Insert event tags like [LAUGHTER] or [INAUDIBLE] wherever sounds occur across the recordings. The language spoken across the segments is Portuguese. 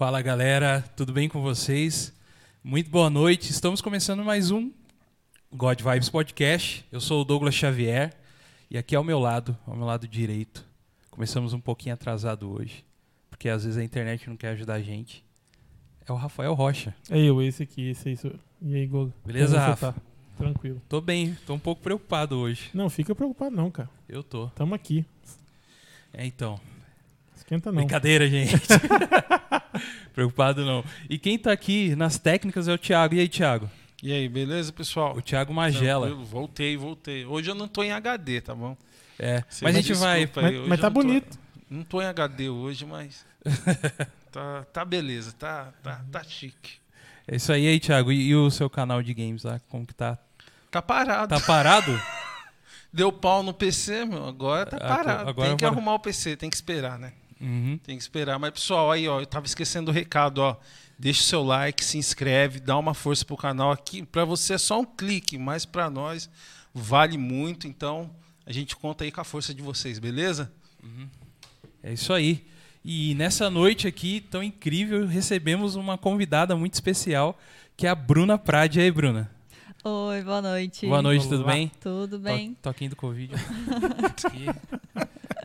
Fala galera, tudo bem com vocês? Muito boa noite. Estamos começando mais um God Vibes Podcast. Eu sou o Douglas Xavier e aqui ao meu lado, ao meu lado direito, começamos um pouquinho atrasado hoje, porque às vezes a internet não quer ajudar a gente. É o Rafael Rocha. É eu, esse aqui, esse aí. sou- E aí, Goga? Beleza, Rafa? tá? Tranquilo. Tô bem, tô um pouco preocupado hoje. Não, fica preocupado não, cara. Eu tô. Tamo aqui. É então. Esquenta não. Brincadeira, gente. [LAUGHS] preocupado não. E quem tá aqui nas técnicas é o Thiago. E aí, Thiago? E aí, beleza, pessoal? O Thiago Magela. Tranquilo, Voltei, voltei. Hoje eu não tô em HD, tá bom? É, Você mas a gente vai. aí, Mas, mas tá não tô- bonito. Não tô em HD hoje, mas. [LAUGHS] tá, tá beleza, tá, tá, tá chique. É isso aí, aí, Thiago. E, e o seu canal de games lá, como que tá? Tá parado. Tá parado? [LAUGHS] Deu pau no PC, meu. Agora tá Agora- parado. agora tem que arrumar o PC, tem que esperar, né? Uhum. Tem que esperar. Mas, pessoal, aí, ó, eu tava esquecendo o recado, ó. Deixa o seu like, se inscreve, dá uma força pro canal aqui. Pra você é só um clique, mas pra nós vale muito. Então, a gente conta aí com a força de vocês, beleza? É isso aí. E nessa noite aqui, tão incrível, recebemos uma convidada muito especial, que é a Bruna Prade. E aí, Bruna? Oi, boa noite. Boa noite, tudo Olá. bem? Tudo To- bem? Toquinho do Covid.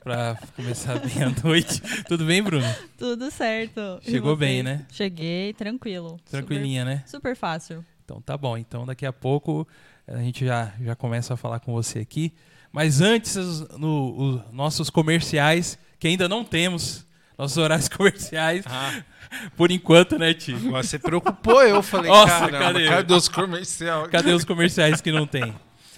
Pra começar bem a noite. Tudo bem, Bruna? Tudo certo. Chegou bem, né? Cheguei, tranquilo. Tranquilinha, né? Super, super fácil. Então tá bom. Então daqui a pouco a gente já, já começa a falar com você aqui. Mas antes, os, no- os nossos comerciais, que ainda não temos, nossos horários [LAUGHS] comerciais, Ah, por enquanto, né, Tio? você preocupou, eu falei, Nossa, caramba, cadê? cadê, os comerciais? Cadê os comerciais que não tem?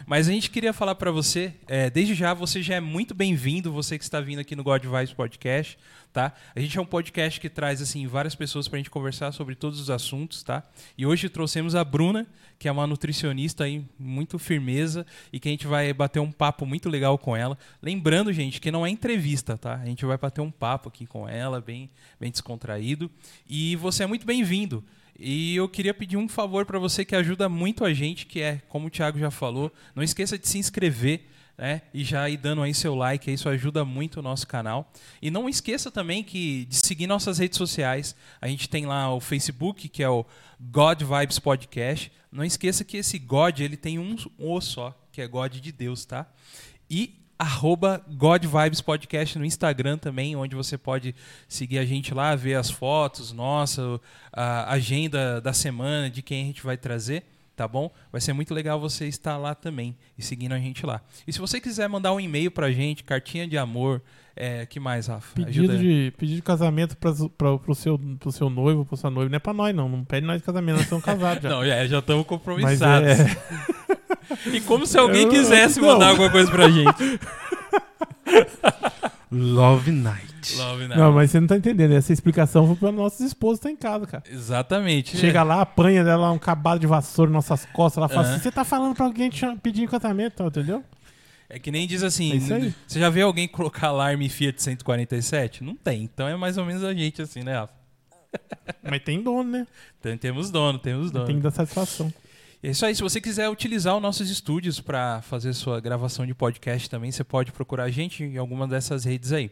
Mas a gente queria falar pra você, é, desde já, você já é muito bem-vindo, você que está vindo aqui no God Vibes Podcast, tá? A gente é um podcast que traz, assim, várias pessoas pra gente conversar sobre todos os assuntos, tá? E hoje trouxemos a Bruna, que é uma nutricionista aí, muito firmeza, e que a gente vai bater um papo muito legal com ela. Lembrando, gente, que não é entrevista, tá? A gente vai bater um papo aqui com ela, bem, bem descontraído. E você é muito bem-vindo. E eu queria pedir um favor para você que ajuda muito a gente, que é, como o Thiago já falou, não esqueça de se inscrever, né? E já ir dando aí seu like, isso ajuda muito o nosso canal. E não esqueça também que de seguir nossas redes sociais. A gente tem lá o Facebook, que é o God Vibes Podcast. Não esqueça que esse God, ele tem um O só, que é God de Deus, tá? E arroba God Vibes Podcast no Instagram também, onde você pode seguir a gente lá, ver as fotos, nossa, a agenda da semana, de quem a gente vai trazer, tá bom? Vai ser muito legal você estar lá também e seguindo a gente lá. E se você quiser mandar um e-mail pra gente, cartinha de amor, é, que mais, Rafa? Pedido de, pedido de casamento pra, pra, pro, seu, pro seu noivo, pro sua noiva. Não é pra nós, não. Não pede nós de casamento, nós estamos casados já. [LAUGHS] Não, é, já estamos Mas compromissados. é, [LAUGHS] E como se alguém quisesse não. mandar alguma coisa pra gente. Love Night. Love, não, mas você não tá entendendo. Essa explicação foi pra nossos esposos tá em casa, cara. Exatamente. Chega lá, apanha dela um cabado de vassoura nas nossas costas. Ela fala Aham. assim: você tá falando pra alguém te pedir tá, entendeu? É que nem diz assim, É você já viu alguém colocar alarme Fiat 147? Não tem. Então é mais ou menos a gente assim, né, Rafa? Mas tem dono, né? Então, temos dono, temos dono. Tem que dar satisfação. É isso aí. Se você quiser utilizar os nossos estúdios para fazer sua gravação de podcast também, você pode procurar a gente em alguma dessas redes aí.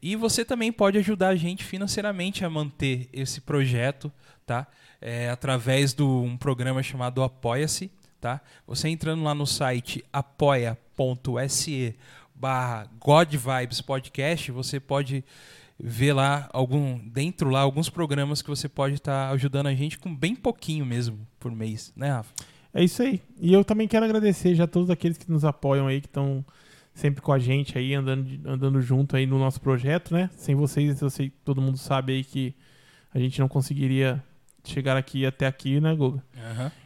E você também pode ajudar a gente financeiramente a manter esse projeto, tá? É, através de um programa chamado Apoia-se, tá? Você entrando lá no site apoia.se barra Podcast, você pode ver lá algum dentro lá alguns programas que você pode estar ajudando a gente com bem pouquinho mesmo por mês, né, Rafa? É isso aí. E eu também quero agradecer já a todos aqueles que nos apoiam aí, que estão sempre com a gente aí, andando, andando junto aí no nosso projeto, né? Sem vocês, eu sei, todo mundo sabe aí que a gente não conseguiria chegar aqui até aqui, né, Guga?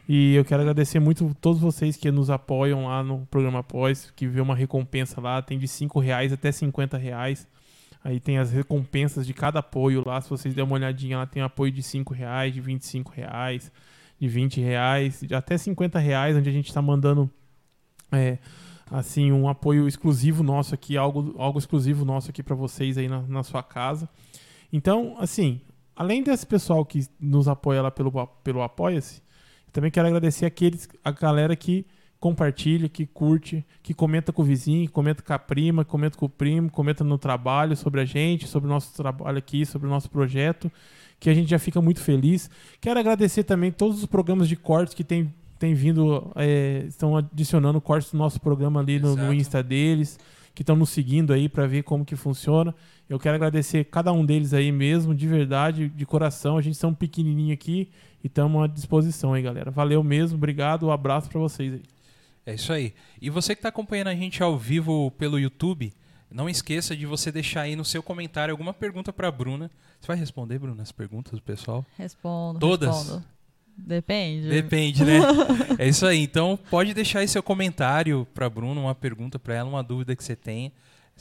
E eu quero agradecer muito todos vocês que nos apoiam lá no programa Após, que vê uma recompensa lá, tem de 5 reais até 50 reais. Aí tem as recompensas de cada apoio lá. Se vocês derem uma olhadinha lá, tem apoio de 5 reais, de 25 reais, de 20 reais, de até 50 reais, onde a gente está mandando é, assim um apoio exclusivo nosso aqui, algo, algo exclusivo nosso aqui para vocês aí na, na sua casa. Então, assim, além desse pessoal que nos apoia lá pelo, pelo Apoia-se, também quero agradecer aqueles, a galera que compartilha, que curte, que comenta com o vizinho, que comenta com a prima, que comenta com o primo, comenta no trabalho sobre a gente, sobre o nosso trabalho aqui, sobre o nosso projeto, que a gente já fica muito feliz. Quero agradecer também todos os programas de cortes que tem, tem vindo, é, estão adicionando cortes do nosso programa ali no, no. Insta deles, que estão nos seguindo aí para ver como que funciona. Eu quero agradecer cada um deles aí mesmo, de verdade, de coração. A gente são pequenininho aqui e estamos à disposição aí, galera. Valeu mesmo, obrigado, um abraço para vocês aí. É isso aí. E você que está acompanhando a gente ao vivo pelo YouTube, não esqueça de você deixar aí no seu comentário alguma pergunta para a Bruna. Você vai responder, Bruna, as perguntas do pessoal? Respondo. Todas? Respondo. Depende. Depende, né? [LAUGHS] é isso aí. Então pode deixar aí seu comentário para Bruna, uma pergunta para ela, uma dúvida que você tenha.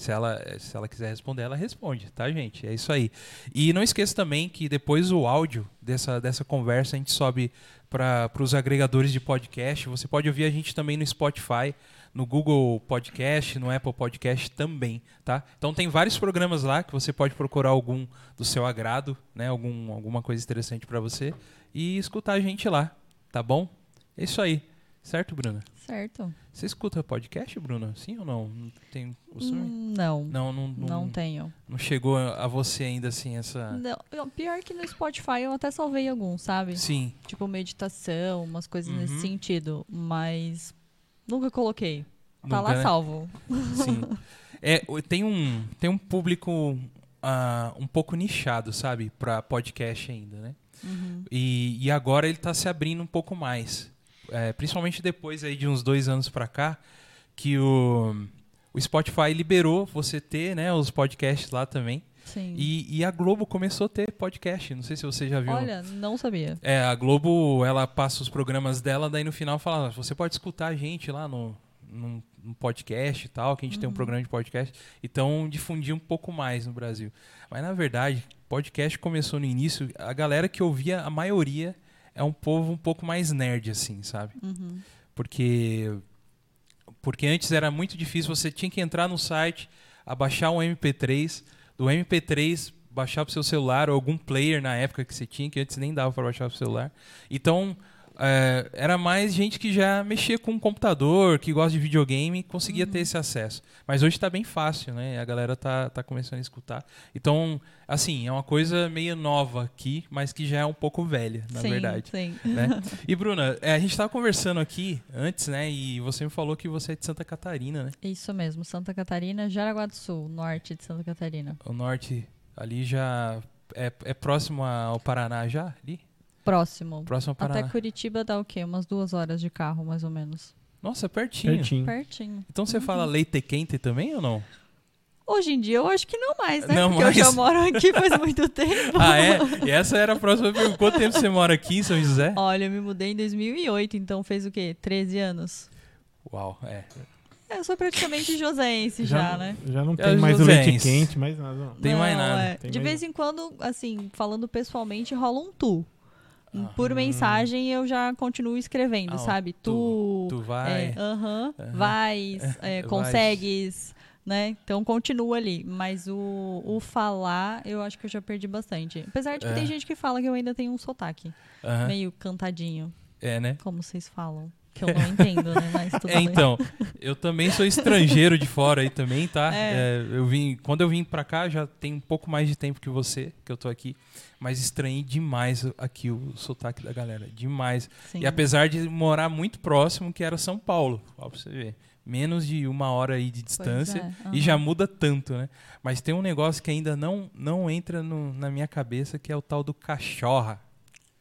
Se ela, se ela quiser responder, ela responde, tá, gente? É isso aí. E não esqueça também que depois o áudio dessa, dessa conversa a gente sobe para os agregadores de podcast. Você pode ouvir a gente também no Spotify, no Google Podcast, no Apple Podcast também, tá? Então tem vários programas lá que você pode procurar algum do seu agrado, né? Algum, alguma coisa interessante para você e escutar a gente lá, tá bom? É isso aí. Certo, Bruna? Certo. Você escuta podcast, Bruna? Sim ou não? Não tem costume? Hum, Não. Não, não, não, Não tenho. não chegou a você ainda assim essa. Não, pior que no Spotify eu até salvei alguns, sabe? Sim. Tipo meditação, umas coisas Uhum. nesse sentido. Mas nunca coloquei. Tá Nunca, lá né? salvo. Sim. [LAUGHS] É, tem um tem um público ah, um pouco nichado, sabe, Pra podcast ainda, né? Uhum. E, e agora ele tá se abrindo um pouco mais, É, principalmente depois aí de uns dois anos pra cá, que o o Spotify liberou você ter, né, os podcasts lá também. Sim. E, e a Globo começou a ter podcast. Não sei se você já viu. Olha, não sabia. É, a Globo, ela passa os programas dela, daí no final fala, você pode escutar a gente lá no, num, num podcast e tal, que a gente tem um programa de podcast. Então, difundir um pouco mais no Brasil. Mas, na verdade, podcast começou no início, a galera que ouvia, a maioria, é um povo um pouco mais nerd, assim, sabe? Uhum. Porque, porque antes era muito difícil, você tinha que entrar no site, abaixar um MP3, do MP3 baixar pro seu celular ou algum player na época que você tinha, que antes nem dava para baixar pro celular. Então, é, era mais gente que já mexia com computador, que gosta de videogame, conseguia ter esse acesso. Mas hoje está bem fácil, né? A galera tá, tá começando a escutar. Então, assim, é uma coisa meio nova aqui, mas que já é um pouco velha, na sim, verdade Sim. né? [LAUGHS] E Bruna, é, a gente estava conversando aqui antes, né? E você me falou que você é de Santa Catarina, né? Isso mesmo. Santa Catarina, Jaraguá do Sul, norte de Santa Catarina. O norte ali já é, é próximo ao Paraná já? Ali? Próximo. Próximo Paraná. Até Curitiba dá o quê? Umas duas horas de carro, mais ou menos. Nossa, pertinho. Pertinho. Pertinho. Então você fala leite quente também ou não? Hoje em dia eu acho que não mais, né? Não Porque mais. eu já moro aqui faz muito [LAUGHS] tempo. Ah, é? E essa era a próxima pergunta. Quanto tempo você mora aqui em São José? Olha, eu me mudei em 2008, então fez o quê? 13 anos. Uau, é. Eu sou praticamente josense já, né? Já não É, tem mais o leite quente, mais nada. não. Tem mais nada. é. Tem De mais vez em quando, assim, falando pessoalmente, rola um tu. Por mensagem eu já continuo escrevendo, Ah, sabe? tu. Tu, Tu vai. [LAUGHS] é, vais, é, consegues, né? Então continua ali. Mas o, o falar, eu acho que eu já perdi bastante. Apesar de que É. tem gente que fala que eu ainda tenho um sotaque meio cantadinho, É, né? como vocês falam. Que eu não entendo, né? Mas tudo É, bem. então, eu também sou estrangeiro de fora aí também, tá? É. É, eu vim, quando eu vim pra cá, já tem um pouco mais de tempo que você, que eu tô aqui, mas estranhei demais aqui o sotaque da galera, demais. Sim. E apesar de morar muito próximo, que era São Paulo, ó, pra você ver, menos de uma hora aí de distância é, e aham. já muda tanto, né? Mas tem um negócio que ainda não não entra no- na minha cabeça, que é o tal do cachorra.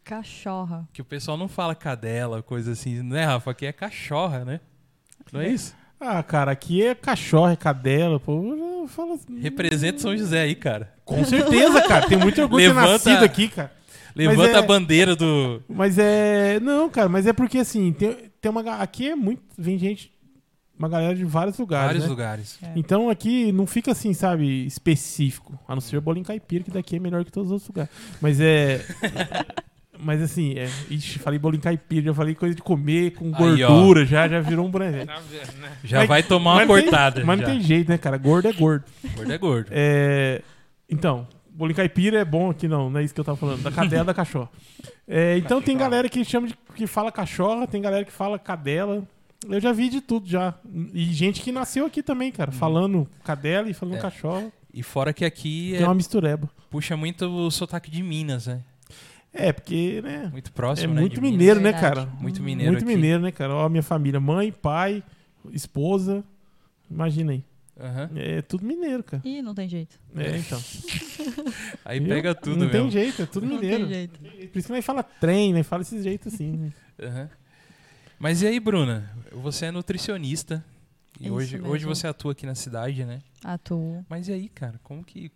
Cachorra. Que o pessoal não fala cadela, coisa assim, né, Rafa? Aqui é cachorra, né? Não é isso? Ah, cara, aqui é cachorro, é cadela, pô. Assim, Representa São José aí, cara. Com certeza, cara. Tem muito orgulho de ter Levanta- nascido aqui, cara. Levanta é- a bandeira do. Mas é. Não, cara, mas é porque assim, tem, tem uma. Aqui é muito. Vem gente. Uma galera de vários lugares. vários né? lugares. É. Então aqui não fica assim, sabe, específico. A não ser o bolinho caipira, que daqui é melhor que todos os outros lugares. Mas é. Mas assim, é, ixi, falei bolinho caipira, já falei coisa de comer com Aí, gordura, já, já virou um boneco. Tá né? Já Mas- vai tomar uma Mas não tem- cortada. Mas já. não tem jeito, né, cara? Gordo é gordo. Gordo é gordo. É, então, bolinho caipira é bom aqui, não, não é isso que eu tava falando. Da cadela da cachorra. É, então tem galera que chama de. que fala cachorra, tem galera que fala cadela. Eu já vi de tudo já. E gente que nasceu aqui também, cara. Falando cadela e falando É. cachorro. E fora que aqui Tem é- uma mistureba. puxa muito o sotaque de Minas, né? É, porque, né? Muito É próximo, né? muito mineiro, né, Verdade. cara? Muito mineiro Muito aqui. mineiro, né, cara? Ó, minha família, mãe, pai, esposa. Imagina aí. Aham. É tudo mineiro, cara. Ih, não tem jeito. É, então. [LAUGHS] Aí Viu? pega tudo Não mesmo. tem jeito, é tudo Não mineiro. tem jeito. Por isso que nós fala trem, né? Fala esses jeitos assim, né? Aham. Mas e aí, Bruna? Você é nutricionista. E Isso hoje, hoje você atua aqui na cidade, né? Atuo. Mas e aí, cara? Como que.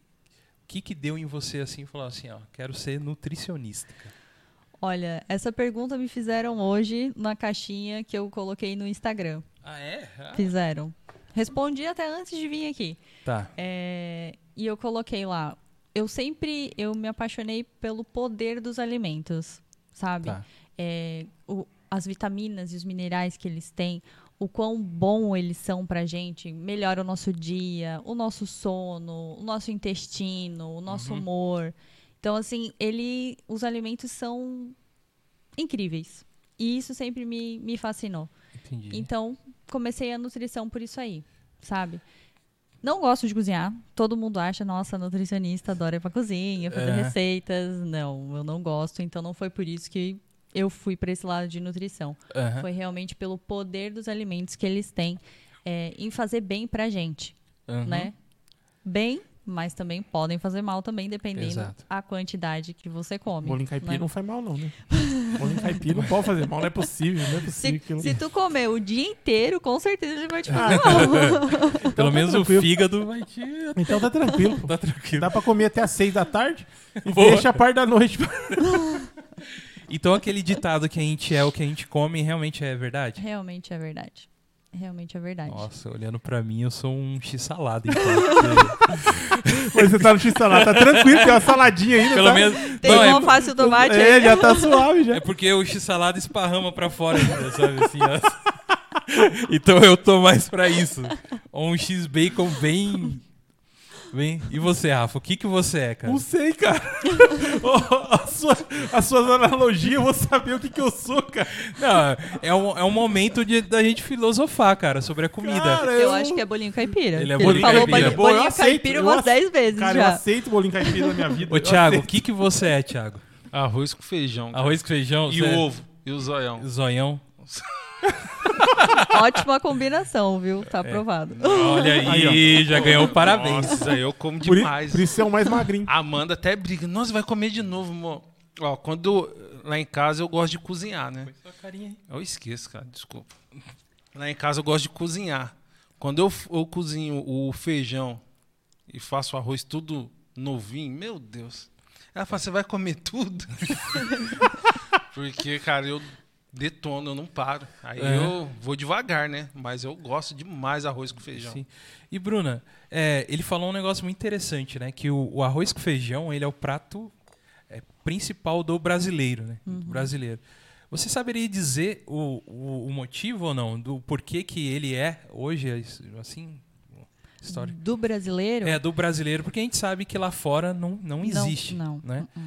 O que, que deu em você assim? Falar assim, ó, quero ser nutricionista. Olha, essa pergunta me fizeram hoje na caixinha que eu coloquei no Instagram. Ah, é? Ah, Fizeram. Respondi até antes de vir aqui. Tá. É, e eu coloquei lá. Eu sempre eu me apaixonei pelo poder dos alimentos, sabe? Tá. É, o- as vitaminas e os minerais que eles têm, o quão bom eles são pra gente, melhora o nosso dia, o nosso sono, o nosso intestino, o nosso Uhum. humor. Então, assim, ele, os alimentos são incríveis. E isso sempre me, me fascinou. Entendi. Então, comecei a nutrição por isso aí, sabe? Não gosto de cozinhar. Todo mundo acha, nossa, nutricionista adora ir pra cozinha, fazer É. receitas. Não, eu não gosto. Então, não foi por isso que eu fui para esse lado de nutrição. Aham. Foi realmente pelo poder dos alimentos que eles têm é, em fazer bem pra gente, Uhum. né? Bem, mas também podem fazer mal também, dependendo Exato. a quantidade que você come. Bolinho caipira né? não faz mal, não, né? [LAUGHS] Bolinho caipira não pode fazer mal, não é possível, não é possível. Se, aquilo. se tu comer o dia inteiro, com certeza ele vai te Ah, fazer mal. [LAUGHS] Pelo tá menos tranquilo. o fígado vai te. [LAUGHS] Então tá tranquilo. pô. Tá tranquilo. Dá pra comer até às seis da tarde e Boa. deixa a parte da noite. Então aquele ditado que a gente é o que a gente come realmente é verdade? Realmente é verdade. Realmente é verdade. Nossa, olhando pra mim, eu sou um x-salada, então. [LAUGHS] Mas você tá no x-salada, tá tranquilo, tem uma saladinha ainda. Pelo tá? menos. Tem Não, um é, alface e tomate É, aí. já tá suave já. é porque o x-salada esparrama pra fora ainda, sabe? Assim, ó. [LAUGHS] Então eu tô mais pra isso. Ou um x-bacon bem. Bem. E você, Rafa? O que, que você é, cara? Não sei, cara. [LAUGHS] A sua- as suas analogias, eu vou saber o que, que eu sou, cara. Não, é um, é um momento de, da gente filosofar, cara, sobre a comida. Cara, Eu acho que é bolinho caipira. Ele é Ele bolinho falou caipira. bolinho, eu bolinho aceito, caipira eu umas aceito. 10 vezes Cara, eu já. aceito bolinho caipira na minha vida. Ô, eu Thiago, o que, que você é, Thiago? Arroz com feijão. cara. Arroz com feijão? E é ovo. E o zoião. Zoião? [LAUGHS] [LAUGHS] Ótima combinação, viu? É. Tá aprovado. Olha aí, Aí, já ganhou parabéns. Nossa, eu como Por, i- demais. por isso é o mais magrinho. A Amanda até briga. Nossa, vai comer de novo, amor. Ó, quando lá em casa eu gosto de cozinhar, né? Eu esqueço, cara, desculpa. Lá em casa eu gosto de cozinhar. Quando eu, eu cozinho o feijão e faço o arroz tudo novinho, meu Deus. Ela fala, você vai comer tudo? [LAUGHS] Porque, cara, eu detono, eu não paro. Aí É. eu vou devagar, né? Mas eu gosto demais arroz com feijão. Sim. E Bruna, é, ele falou um negócio muito interessante, né? Que o, o arroz com feijão, ele é o prato é, principal do brasileiro, né? Do brasileiro. Você saberia dizer o, o, o motivo ou não do porquê que ele é hoje assim história? Do brasileiro? É do brasileiro, porque a gente sabe que lá fora não, não existe, Não. né? Uh-uh.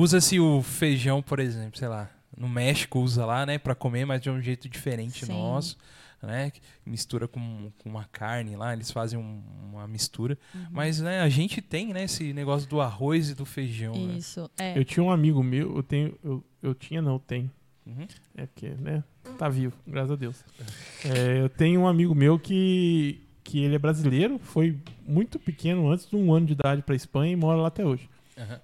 Usa-se o feijão, por exemplo, sei lá, no México usa lá, né, para comer, mas de um jeito diferente Sim. nosso, né? Mistura com, com uma carne lá, eles fazem um- uma mistura. Uhum. Mas né, a gente tem, né, esse negócio do arroz e do feijão, né? Isso. É. Eu tinha um amigo meu, eu tenho. Eu, eu tinha, não, tenho. Uhum. É porque, né? Tá vivo, graças a Deus. É, eu tenho um amigo meu que, que ele é brasileiro, foi muito pequeno, antes de um ano de idade pra Espanha e mora lá até hoje. Aham.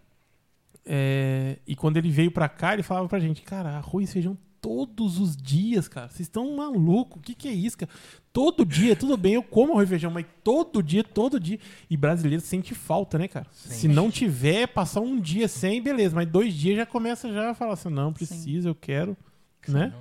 É, e quando ele veio pra cá, ele falava pra gente, cara, arroz e feijão todos os dias, cara. Vocês estão malucos, o que, que é isso, cara? Todo dia, tudo bem, eu como arroz e feijão, mas todo dia, todo dia. E brasileiro sente falta, né, cara? Sente. Se não tiver, passar um dia sem, beleza. Mas dois dias já começa já a falar assim, não, preciso, eu quero, né?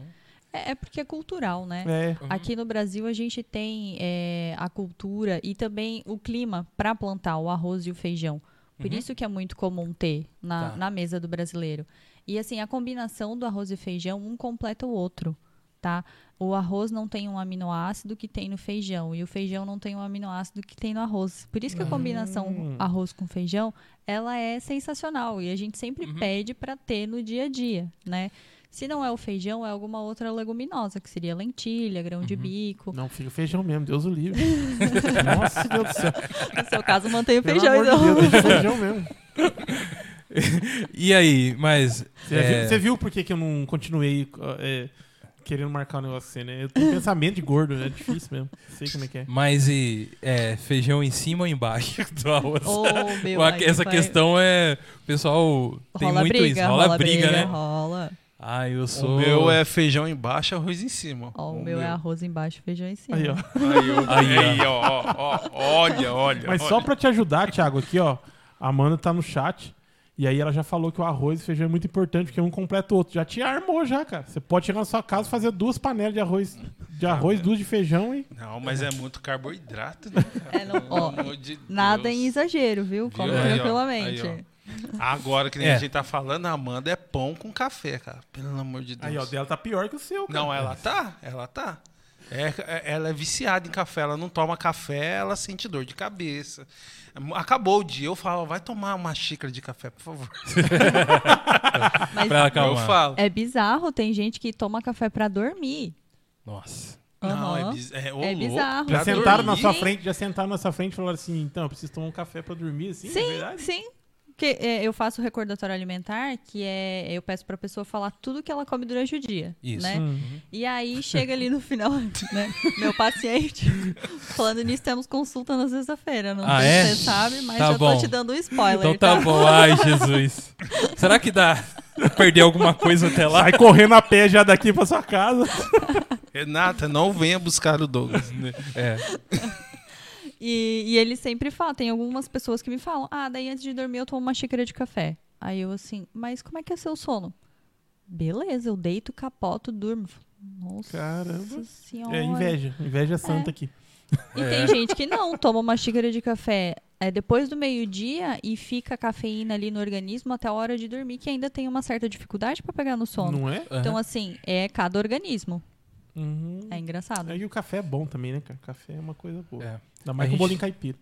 É, é porque é cultural, né? É, Aqui no Brasil a gente tem é, a cultura e também o clima para plantar o arroz e o feijão. Por Uhum. isso que é muito comum ter na, Tá. na mesa do brasileiro. E assim, a combinação do arroz e feijão, um completa o outro, tá? O arroz não tem um aminoácido que tem no feijão e o feijão não tem um aminoácido que tem no arroz. Por isso que a combinação Hum. arroz com feijão, ela é sensacional e a gente sempre Uhum. pede para ter no dia a dia, né? Se não é o feijão, é alguma outra leguminosa, que seria lentilha, grão de bico. Não, fica feijão mesmo, Deus o livre. [LAUGHS] Nossa, Deus do céu. No seu caso, mantém o Pelo feijão, então. Deus, deixa feijão mesmo. [LAUGHS] E aí, mas. Você, é, viu, você viu por que, que eu não continuei é, querendo marcar o negócio assim, né? Eu tenho pensamento de gordo, né? É difícil mesmo. Sei como é que é. Mas e é, feijão em cima ou embaixo [LAUGHS] do arroz? Oh, meu, essa vai- questão é. O pessoal tem rola muito briga, isso. Rola, briga, né? Rola. Ah, eu O sou. meu é feijão embaixo, arroz em cima. Ó, o, meu, é arroz embaixo, feijão em cima. Aí, ó. Aí, ó. Aí, ó. Ó, olha, olha. Mas olha. só pra te ajudar, Thiago, aqui, ó. A Amanda tá no chat. E aí ela já falou que o arroz e feijão é muito importante, porque um completa o outro. Já te armou já, cara. Você pode chegar na sua casa e fazer duas panelas de arroz, de arroz, duas de feijão e. Não, mas é muito carboidrato, né? cara? É, não- ó, de Nada Deus. em exagero, viu? Come Viu? Aí, ó. Agora que nem É. a gente tá falando, a Amanda é pão com café, cara. Pelo amor de Deus. Aí, ó, dela tá pior que o seu, cara. Não, ela tá, ela tá. É, é- ela é viciada em café, ela não toma café, ela sente dor de cabeça. Acabou o dia, eu falo, vai tomar uma xícara de café, por favor. [LAUGHS] Mas Pra ela Eu acalmar. falo. é bizarro, tem gente que toma café pra dormir. Nossa. Não, é, Aham. biz- é, É bizarro. pra Já sentaram na sua frente, já sentaram na sua frente e falaram assim, então, eu preciso tomar um café pra dormir, assim, é Sim, verdade? sim. Porque é, eu faço recordatório alimentar, que é eu peço pra pessoa falar tudo que ela come durante o dia, Isso. né? Hum. E aí chega ali no final, [LAUGHS] né? Meu paciente, falando nisso, temos consulta na sexta-feira, não Ah, sei é? se você sabe, mas Tá já bom. tô te dando um spoiler, Então tá bom. Ai, Jesus. Será que dá pra perder alguma coisa até lá? Sai correndo a pé já daqui pra sua casa. [LAUGHS] Renata, não venha buscar o Douglas. É. E, e ele sempre fala, tem algumas pessoas que me falam, ah, daí antes de dormir eu tomo uma xícara de café. Aí eu assim, mas como é que é seu sono? Beleza, eu deito, capoto, durmo. Nossa Caramba. senhora. É inveja, inveja santa aqui. E É. tem gente que não, toma uma xícara de café é, depois do meio-dia e fica a cafeína ali no organismo até a hora de dormir, que ainda tem uma certa dificuldade pra pegar no sono. Não é? Então, Aham. assim, é cada organismo. Uhum. É engraçado. Aí o café é bom também, né, cara? Café é uma coisa boa. É. Ainda mais com gente- bolinho caipira.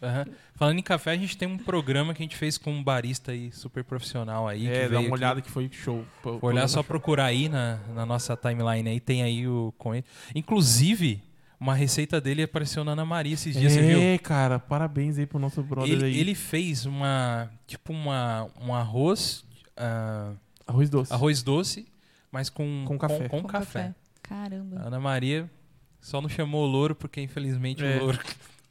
Aham. Falando em café, a gente tem um programa que a gente fez com um barista aí super profissional aí. que É, dá uma aqui. olhada que foi show. Vou olhar só procurar aí na, na nossa timeline aí, tem aí o com ele. Inclusive, uma receita dele apareceu na Ana Maria esses dias, você viu? É, cara, parabéns aí pro nosso brother Ele, aí. ele fez uma, tipo uma, um arroz, ah, Arroz doce. arroz doce, mas com, Com café. Com, Com café. Caramba. A Ana Maria só não chamou o louro, porque infelizmente É. o louro...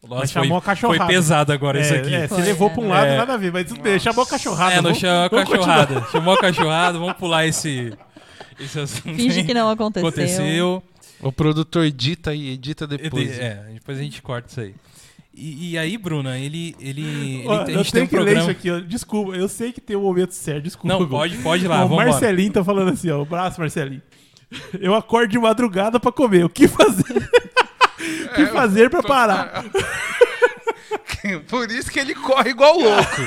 Mas Nossa, foi, chamou a foi cachorrada. pesado agora é, isso aqui. É, Foi, você levou é. pra um lado, É. nada a ver, mas tudo bem. Chamou a cachorrada. É, não vamos- chamou a cachorrada. Chamou a cachorrada, vamos pular esse, esse assunto. Finge que não aconteceu. Aconteceu. O produtor edita aí, edita Depois, depois. é, depois a gente corta isso aí. E, e aí, Bruna, ele. ele, ele Ó, a eu gente tem um que ler programa. isso aqui, ó. Desculpa, eu sei que tem o momento certo, desculpa. Não, pode, pode ir lá, o vamos Marcelinho tá falando assim, ó. Um abraço, Marcelinho. Eu acordo de madrugada pra comer. O que fazer? [LAUGHS] o que fazer pra parar? [LAUGHS] Por isso que ele corre igual louco.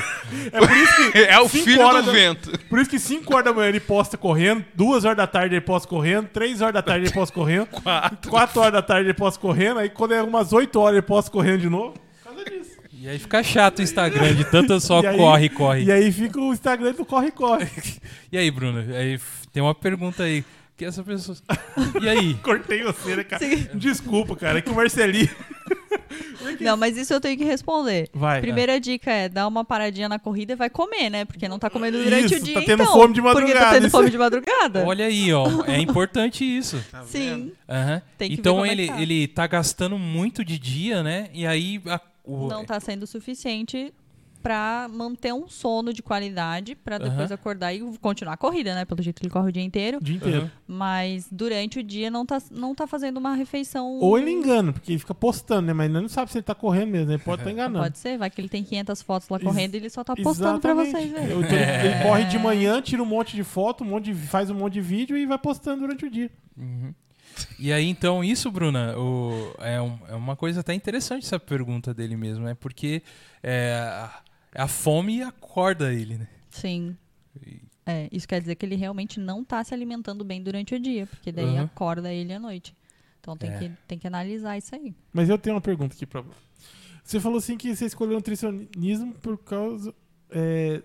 É por isso que [LAUGHS] É o filho horas do da- vento. Por isso que 5 horas da manhã ele posta correndo, 2 horas da tarde ele posta correndo, 3 horas da tarde ele posta correndo, Quatro. 4 horas da tarde ele posta correndo, aí quando é umas 8 horas ele posta correndo de novo. Por causa disso. E aí fica chato o Instagram de tanto só aí- corre, corre. E aí fica o Instagram do corre, corre. E aí, Bruna, aí tem uma pergunta aí. Que essa pessoa. E aí? [LAUGHS] Cortei você, né, cara? Sim. Desculpa, cara, é que o Marcelinho. [LAUGHS] Não, mas isso eu tenho que responder. Vai. Primeira dica é dar uma paradinha na corrida e vai comer, né? Porque não tá comendo durante Isso, o dia. tá tendo então, fome de Porque tá madrugada, tendo isso fome de madrugada. Olha aí, ó. É importante isso. Tá? Sim. Aham. Tem que ver Então é ele, tá. ele tá gastando muito de dia, né? E aí a- o- Não tá sendo suficiente pra manter um sono de qualidade pra depois acordar e continuar a corrida, né? Pelo jeito ele corre o dia inteiro. o dia inteiro. Mas durante o dia não tá, não tá fazendo uma refeição. Ou ele engana, porque ele fica postando, né? Mas ele não sabe se ele tá correndo mesmo, ele pode estar enganando. Pode ser, vai que ele tem 500 fotos lá Ex- correndo e ele só tá postando pra vocês verem. Eu- Ele, É. ele corre de manhã, tira um monte de foto, um monte de, faz um monte de vídeo e vai postando durante o dia. Uhum. E aí, então, isso, Bruna, o- é, um- é uma coisa até interessante essa pergunta dele mesmo, né? Porque é, a, a fome acorda ele, né? Sim. E- É, isso quer dizer que ele realmente não tá se alimentando bem durante o dia, porque daí Uhum. acorda ele à noite. Então tem, É. que, tem que analisar isso aí. Mas eu tenho uma pergunta aqui pra você. Você falou assim que você escolheu nutricionismo por causa. é,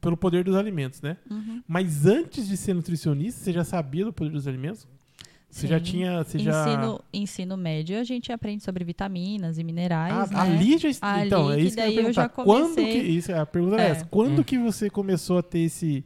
pelo poder dos alimentos, né? Uhum. Mas antes de ser nutricionista, você já sabia do poder dos alimentos? Você já tinha. Você já... Ensino, ensino médio, a gente aprende sobre vitaminas e minerais, Ah, né? ali já. Ali então, é isso que eu eu já Quando que. comecei- Isso, a pergunta é É. essa. Quando Hum. que você começou a ter esse.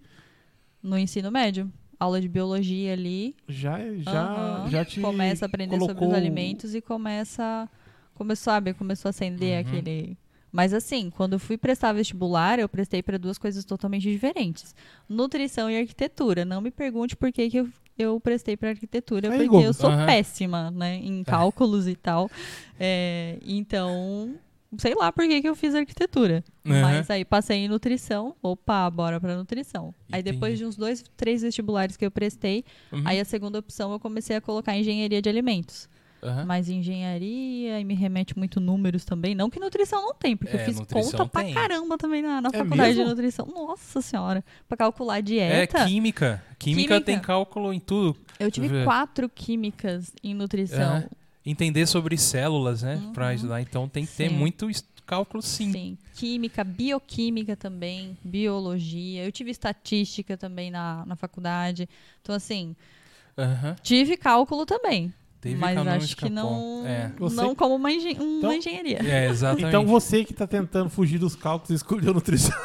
No ensino médio. Aula de biologia ali. Já, já, já te. Começa a aprender sobre colocou- os alimentos e começa. Começou, sabe? Começou a acender Uhum. aquele. Mas assim, quando eu fui prestar vestibular, eu prestei para duas coisas totalmente diferentes: nutrição e arquitetura. Não me pergunte por que, que eu, eu prestei para arquitetura, Aí, porque eu sou Aham. péssima, né? Em cálculos e tal. É, então, sei lá por que, que eu fiz arquitetura. Aham. Mas aí passei em nutrição. Opa, bora pra nutrição. Aí Entendi. depois de uns dois, três vestibulares que eu prestei, Uhum. aí a segunda opção eu comecei a colocar engenharia de alimentos. Aham. Mas engenharia e me remete muito números também. Não que nutrição não tem, porque É, eu fiz conta pra tem. caramba também na, na É faculdade de mesmo? nutrição. Nossa senhora. Pra calcular É dieta. química. química. Química. tem cálculo em tudo. eu tive quatro químicas em nutrição. Aham. Entender sobre células, né? Pra Uhum. ajudar. Então tem que ter Sim. muito es- cálculo sim. Química, bioquímica também, biologia. Eu tive estatística também na, na faculdade. Então, assim, tive cálculo também. Teve mas que acho que escapou. não, É. Você- não como uma, engen- uma Então- engenharia. É, exatamente. Então você que tá tentando fugir dos cálculos escolheu nutrição.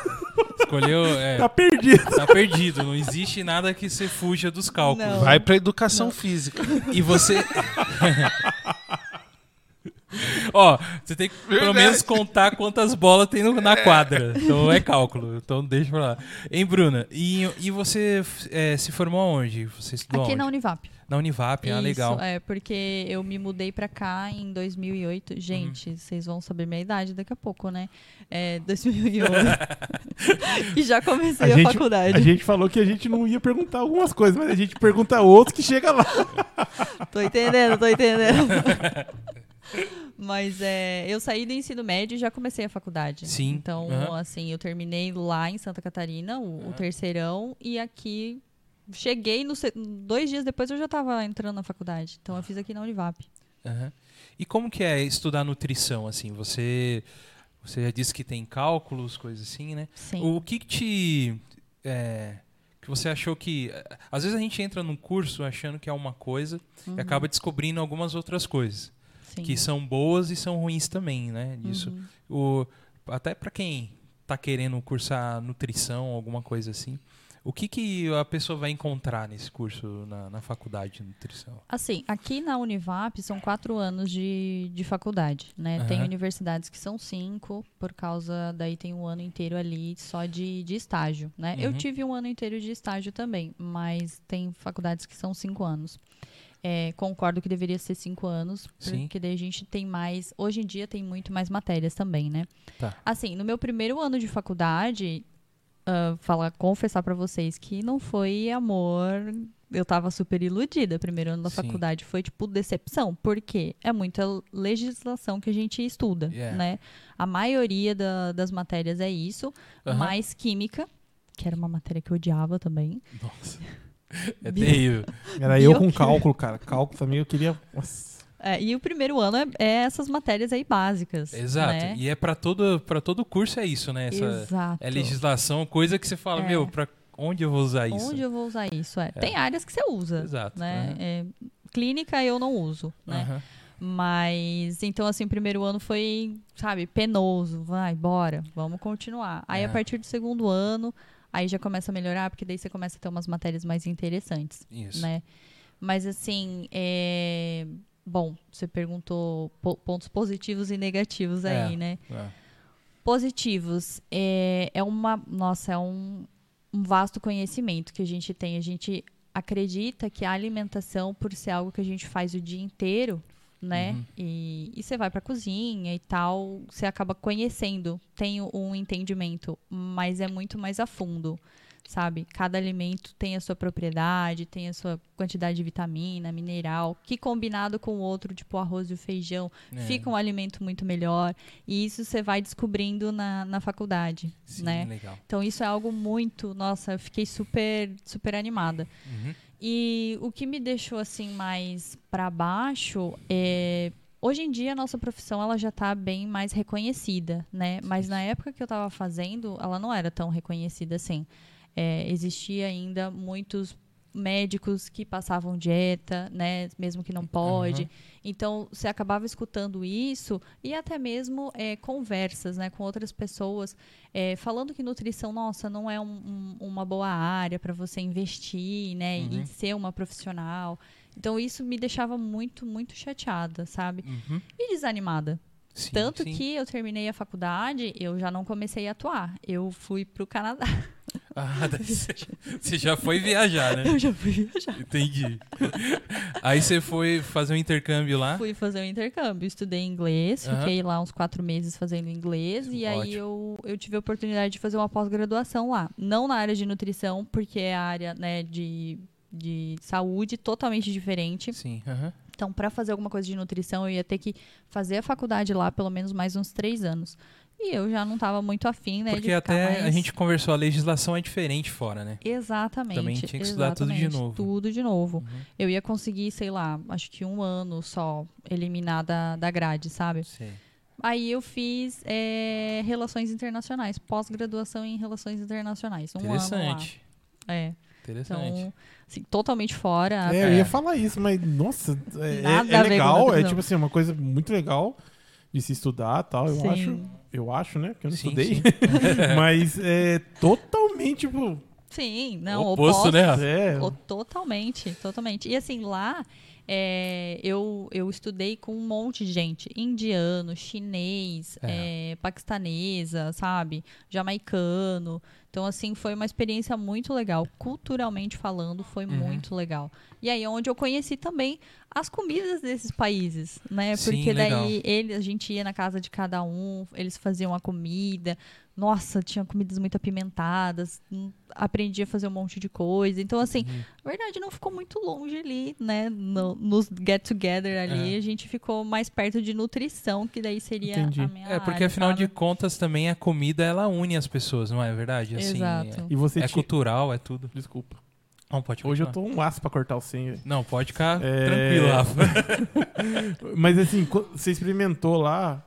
Escolheu. [LAUGHS] É, tá perdido. tá perdido. Não existe nada que você fuja dos cálculos. Não. Vai pra educação Não. física. E você. [LAUGHS] Ó, você tem que pelo Verdade. menos contar quantas bolas tem no- na quadra. Então é cálculo. Então deixa pra lá. Hein, Bruna? E, e você é, se formou aonde? Você estudou Aqui aonde? na Univap. Na Univap, ah, Isso, legal. é, porque eu me mudei pra cá em 2008. Gente, Uhum. vocês vão saber minha idade daqui a pouco, né? É, 2008. [LAUGHS] e já comecei A a, gente- faculdade. A gente falou que a gente não ia perguntar algumas coisas, mas a gente pergunta outros que chega lá. Tô entendendo, tô entendendo. [LAUGHS] Mas é, eu saí do ensino médio e já comecei a faculdade. Sim, Então, assim, eu terminei lá em Santa Catarina, o, o terceirão, e aqui cheguei no dois dias depois eu já estava entrando na faculdade. Então eu fiz aqui na Univap. E como que é estudar nutrição, assim? Você, você já disse que tem cálculos, coisas assim, né? Sim. O que que te... é, que você achou que... Às vezes a gente entra num curso achando que é uma coisa Uhum, e acaba descobrindo algumas outras coisas. Sim. Que são boas e são ruins também, né? Disso. Uhum. O, até para quem tá querendo cursar nutrição, alguma coisa assim. O que, que a pessoa vai encontrar nesse curso na, na faculdade de nutrição? Assim, aqui na Univap são quatro anos de, de faculdade, né? Tem Aham. universidades que são cinco, por causa daí tem um ano inteiro ali só de, de estágio, né? Eu Uhum. tive um ano inteiro de estágio também, mas tem faculdades que são cinco anos. É, concordo que deveria ser cinco anos, Sim. porque daí a gente tem mais. Hoje em dia tem muito mais matérias também, né? Tá. Assim, no meu primeiro ano de faculdade, ah, falar, confessar pra vocês que não foi amor. Eu tava super iludida. Primeiro ano da Sim. faculdade foi tipo decepção, porque é muita legislação que a gente estuda, Yeah. né? A maioria da- das matérias é isso, Aham. mais química, que era uma matéria que eu odiava também. Nossa. É Bio- terrível. Era eu com cálculo, cara. Cálculo também eu queria. É, e o primeiro ano é, é essas matérias aí básicas. Exato. né? E é para todo, pra todo curso é isso, né? Essa, Exato. é legislação, coisa que você fala, É. meu, pra onde eu vou usar isso? Onde eu vou usar isso? É. Tem áreas que você usa. Exato. Né? É, clínica eu não uso, né? Aham. Mas, então, assim, o primeiro ano foi, sabe, penoso. Vai, bora, vamos continuar. Aí, É. a partir do segundo ano, aí já começa a melhorar, porque daí você começa a ter umas matérias mais interessantes, Isso. né? Mas, assim, é... Bom, você perguntou po- pontos positivos e negativos É. aí, né? É. Positivos. É, é uma. Nossa, é um, um vasto conhecimento que a gente tem. A gente acredita que a alimentação, por ser algo que a gente faz o dia inteiro, né? Uhum. E, e você vai pra cozinha e tal, você acaba conhecendo, tem um entendimento, mas é muito mais a fundo. Sabe? Cada alimento tem a sua propriedade, tem a sua quantidade de vitamina, mineral, que combinado com o outro, tipo o arroz e o feijão, É. fica um alimento muito melhor. E isso você vai descobrindo na, na faculdade, Sim, né? legal. Então isso é algo muito, nossa, eu fiquei super, super animada. Uhum. E o que me deixou assim mais pra baixo é Hoje em dia a nossa profissão ela já está bem mais reconhecida, né? Mas na época que eu estava fazendo, ela não era tão reconhecida assim. É, existia ainda muitos médicos que passavam dieta, né, mesmo que não pode. Uhum. Então, você acabava escutando isso e até mesmo é, conversas, né, com outras pessoas, é, falando que nutrição, nossa, não é um- um- uma boa área para você investir, né, Uhum. e ser uma profissional. Então, isso me deixava muito, muito chateada, sabe? Uhum. E desanimada. Sim, Tanto sim. que eu terminei a faculdade, eu já não comecei a atuar. Eu fui pro Canadá. [LAUGHS] Ah, [LAUGHS] você já foi viajar, né? Eu já fui viajar. Entendi. Aí você foi fazer um intercâmbio lá. Fui fazer um intercâmbio, estudei inglês, Aham. fiquei lá uns quatro meses fazendo inglês e aí Ótimo. eu, eu tive a oportunidade de fazer uma pós-graduação lá. Não na área de nutrição, porque é a área né, de, de saúde totalmente diferente. Sim. aham. Então, para fazer alguma coisa de nutrição, eu ia ter que fazer a faculdade lá pelo menos mais uns três anos. E eu já não estava muito afim, né? de Porque ficar até a mais- gente conversou, a legislação é diferente fora, né? Exatamente. Também tinha que estudar tudo de novo. Tudo de novo. Uhum. Eu ia conseguir, sei lá, acho que um ano só eliminar da, da grade, sabe? Sei. Aí eu fiz é, relações internacionais, pós-graduação em relações internacionais. Um ano Interessante. lá. É. Interessante. Então, assim, totalmente fora. É, eu É. ia falar isso, mas nossa, é, é- a legal, é tipo assim, uma coisa muito legal de se estudar tal, eu Sim. acho. Eu acho, né? Porque eu não Sim, estudei. sim. [LAUGHS] mas é totalmente, tipo. Sim, não, Oposto, oposto, né? É, O- Totalmente, totalmente. E assim, lá é, eu, eu estudei com um monte de gente. Indiano, chinês, É. é, paquistanesa, sabe? Jamaicano. Então, assim, foi uma experiência muito legal. Culturalmente falando, foi Uhum. muito legal. E aí, onde eu conheci também as comidas desses países, né? Porque daí ele, a gente ia na casa de cada um, eles faziam a comida. Nossa, tinha comidas muito apimentadas. hum, Aprendi a fazer um monte de coisa. Então, assim, Uhum. na verdade, não ficou muito longe ali, né? No- nos get together ali, É. a gente ficou mais perto de nutrição, que daí seria Entendi. a minha É, porque área, afinal de sabe? contas também a comida ela une as pessoas, não é verdade? Assim, Exato. E você É, é tinha- cultural, é tudo. Desculpa. Não, pode Hoje eu tô um aço pra cortar o senho. velho. Não, pode ficar É. tranquilo, Rafa. [LAUGHS] Mas assim, você experimentou lá.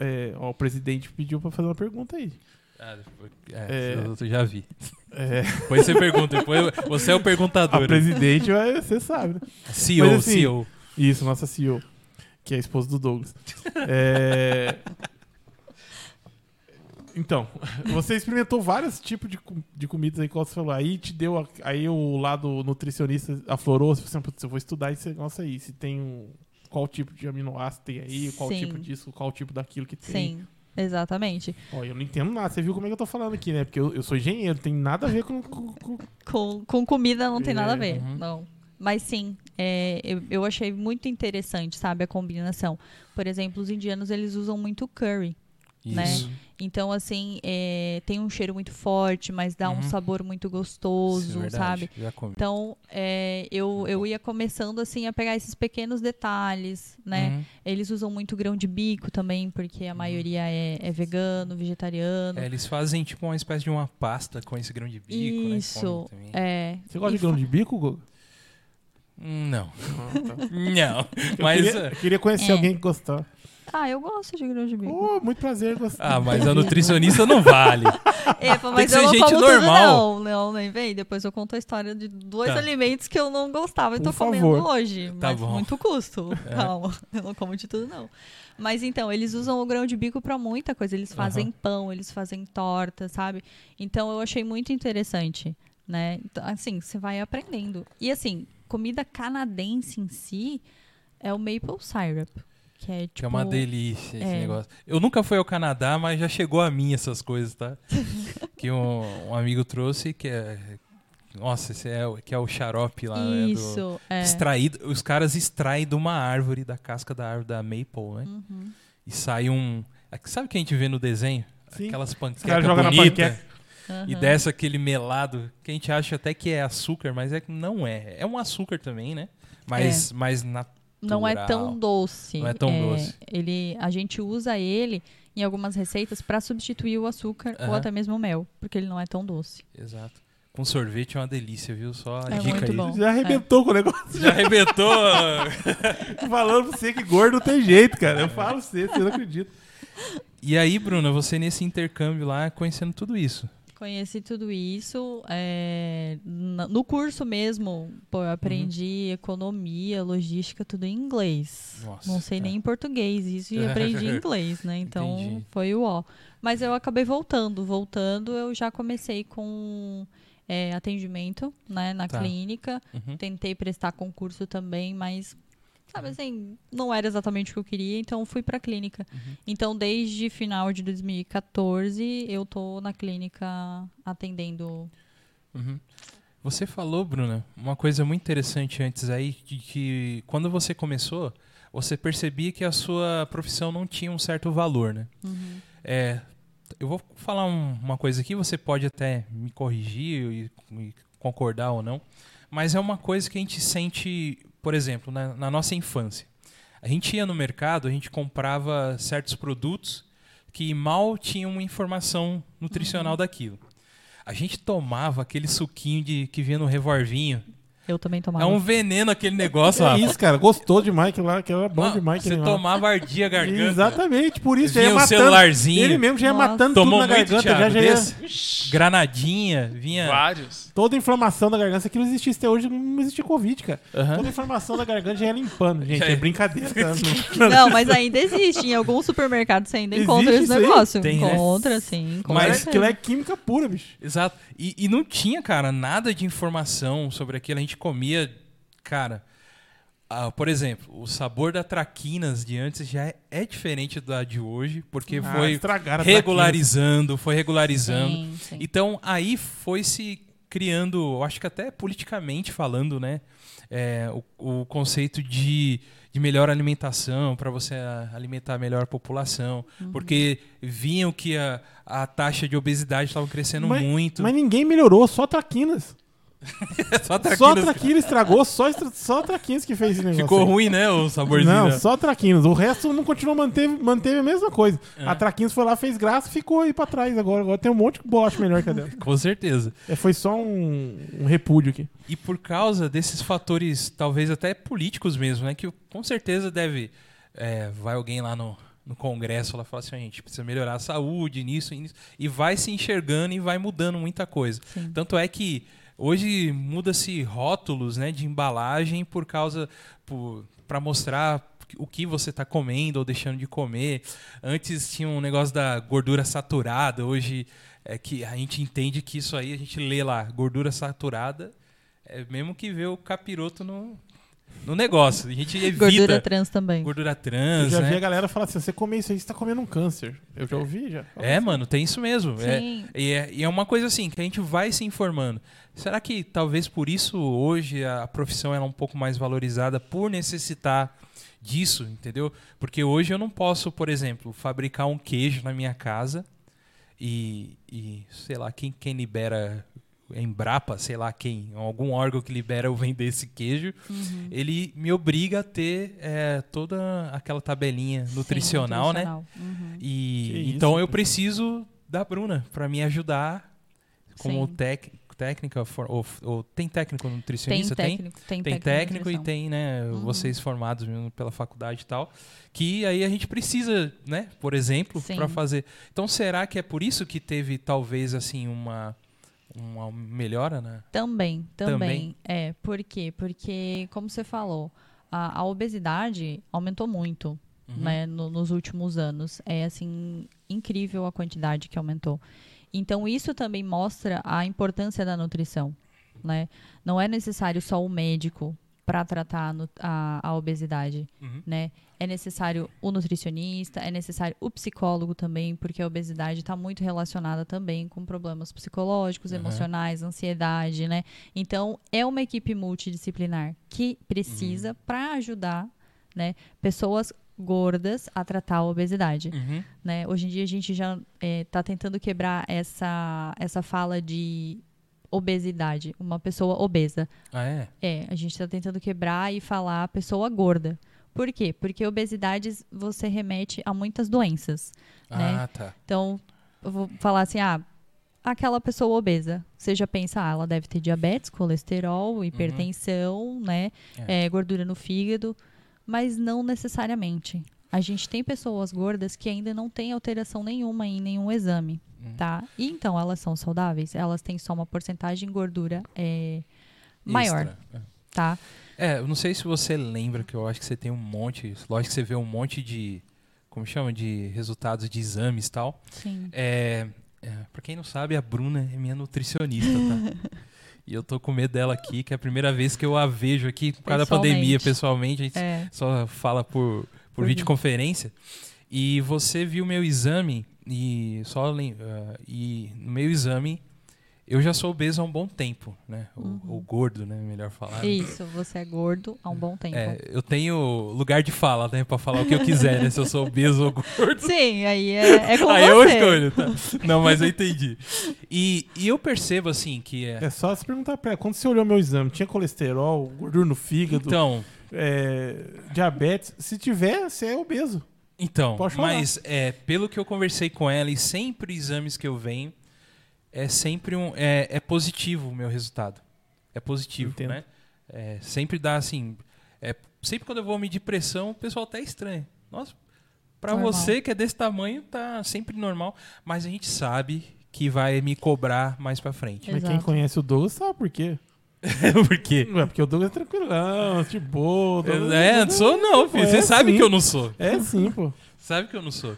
É, ó, o presidente pediu pra fazer uma pergunta aí. Ah, depois- É. é, eu já vi. É, Depois você pergunta, depois você é o perguntador. a presidente, vai- você sabe, né? CEO, Mas assim, CEO. Isso, nossa CEO, que é a esposa do Douglas. É, Então, [LAUGHS] você experimentou vários tipos de, de comidas aí, como você falou. Aí te deu. Aí o lado nutricionista aflorou. Você falou assim, "Putz, eu vou estudar esse negócio aí. Se tem um. Qual tipo de aminoácido tem aí, qual Sim. tipo disso, qual tipo daquilo que tem. Sim, exatamente. Ó, eu não entendo nada. Você viu como é que eu tô falando aqui, né? Porque eu, eu sou engenheiro, tem nada a ver com. com- com- Com, com comida não tem nada a ver, Uhum. não. Mas sim, é, eu, eu achei muito interessante, sabe, a combinação. Por exemplo, os indianos, eles usam muito curry. Né? Isso. Então, assim, é, tem um cheiro muito forte, mas dá um Uhum. sabor muito Isso é gostoso, verdade, sabe? Já comi. Então, é, eu, eu ia começando, assim, a pegar esses pequenos detalhes, né? Uhum. Eles usam muito grão de bico também, porque a maioria é, é vegano, vegetariano. É, eles fazem tipo uma espécie de uma pasta com esse grão de bico, né? Isso, Comem também. é. Você gosta E de grão de bico, Guga? Hum, Não, Ah, tá. [LAUGHS] não. Eu Mas, queria, eu queria conhecer É. alguém que gostar. Ah, eu gosto de grão de bico. Oh, muito prazer gostar. ah, mas a nutricionista não vale. [LAUGHS] Epa, mas que eu ser não gente como normal. tudo, não. Não, nem vem. Depois eu conto a história de dois Tá. alimentos que eu não gostava e Por tô comendo favor. hoje. Tá mas bom. muito custo. [LAUGHS] É. Calma, eu não como de tudo, não. Mas então, eles usam o grão de bico pra muita coisa. Eles fazem Aham. pão, eles fazem torta, sabe? Então eu achei muito interessante, né? Então, assim, você vai aprendendo. E assim, comida canadense em si é o maple syrup. Que é tipo. Que é uma delícia esse é. negócio. Eu nunca fui ao Canadá, mas já chegou a mim essas coisas, tá? [LAUGHS] que um, um amigo trouxe, que é. Nossa, esse é, o- que é o xarope lá, né? do- Isso, é. Extraído, os caras extraem de uma árvore, da casca da árvore da maple, né? Uhum. E sai um. Sabe o que a gente vê no desenho? Sim. Aquelas caras panquecas bonitas. panqueca. E desce aquele melado, que a gente acha até que é açúcar, mas é que não é. É um açúcar também, né? Mas, mas na, não é tão doce. Não é tão doce. Ele, a gente usa ele em algumas receitas para substituir o açúcar ou Aham. até mesmo o mel, porque ele não é tão doce. Exato. com sorvete é uma delícia, viu? Só a É dica muito aí. bom. Já arrebentou com o negócio. Já arrebentou. [LAUGHS] Falando pra você que gordo não tem jeito, cara. Eu falo pra você, você não acredita. e aí, Bruna, você nesse intercâmbio lá, conhecendo tudo isso. Conheci tudo isso. é, no curso mesmo, pô, eu aprendi economia, logística, tudo em inglês. Nossa, Não sei tá. nem em português, isso e [LAUGHS] aprendi inglês, né? Então Entendi. foi o ó. Mas eu acabei voltando. Voltando, eu já comecei com é, atendimento né, na Tá. clínica. Uhum. Tentei prestar concurso também, mas, sabe assim, não era exatamente o que eu queria, então fui pra clínica. Uhum. Então, desde final de 2014, eu tô na clínica atendendo. Uhum. Você falou, Bruna, uma coisa muito interessante antes aí, de que quando você começou, você percebia que a sua profissão não tinha um certo valor, né? É, eu vou falar um- uma coisa aqui, você pode até me corrigir e, e concordar ou não, mas é uma coisa que a gente sente, por exemplo, na, na nossa infância. A gente ia no mercado, a gente comprava certos produtos que mal tinham uma informação nutricional daquilo. A gente tomava aquele suquinho de, que vinha no revolvinho. Eu também tomava. É um veneno aquele negócio, É Rafa. isso, cara. Gostou demais aquilo lá, aquilo era bom Mano, demais. Você aquele lá. tomava ardia a garganta. Exatamente, por isso já Vinha ia o matando. celularzinho. Ele mesmo já ia Nossa. matando Tomou tudo na muito, garganta, Thiago, já, já ia. desse? Granadinha, vinha... Vários. Toda a inflamação da garganta, se aquilo existisse até hoje, não existia Covid, cara. Aham. Toda a inflamação da garganta já ia limpando, gente. Já É ia. brincadeira. tá? Não, mas ainda existe. Em alguns supermercados você ainda Existe encontra esse isso aí? negócio. Tem, né? encontra, sim. com Mas Mas certeza. aquilo é química pura, bicho. Exato. E, e não tinha, cara, nada de informação sobre aquilo. A gente comia, cara. ah, por exemplo, o sabor da traquinas de antes já é, é diferente da de hoje, porque Ah, foi regularizando, foi regularizando. Sim, sim. Então aí foi se criando, eu acho que até politicamente falando, né? é, o, o conceito de, de melhor alimentação para você a- alimentar melhor a população, Uhum. porque viam que a, a taxa de obesidade estava crescendo Mas- muito. Mas ninguém melhorou, só traquinas. Só [LAUGHS] Só traquinas traquinas estragou, só, estra- só traquinas que fez esse negócio. ficou aí. ruim, né? O saborzinho. Não, só traquinas. O resto não continuou, manteve, manteve a mesma coisa. É. A traquinas foi lá, fez graça ficou aí pra trás agora. Agora tem um monte de bolacha melhor que a dela. [LAUGHS] Com certeza. É, foi só um, um repúdio aqui. E por causa desses fatores, talvez até políticos mesmo, né? Que com certeza deve. é, vai alguém lá no, no Congresso lá falar assim, "Ó, a gente precisa melhorar a saúde nisso, e nisso. E vai se enxergando e vai mudando muita coisa. Sim. Tanto é que hoje muda-se rótulos né, de embalagem por causa. para mostrar o que você está comendo ou deixando de comer. Antes tinha um negócio da gordura saturada, hoje é que a gente entende que isso aí, a gente lê lá, gordura saturada, é mesmo que vê o capiroto no, no negócio. A gente evita Gordura trans também. gordura Eu trans, já vi a né? galera falar assim: você comer isso aí, você tá comendo um câncer. Eu já ouvi, já. É, mano, tem isso mesmo. É, Sim. e, é, e é uma coisa assim, que a gente vai se informando. Será que talvez por isso hoje a profissão ela é um pouco mais valorizada por necessitar disso, entendeu? Porque hoje eu não posso, por exemplo, fabricar um queijo na minha casa e, e sei lá, quem, quem libera Embrapa, sei lá quem, algum órgão que libera eu vender esse queijo, Uhum. ele me obriga a ter é, toda aquela tabelinha Sim, nutricional, né? nutricional. Uhum. E Que isso, então eu preciso da Bruna para me ajudar como tec, técnica for- ou, ou tem técnico Tem nutricionista técnico, tem, tem técnico, técnico de e tem né Uhum. vocês formados mesmo pela faculdade e tal que aí a gente precisa né por exemplo para fazer então será que é por isso que teve talvez assim uma uma melhora né Também, também, Também? É, por quê? Porque, como você falou, a, a obesidade aumentou muito Uhum. né, no- nos últimos anos. É, assim, incrível a quantidade que aumentou. Então, isso também mostra a importância da nutrição, né? Não é necessário só o médico para tratar a a obesidade, Uhum. né? É necessário o nutricionista, é necessário o psicólogo também, porque a obesidade está muito relacionada também com problemas psicológicos, Uhum. emocionais, ansiedade, né? Então, é uma equipe multidisciplinar que precisa Uhum. para ajudar, né, pessoas gordas a tratar a obesidade, Uhum. né? Hoje em dia a gente já está tentando quebrar essa essa fala de obesidade, uma pessoa obesa. ah é É, a gente está tentando quebrar e falar pessoa gorda. Por quê? Porque obesidade você remete a muitas doenças. Né? ah tá Então, eu vou falar assim, ah, aquela pessoa obesa. Você já pensa, ah, ela deve ter diabetes, colesterol, hipertensão, né? É. é, gordura no fígado, mas não necessariamente. A gente tem pessoas gordas que ainda não têm alteração nenhuma em nenhum exame, Hum. tá? E então elas são saudáveis, elas têm só uma porcentagem de gordura é, maior, Extra. É. tá? É, eu não sei se você lembra que eu acho que você tem um monte, lógico que você vê um monte de, como chama, de resultados de exames e tal. Sim. É, é, pra quem não sabe, a Bruna é minha nutricionista, tá? [LAUGHS] e eu tô com medo dela aqui, que é a primeira vez que eu a vejo aqui por causa da pandemia, pessoalmente. A gente É, só fala por, por Por videoconferência. E você viu meu exame e só ah, e no meu exame eu já sou obeso há um bom tempo, né? Ou, ou gordo, né? Melhor falar. isso, você é gordo há um bom tempo. É, eu tenho lugar de fala, né? Pra falar o que eu quiser, né? Se eu sou obeso ou gordo. Sim, aí é, é com Aí você. eu escolho, tá? Não, mas eu entendi. E, e eu percebo, assim, que é... É só se perguntar pra ela, quando você olhou meu exame, tinha colesterol, gordura no fígado, Então, é, diabetes? Se tiver, você é obeso. então Pode falar. mas é, pelo que eu conversei com ela e sempre exames que eu venho, é sempre um... É, é positivo o meu resultado. É positivo, Entendo. né? É, sempre dá, assim... É, sempre quando eu vou medir pressão, o pessoal até estranha. Nossa, pra Normal. você que é desse tamanho, tá sempre normal. Mas a gente sabe que vai me cobrar mais pra frente. Mas quem conhece o Douglas sabe por quê. [LAUGHS] Por quê? Não é porque o Douglas é tranquilão, de boa. Douglas- É, não sou não, filho. É Você sabe sim. que eu não sou. É sim, pô. Sabe que eu não sou.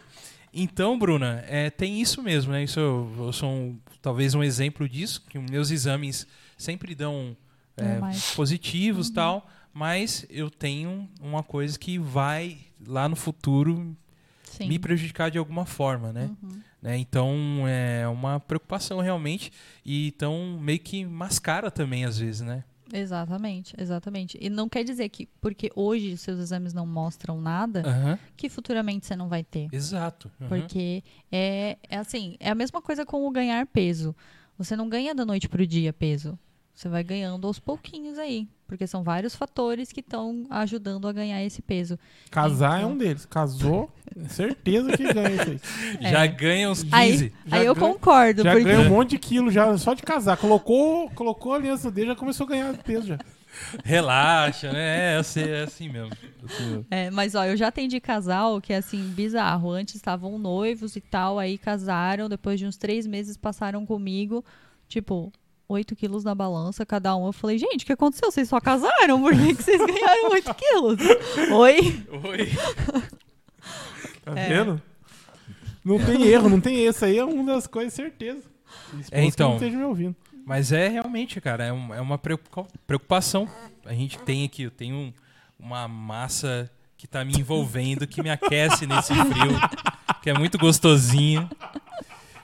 Então, Bruna, é, tem isso mesmo, né? Isso eu, eu sou um- talvez um exemplo disso, que meus exames sempre dão é, Normais. positivos Uhum. tal, mas eu tenho uma coisa que vai lá no futuro Sim. me prejudicar de alguma forma, né? Uhum. Né? Então é uma preocupação realmente e então meio que mascara também às vezes, né? Exatamente, exatamente. E não quer dizer que porque hoje seus exames não mostram nada, Aham, que futuramente você não vai ter. Exato. Aham. Porque é, é assim, é a mesma coisa com o ganhar peso. Você não ganha da noite pro dia peso. Você vai ganhando aos pouquinhos aí. Porque são vários fatores que estão ajudando a ganhar esse peso. Casar é Então. um deles. Casou, certeza que ganha isso aí. [LAUGHS] Já É. ganha uns 15. Aí, Já aí eu ganha- concordo, Já porque ganha um monte de quilo já, só de casar. Colocou, colocou a aliança dele, já começou a ganhar peso já. [LAUGHS] Relaxa, né? É assim, é assim mesmo. Assim mesmo. É, mas ó, eu já atendi casal que é assim, bizarro. Antes estavam noivos e tal, aí casaram, depois de uns três meses passaram comigo, tipo, 8 quilos na balança, cada um. Eu falei, gente, o que aconteceu? Vocês só casaram? Por que, que vocês ganharam 8 [LAUGHS] quilos? Oi? Oi. Tá É. vendo? Não tem erro, não tem esse aí, é uma das coisas, certeza. É, então. Que não esteja me ouvindo. Mas é realmente, cara, é, um- é uma preocupa- preocupação. A gente tem aqui, eu tenho um- uma massa que tá me envolvendo, que me aquece nesse frio, que é muito gostosinho.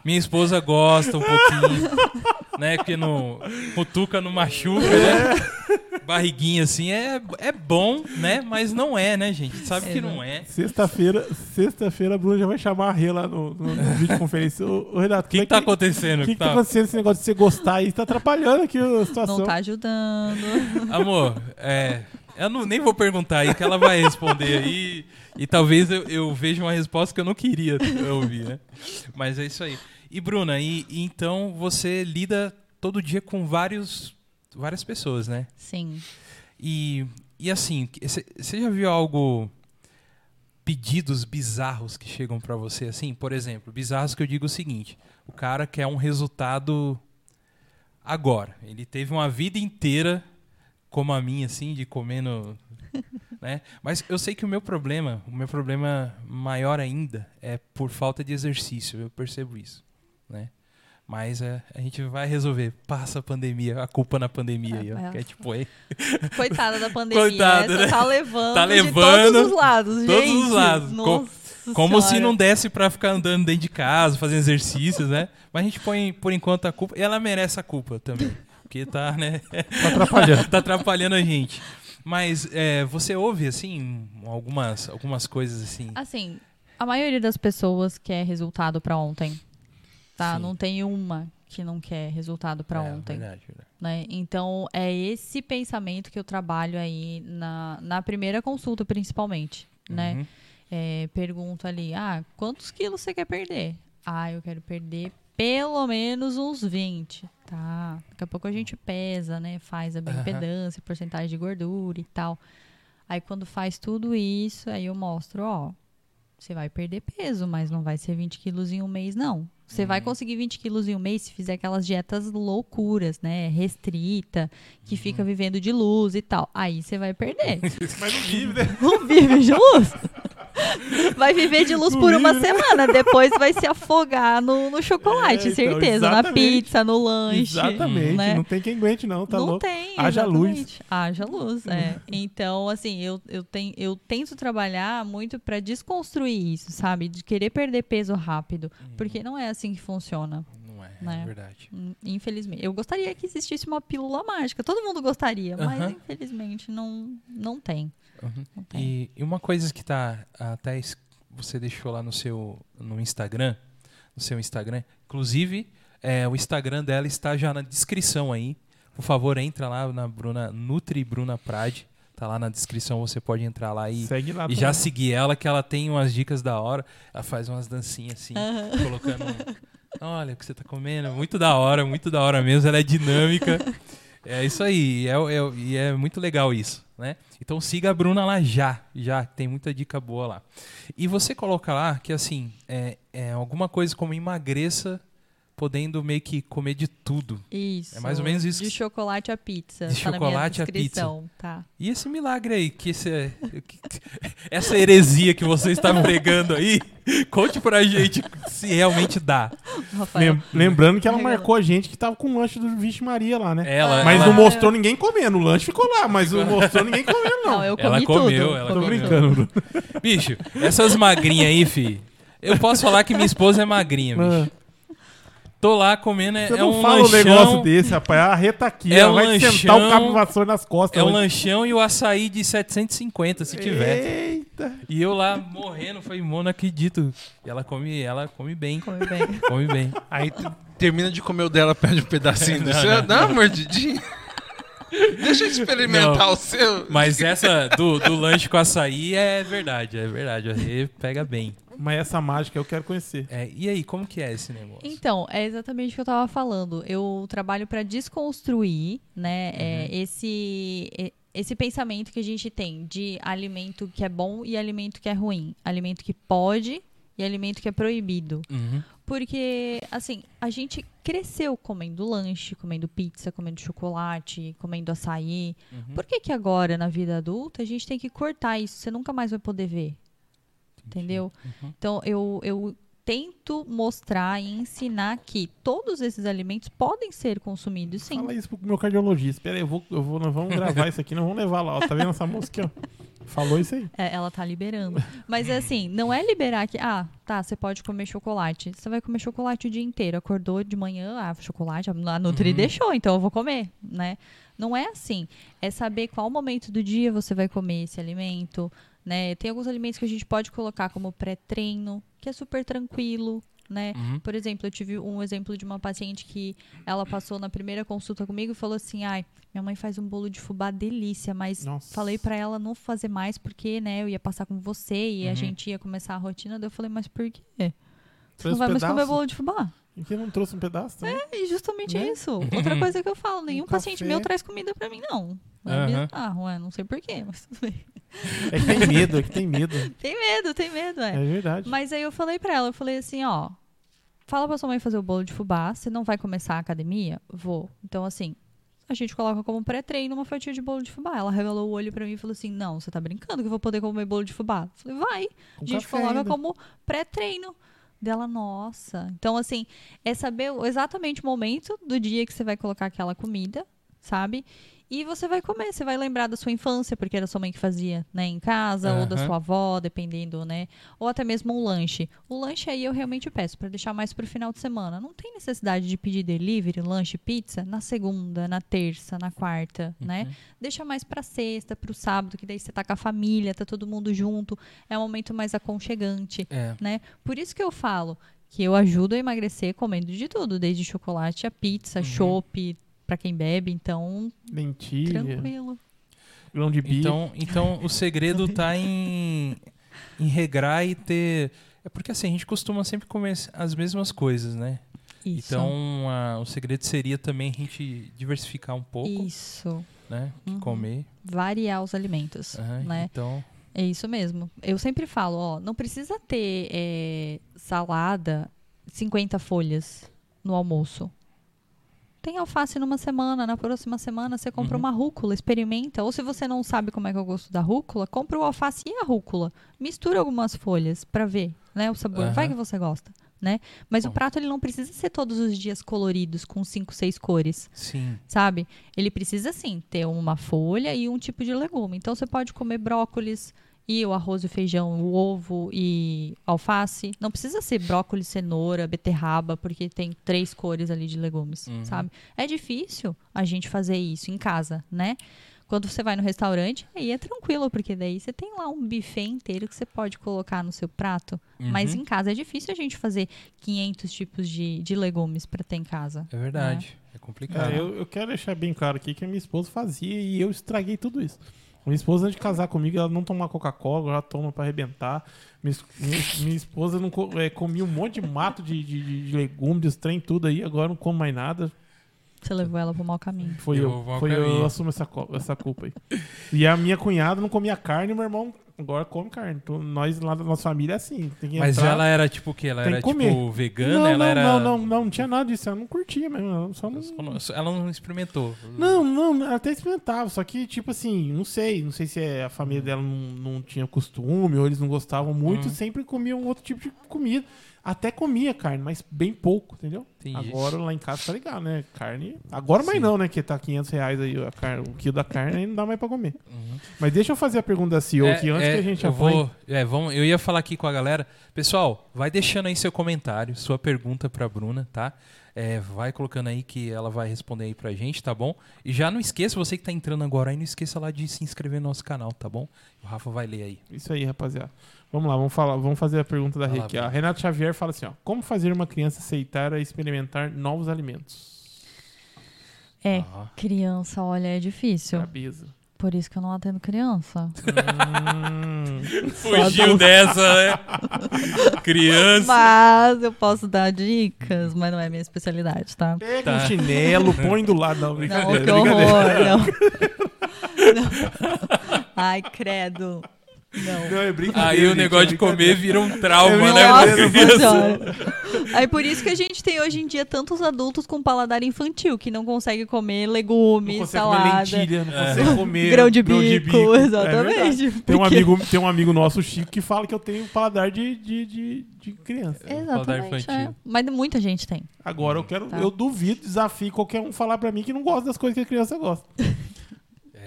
Minha esposa gosta um pouquinho, [LAUGHS] né? Porque no cutuca não machuca, né? Barriguinha assim é, é bom, né? Mas não é, né, gente? Sabe que não é. Sexta-feira, sexta-feira a Bruna já vai chamar a Rê lá no, no, no [LAUGHS] videoconferência. Ô, ô, Renato, O que, que tá acontecendo? O que, que tá Tá- acontecendo esse negócio de você gostar aí? Tá atrapalhando aqui a situação. Não tá ajudando. [LAUGHS] Amor, é, eu não, nem vou perguntar aí, que ela vai responder aí. E talvez eu, eu veja uma resposta que eu não queria ouvir, né? Mas é isso aí. E Bruna, e, e então você lida todo dia com vários, várias pessoas, né? Sim. E, e assim, você já viu algo pedidos bizarros que chegam pra você assim? Por exemplo, bizarros que eu digo o seguinte: o cara quer um resultado agora. Ele teve uma vida inteira como a minha assim, de comendo, [LAUGHS] né? Mas eu sei que o meu problema, o meu problema maior ainda é por falta de exercício, eu percebo isso, né? Mas é, a gente vai resolver. Passa a pandemia, a culpa na pandemia aí, ó. É, é. Que é tipo, aí, [LAUGHS] Coitada da pandemia. Coitada, essa né? tá levando, Tá de levando todos os lados, todos gente. os lados. Nossa Como se não desse pra ficar andando dentro de casa, fazendo exercícios, né? Mas a gente põe, por enquanto, a culpa. E ela merece a culpa também. Porque tá, né? Tá atrapalhando. [LAUGHS] tá atrapalhando a gente. Mas é, você ouve, assim, algumas, algumas coisas assim. Assim, a maioria das pessoas quer resultado pra ontem. Tá? Sim. Não tem uma que não quer resultado pra É, ontem. Verdade, verdade. né? Então, é esse pensamento que eu trabalho aí na, na primeira consulta, principalmente, né? Uhum. É, pergunto ali, ah, quantos quilos você quer perder? Ah, eu quero perder pelo menos uns 20. Tá. Daqui a pouco a gente pesa, né? Faz a bioimpedância, porcentagem de gordura e tal. Aí quando faz tudo isso, aí eu mostro, ó, você vai perder peso, mas não vai ser 20 quilos em um mês, não. Você vai conseguir 20 quilos em um mês se fizer aquelas dietas loucuras, né? Restrita, que fica vivendo de luz e tal. Aí você vai perder. [LAUGHS] Mas não vive, né? Não vive de luz? [LAUGHS] Vai viver de luz por uma semana, depois vai se afogar no, no chocolate, É, então, certeza. Na pizza, no lanche. Exatamente. né? Não tem quem aguente, não, tá não louco? tem. Haja luz. Haja luz, é. Então, assim, eu, eu, tenho, eu tento trabalhar muito pra desconstruir isso, sabe? De querer perder peso rápido. Porque não é assim que funciona. Não é, Né? é verdade. hum, Infelizmente. Eu gostaria que existisse uma pílula mágica. Todo mundo gostaria, mas Aham. infelizmente não, não tem. Uhum. E, e uma coisa que tá até você deixou lá no seu no Instagram, no seu Instagram, inclusive é, o Instagram dela está já na descrição aí. Por favor, entra lá na Bruna Nutri Bruna Prade, tá lá na descrição, você pode entrar lá e, Segue lá. e já seguir ela que ela tem umas dicas da hora. Ela faz umas dancinhas assim, colocando Olha o que você tá comendo, muito da hora, muito da hora mesmo, ela é dinâmica. [LAUGHS] É isso aí, é, é- e é muito legal isso, né? Então siga a Bruna lá já, já, tem muita dica boa lá. E você coloca lá que assim, é, é alguma coisa como emagreça, podendo meio que comer de tudo. Isso. É mais ou menos isso De chocolate a pizza. De tá chocolate na a descrição, Tá. E esse milagre aí, que esse, que- essa heresia que você está pregando aí, [LAUGHS] conte pra gente se realmente dá. Rafael. Lem- Lembrando que ela marcou a gente que tava com o lanche do Vixe Maria lá, né? Ela, Mas ela, não mostrou ninguém comendo. O lanche ficou lá, mas não mostrou ninguém comendo, não. Não, eu comi Ela comeu, tudo. ela Tô comeu. brincando, Bruno. Bicho, essas magrinhas aí, fi. Eu posso falar que minha esposa é magrinha, bicho. Tô lá comendo, é, Você é não um fala um lanchão. negócio desse, rapaz. A reta aqui, É ela um vai sentar o lanchão, cabo vassoura nas costas. É um lanchão e o açaí de 750, se tiver. Eita. E eu lá morrendo, falei, mano, não acredito. E ela come, ela come bem, Come bem. [LAUGHS] come bem. Aí tu termina de comer o dela, pede um pedacinho [LAUGHS] do seu. Dá uma mordidinha. [LAUGHS] Deixa eu experimentar Não. o seu. Mas essa do, do lanche com açaí é verdade, é verdade. Aí pega bem. Mas essa mágica eu quero conhecer. É, e aí, como que é esse negócio? Então, é exatamente o que eu tava falando. Eu trabalho para desconstruir, né, é, Uhum. esse e- esse pensamento que a gente tem de alimento que é bom e alimento que é ruim, alimento que pode e alimento que é proibido. Uhum. Porque, assim, a gente cresceu comendo lanche, comendo pizza, comendo chocolate, comendo açaí. Uhum. Por que que agora, na vida adulta, a gente tem que cortar isso? Você nunca mais vai poder ver. Entendeu? Uhum. Então, eu, eu tento mostrar e ensinar que todos esses alimentos podem ser consumidos, sim. Fala isso pro meu cardiologista. Pera aí, eu vou, eu vou, nós vamos gravar isso aqui, nós vamos levar lá. Ó. Tá vendo essa moça aqui, ó? Falou isso aí. É, ela tá liberando. Mas é assim, não é liberar que, ah, tá, você pode comer chocolate. Você vai comer chocolate o dia inteiro. Acordou de manhã, ah, chocolate, a Nutri Uhum. deixou, então eu vou comer, né? Não é assim. É saber qual momento do dia você vai comer esse alimento, né? Tem alguns alimentos que a gente pode colocar como pré-treino, que é super tranquilo, né? Uhum. Por exemplo, eu tive um exemplo de uma paciente que ela passou na primeira consulta comigo e falou assim: ai, minha mãe faz um bolo de fubá delícia, mas Nossa. falei pra ela não fazer mais porque, né, eu ia passar com você e a Uhum. gente ia começar a rotina. Daí eu falei, mas por quê? Você não vai mais pedaço? comer bolo de fubá? E que não trouxe um pedaço também? É, e justamente Né? isso. [LAUGHS] Outra coisa que eu falo, nenhum Um paciente café. meu traz comida pra mim, não. É Aham. bizarro, é, não sei porquê, mas tudo bem. É que tem medo, é que tem medo. [LAUGHS] Tem medo, tem medo, É é. verdade. Mas aí eu falei pra ela, eu falei assim, ó, fala pra sua mãe fazer o bolo de fubá, você não vai começar a academia? Vou. Então, assim, a gente coloca como pré-treino uma fatia de bolo de fubá. Ela regalou o olho pra mim e falou assim, não, você tá brincando que eu vou poder comer bolo de fubá? Eu falei, vai. Com a gente coloca ainda. como pré-treino. Dela, nossa. Então, assim, é saber exatamente o momento do dia que você vai colocar aquela comida, sabe? E você vai comer, você vai lembrar da sua infância, porque era sua mãe que fazia, né, em casa, ou da sua avó, dependendo, né? Ou até mesmo um lanche. O lanche aí eu realmente peço pra deixar mais pro final de semana. Não tem necessidade de pedir delivery, lanche, pizza na segunda, na terça, na quarta, né? Deixa mais pra sexta, pro sábado, que daí você tá com a família, tá todo mundo junto. É um momento mais aconchegante É. né? Por isso que eu falo que eu ajudo a emagrecer comendo de tudo, desde chocolate a pizza, chopp, pra quem bebe, então Lentilha, tranquilo. grão de bico. Então, então o segredo tá [LAUGHS] em, em regrar e ter. É porque assim, a gente costuma sempre comer as mesmas coisas, né? Isso. Então, a- o segredo seria também a gente diversificar um pouco, Isso. né? Que Uhum. comer. Variar os alimentos, Aham, né? Então, É isso mesmo. Eu sempre falo, ó, não precisa ter é, salada 50 folhas no almoço. Tem alface numa semana, na próxima semana você compra Uhum. uma rúcula, experimenta. Ou se você não sabe como é que é o gosto da rúcula, compra o alface e a rúcula. Mistura algumas folhas pra ver, né, o sabor. Vai Aham. que você gosta, né? Mas o Bom. prato ele não precisa ser todos os dias coloridos com cinco, seis cores sim. sabe? Ele precisa sim ter uma folha e um tipo de legume. Então você pode comer brócolis e o arroz e o feijão, o ovo e alface. Não precisa ser brócolis, cenoura, beterraba, porque tem três cores ali de legumes, Uhum. sabe? É difícil a gente fazer isso em casa, né? Quando você vai no restaurante, aí é tranquilo, porque daí você tem lá um buffet inteiro que você pode colocar no seu prato. Mas Uhum. em casa é difícil a gente fazer 500 tipos de, de legumes para ter em casa. É verdade. É complicado. É, eu, eu quero deixar bem claro aqui que a minha esposa fazia e eu estraguei tudo isso. Minha esposa, antes de casar comigo, ela não tomava Coca-Cola, ela toma pra arrebentar. Minha, minha, minha esposa não co- é, comia um monte de mato de, de, de legumes, trem, tudo aí. Agora não como mais nada. Você levou ela pro mau caminho. Foi Eu eu. Foi eu, caminho. eu assumo essa, essa culpa aí. E a minha cunhada não comia carne, meu irmão agora come carne. Então, nós lá da nossa família é assim. Tem que Mas entrar- ela era tipo o quê? Ela era tipo vegana? não, ela não, era. não, não, não, não tinha nada disso. Ela não curtia mesmo. Ela só não, Ela não experimentou. Não, não, ela até experimentava, só que, tipo assim, não sei, não sei se é a família dela não, não tinha costume ou eles não gostavam muito, Hum. sempre comiam outro tipo de comida. Até comia carne, mas bem pouco, entendeu? Agora lá em casa tá legal, né? Carne. Agora mais Sim. não, né? Que tá 500 reais aí a carne, o quilo da carne aí não dá mais pra comer. Uhum. Mas deixa eu fazer a pergunta da CEO aqui antes que a gente eu apanhe. vou, é, vamos, eu ia falar aqui com a galera. Pessoal, vai deixando aí seu comentário, sua pergunta pra Bruna, tá? É, vai colocando aí que ela vai responder aí pra gente, tá bom? E já não esqueça, você que tá entrando agora aí, não esqueça lá de se inscrever no nosso canal, tá bom? O Rafa vai ler aí. Isso aí, rapaziada. Vamos lá, vamos falar, vamos fazer a pergunta da Rick. A. Renata Xavier fala assim, ó: Como fazer uma criança aceitar a experimentar novos alimentos? É, Ah, criança, olha, é difícil. Cabeça. Por isso que eu não atendo criança. Hum. [LAUGHS] Fugiu dessa, né? Criança. Mas eu posso dar dicas, mas não é minha especialidade, tá? Pega Tá. um chinelo, põe do lado. Não, Não, que horror, não. [LAUGHS] Não. Ai, credo. Não. Não, é brincadeira. Aí o gente, negócio é de comer vira um trauma, né? Nossa. Aí por isso que a gente tem hoje em dia tantos adultos com paladar infantil que não conseguem comer Não legumes, consegue comer salada, lentilha, não É. consegue comer grão de bico, É verdade. exatamente. tem, um amigo, tem um amigo nosso, Chico, que fala que eu tenho paladar de, de, de, de criança. Paladar Exatamente. infantil. é. Mas muita gente tem. Agora eu quero, Tá. eu duvido, desafio qualquer um falar pra mim que não gosta das coisas que a criança gosta. [LAUGHS]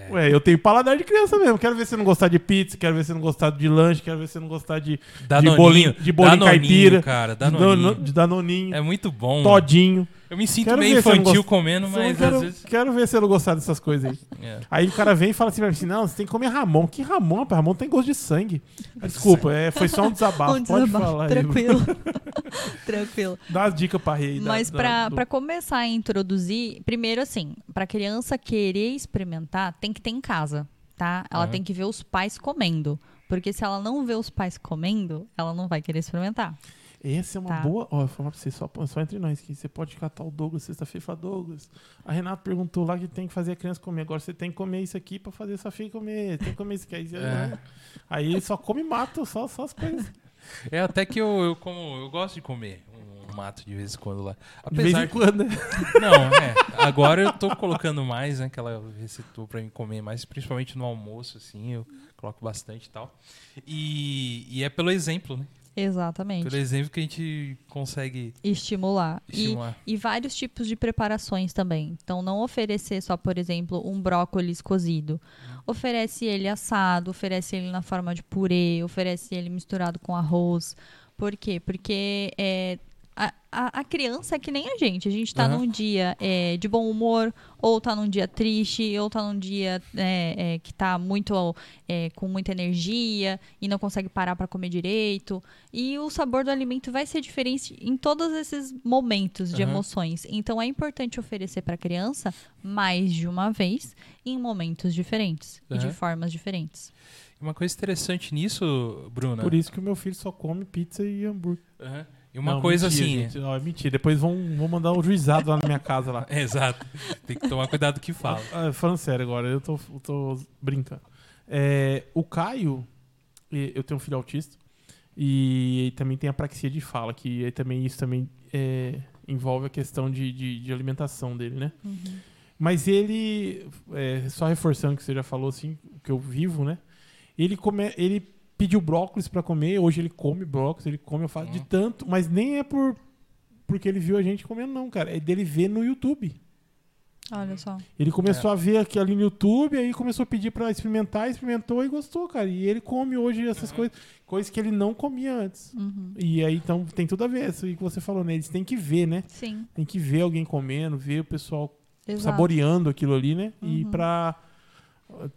É. Ué, eu tenho paladar de criança mesmo. Quero ver você não gostar de pizza, quero ver você não gostar de lanche, quero ver você não gostar de, de bolinho, de bolinho Danoninho, caipira, cara, Danoninho. dano- de danoninho, É muito bom. todinho. Eu me sinto Quero meio infantil gosto- comendo, mas quero, às vezes. quero ver se eu não gostar dessas coisas aí. É. Aí o cara vem e fala assim pra mim assim, não, você tem que comer Ramon. Que Ramon, rapaz? Ramon tem gosto de sangue. Ah, Desculpa, é, foi só um [LAUGHS] desabafo. Um Pode desabafo, falar aí. Tranquilo. [LAUGHS] Tranquilo. Dá as dicas pra rei. Mas da, pra do- pra começar a introduzir, primeiro assim, pra criança querer experimentar, tem que ter em casa, tá? Ela Aham. tem que ver os pais comendo. Porque se ela não vê os pais comendo, ela não vai querer experimentar. Essa é uma Tá. boa. Ó, eu vou falar pra você, só, só entre nós aqui. Você pode catar o Douglas sexta-feira falar, Douglas. A Renata perguntou lá que tem que fazer a criança comer. Agora você tem que comer isso aqui pra fazer sua filha comer. Tem que comer isso aqui. Aí, [LAUGHS] É. aí ele só come mata, só, só as coisas. É até que eu, eu como, eu gosto de comer um mato de vez em quando lá. De vez Apesar em quando, né? [LAUGHS] Não, é. Agora eu tô colocando mais, né? Que ela recitou pra mim comer mais, principalmente no almoço, assim, eu coloco bastante e tal. E, e é pelo exemplo, né? Exatamente. Pelo exemplo que a gente consegue Estimular. E, estimular. e vários tipos de preparações também. Então, não oferecer só, por exemplo, um brócolis cozido. Oferece ele assado, oferece ele na forma de purê, oferece ele misturado com arroz. Por quê? Porque é, a, a, criança é que nem a gente. A gente tá Aham. num dia é, de bom humor, ou tá num dia triste, ou tá num dia é, é, que tá muito é, com muita energia e não consegue parar para comer direito. E o sabor do alimento vai ser diferente em todos esses momentos de Aham. emoções. Então é importante oferecer para a criança mais de uma vez em momentos diferentes e de formas diferentes. Uma coisa interessante nisso, Bruna. Por isso que o meu filho só come pizza e hambúrguer. Aham. E uma Não, coisa mentira, assim. gente. Não, é mentira. Depois vão, vão mandar um juizado lá na minha casa lá. [LAUGHS] Exato. Tem que tomar cuidado com o que fala. Ah, falando sério agora, eu tô, eu tô brincando. É, o Caio, eu tenho um filho autista e também tem apraxia de fala, que aí também isso também é, envolve a questão de, de, de alimentação dele, né? Mas ele, é, só reforçando o que você já falou, assim, o que eu vivo, né? Ele, come, ele pediu brócolis pra comer, hoje ele come brócolis, ele come alface de tanto, mas nem é por porque ele viu a gente comendo, não, cara. É dele ver no YouTube. Olha só. Ele começou a ver aqui ali no YouTube, aí começou a pedir pra experimentar, experimentou e gostou, cara. E ele come hoje essas coisas, coisas que ele não comia antes. Uhum. E aí, então, tem tudo a ver, isso aí que você falou, né? Eles têm que ver, né? Sim, Tem que ver alguém comendo, ver o pessoal exato. saboreando aquilo ali, né? E Uhum. pra uh,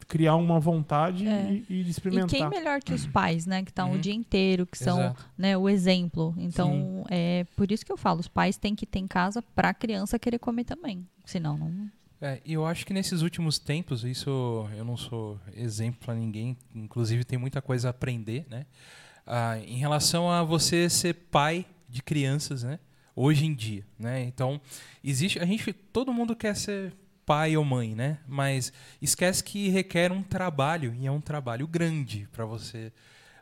criar uma vontade É. e, e de E experimentar. quem melhor que os pais, né? Que estão Uhum. o dia inteiro, que são Exato. né, o exemplo. Então, é por isso que eu falo, os pais têm que ter em casa pra criança querer comer também. Senão, não. É, e eu acho que nesses últimos tempos, isso eu não sou exemplo para ninguém, inclusive tem muita coisa a aprender, né? Ah, em relação a você ser pai de crianças, né? Hoje em dia, né? Então, existe, a gente, todo mundo quer ser pai ou mãe, né? Mas esquece que requer um trabalho e é um trabalho grande para você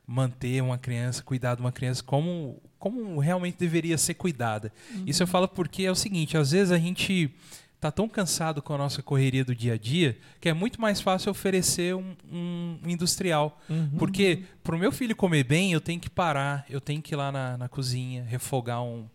manter uma criança, cuidar de uma criança como como realmente deveria ser cuidada. Isso eu falo porque é o seguinte, às vezes a gente tá tão cansado com a nossa correria do dia a dia que é muito mais fácil oferecer um, um industrial. Uhum. Porque pro meu filho comer bem, eu tenho que parar, eu tenho que ir lá na, na cozinha, refogar um,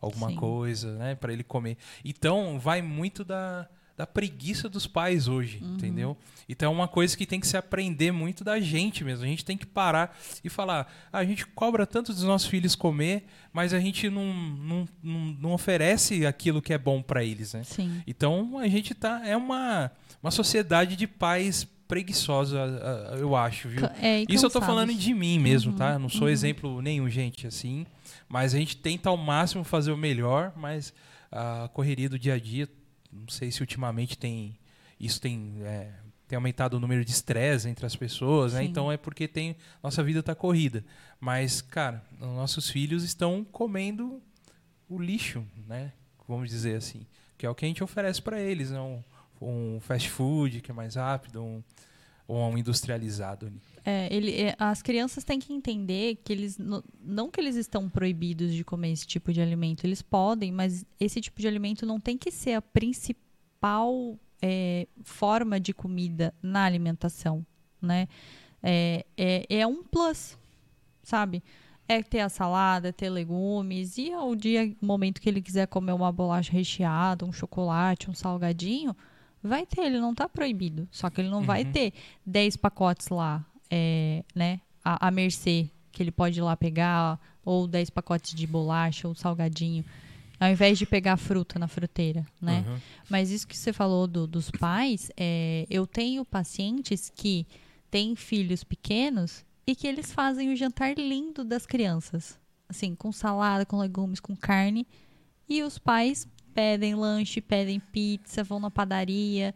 alguma Sim. coisa, né, para ele comer. Então, vai muito da, da preguiça dos pais hoje, Uhum. entendeu? Então, é uma coisa que tem que se aprender muito da gente mesmo. A gente tem que parar e falar: "Ah, a gente cobra tanto dos nossos filhos comer, mas a gente não, não, não, não oferece aquilo que é bom para eles, né? Sim. Então a gente tá. É uma, uma sociedade de pais preguiçosos, ah, eu acho, viu? É, Isso eu tô falando de mim mesmo, Uhum, tá? Não sou uhum. exemplo nenhum, gente, assim. Mas a gente tenta ao máximo fazer o melhor, mas a correria do dia a dia, não sei se ultimamente tem. Isso tem. é, tem aumentado o número de estresse entre as pessoas, né? Então é porque tem nossa vida tá corrida. Mas, cara, os nossos filhos estão comendo o lixo, né? Vamos dizer assim. Que é o que a gente oferece para eles, né? Um, um fast food que é mais rápido, um, ou um industrializado. É, ele, é, as crianças têm que entender que eles não que eles estão proibidos de comer esse tipo de alimento, eles podem, mas esse tipo de alimento não tem que ser a principal é, forma de comida na alimentação, né? É, é, é um plus, sabe? É ter a salada, ter legumes e ao dia, momento que ele quiser comer uma bolacha recheada, um chocolate, um salgadinho, vai ter, ele não tá proibido. Só que ele não vai Uhum. ter 10 pacotes lá, é, né? A, a mercê, que ele pode ir lá pegar, ou 10 pacotes de bolacha ou salgadinho. Ao invés de pegar fruta na fruteira, né? Uhum. Mas isso que você falou do- dos pais, é, eu tenho pacientes que têm filhos pequenos e que eles fazem o jantar lindo das crianças. Assim, com salada, com legumes, com carne. E os pais pedem lanche, pedem pizza, vão na padaria.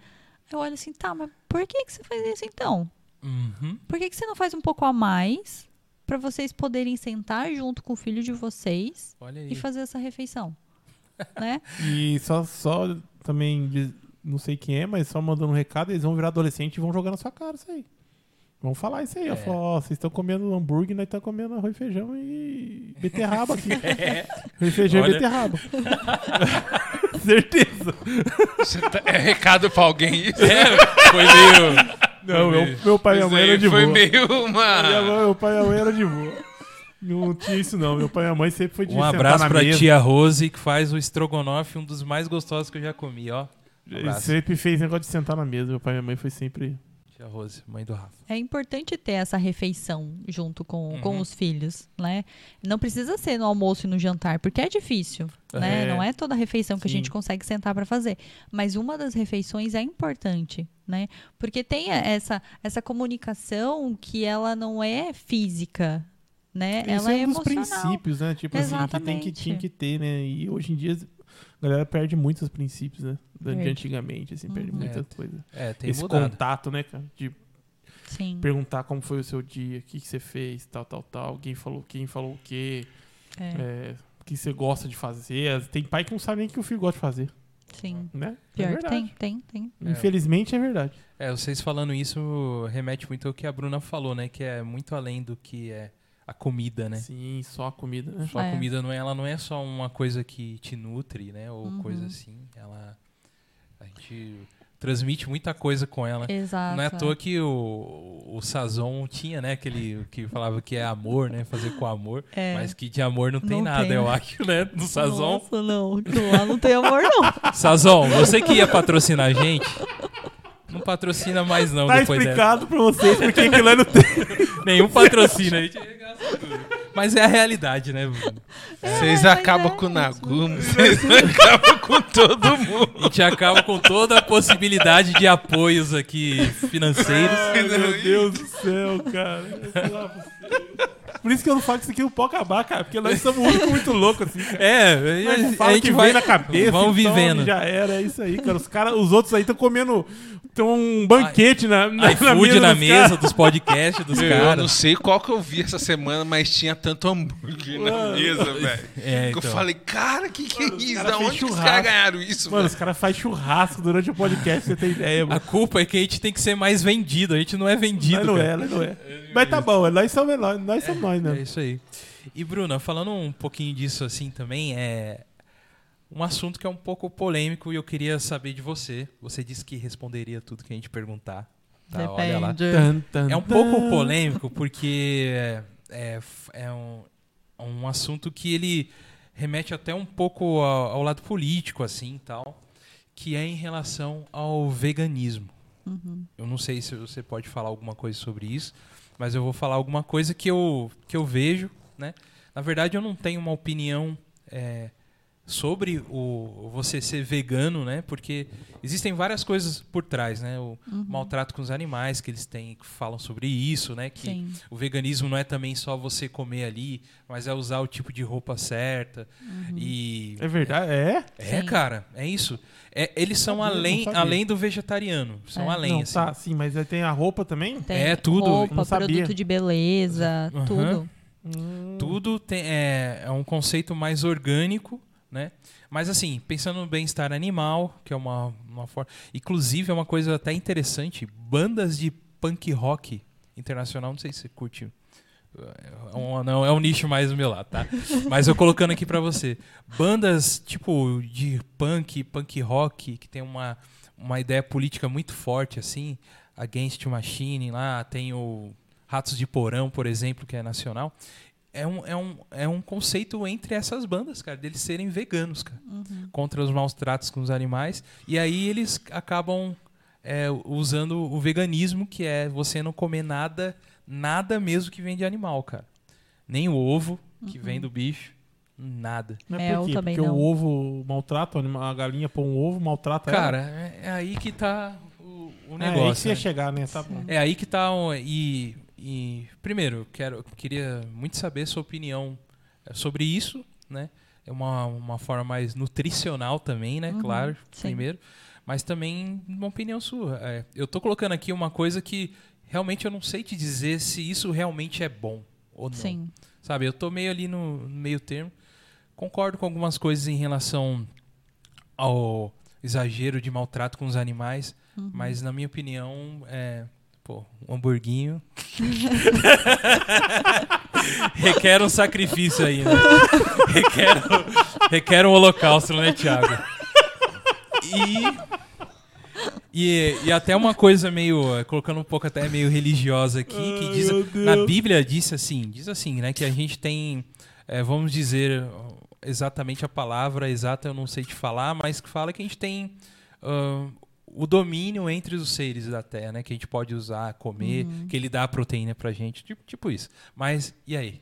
Eu olho assim, tá, mas por que, que você faz isso então? Uhum. Por que, que você não faz um pouco a mais para vocês poderem sentar junto com o filho de vocês e fazer essa refeição? [LAUGHS] né? E só, só também, não sei quem é, mas só mandando um recado, eles vão virar adolescente e vão jogar na sua cara isso aí. Vão falar isso aí, É. ó. Falar, ó, vocês estão comendo hambúrguer, nós estamos comendo arroz e feijão e beterraba aqui. [LAUGHS] Arroz e feijão Olha- e beterraba. [LAUGHS] Certeza. Você tá- é recado pra alguém isso? Foi meio. Não, Foi meu, meu pai e minha Isso mãe aí eram de foi boa. meio Minha mãe, uma. meu pai e minha mãe eram de boa. Não tinha isso não. Meu pai e minha mãe sempre foi de Um abraço pra mesa. tia Rose, que faz o estrogonofe, um dos mais gostosos que eu já comi, ó. Um sempre fez negócio de sentar na mesa. Meu pai e minha mãe foi sempre... Tia Rose, mãe do Rafa. É importante ter essa refeição junto com, com Uhum. os filhos, né? Não precisa ser no almoço e no jantar, porque é difícil, né? É. Não é toda refeição que a Sim. gente consegue sentar para fazer. Mas uma das refeições é importante, né? Porque tem essa, essa comunicação que ela não é física, né? Isso ela é, é um dos emocional. princípios, né? Tipo assim, que tem que, Exatamente. tinha que ter, né? E hoje em dia a galera perde muitos princípios, né? Da- De Perde. antigamente, assim, perde Uhum. muitas É, coisas. É, tem Esse mudado. contato, né, cara? De Sim. perguntar como foi o seu dia, o que, que você fez, tal, tal, tal. Alguém falou quem falou o quê. É. É, que você gosta de fazer. Tem pai que não sabe nem o que o filho gosta de fazer, Sim. né? Pior é que verdade. tem, tem, tem. É. Infelizmente é verdade. É, vocês falando isso remete muito ao que a Bruna falou, né? Que é muito além do que é a comida, né? Sim, só a comida, né? Só a É. comida não é, ela não é só uma coisa que te nutre, né? Ou Uhum. coisa assim. Ela a gente transmite muita coisa com ela. Exato. Não é à toa que o, o Sazon tinha, né? Aquele que falava que é amor, né? Fazer com amor. É. Mas que de amor não tem Não nada, tem. eu acho, né? No Sazon. Nossa, não. Lá não tem amor, não. Sazon, você que ia patrocinar a gente, não patrocina mais não Tá depois dessa. explicado pra vocês porque aquilo lá não tem. Nenhum patrocínio, a gente arregaça tudo. Mas é a realidade, né, Bruno? Vocês mas acabam é com o. Nagumo, vocês [LAUGHS] acabam com todo mundo. A gente acaba com toda a possibilidade de apoios aqui financeiros. Ai, meu Deus do céu, cara. Eu Por isso que eu não falo que isso aqui não pode acabar, cara. Porque nós somos muito, muito loucos, assim, cara. É, Nós a, fala gente que vai na cabeça, vamos e tome, vivendo. Já era, é isso aí, cara. Os, cara, os outros aí estão comendo. Tem um banquete na, na, iFood na dos mesa caras. dos podcasts dos [LAUGHS] Eu não caras. sei qual que eu vi essa semana, mas tinha tanto hambúrguer na Mano. mesa, velho. É, Que então. Eu falei, cara, que que é os isso? cara Da onde que os caras ganharam isso, Mano, os caras fazem churrasco durante o podcast, você tem ideia, A mano. culpa é que a gente tem que ser mais vendido. A gente não é vendido. Nós não cara. é, não é. Mas tá bom, nós somos nós, nós somos nós, É né? isso aí. E Bruna, falando um pouquinho disso assim também, é um assunto que é um pouco polêmico e eu queria saber de você. Você disse que responderia tudo que a gente perguntar. Tá, olha lá. Depende. Tan, tan, É um tan. pouco polêmico porque é, é um, um assunto que ele remete até um pouco ao, ao lado político, assim, tal, que é em relação ao veganismo. Uhum. Eu não sei se você pode falar alguma coisa sobre isso, mas eu vou falar alguma coisa que eu, que eu vejo, né? Na verdade, eu não tenho uma opinião é, sobre o você ser vegano, né? Porque existem várias coisas por trás, né? O maltrato com os animais que eles têm, que falam sobre isso, né? Que Sim. o veganismo não é também só você comer ali, mas é usar o tipo de roupa certa e É verdade? É? é, Sim. cara, é isso. É, eles são Sabia, além, além do vegetariano. São É. além, não, assim. tá, sim, mas aí tem a roupa também? Tem É, tudo. Roupa, Não sabia. produto de beleza, Aham. tudo. Hum. Tudo tem, é, é um conceito mais orgânico, né? Mas assim, pensando no bem-estar animal, que é uma, uma forma. Inclusive, é uma coisa até interessante. Bandas de punk rock internacional, não sei se você curte. É um, não, é um nicho mais do meu lado, tá? Mas eu colocando aqui pra você. Bandas tipo de punk, punk rock, que tem uma, uma ideia política muito forte, assim. Against Machine lá, tem o Ratos de Porão, por exemplo, que é nacional. É um, é, um, é um conceito entre essas bandas, cara, deles serem veganos, cara. Contra os maus tratos com os animais. E aí eles acabam é, usando o veganismo, que é você não comer nada, nada mesmo que vem de animal, cara. Nem o ovo que vem do bicho, nada. Mas É, por eu quê? também Porque não. o ovo maltrata, a galinha põe um ovo, maltrata ela. Cara, é, é aí que tá o, o É, aí que negócio. você ia né? chegar, né? Tá bom. É aí que tá. o- E, e primeiro, quero, queria muito saber sua opinião eh, sobre isso, né? É uma, uma forma mais nutricional também, né? Uhum, claro, sim. primeiro. Mas também uma opinião sua. É, eu tô colocando aqui uma coisa que realmente eu não sei te dizer se isso realmente é bom ou não. Sim. Sabe, eu tô meio ali no, no meio termo. Concordo com algumas coisas em relação ao exagero de maltrato com os animais, Uhum. mas na minha opinião, é, pô, um hamburguinho [LAUGHS] requer um sacrifício aí, né? requer, requer um holocausto, né, Thiago? E e, e até uma coisa meio, eh, colocando um pouco até meio religiosa aqui, que Ai, diz, Deus. na Bíblia diz assim, diz assim, né, que a gente tem, eh, vamos dizer exatamente a palavra exata, eu não sei te falar, mas que fala que a gente tem ah, o domínio entre os seres da Terra, né, que a gente pode usar, comer, que ele dá a proteína pra gente, tipo, tipo isso. Mas e aí,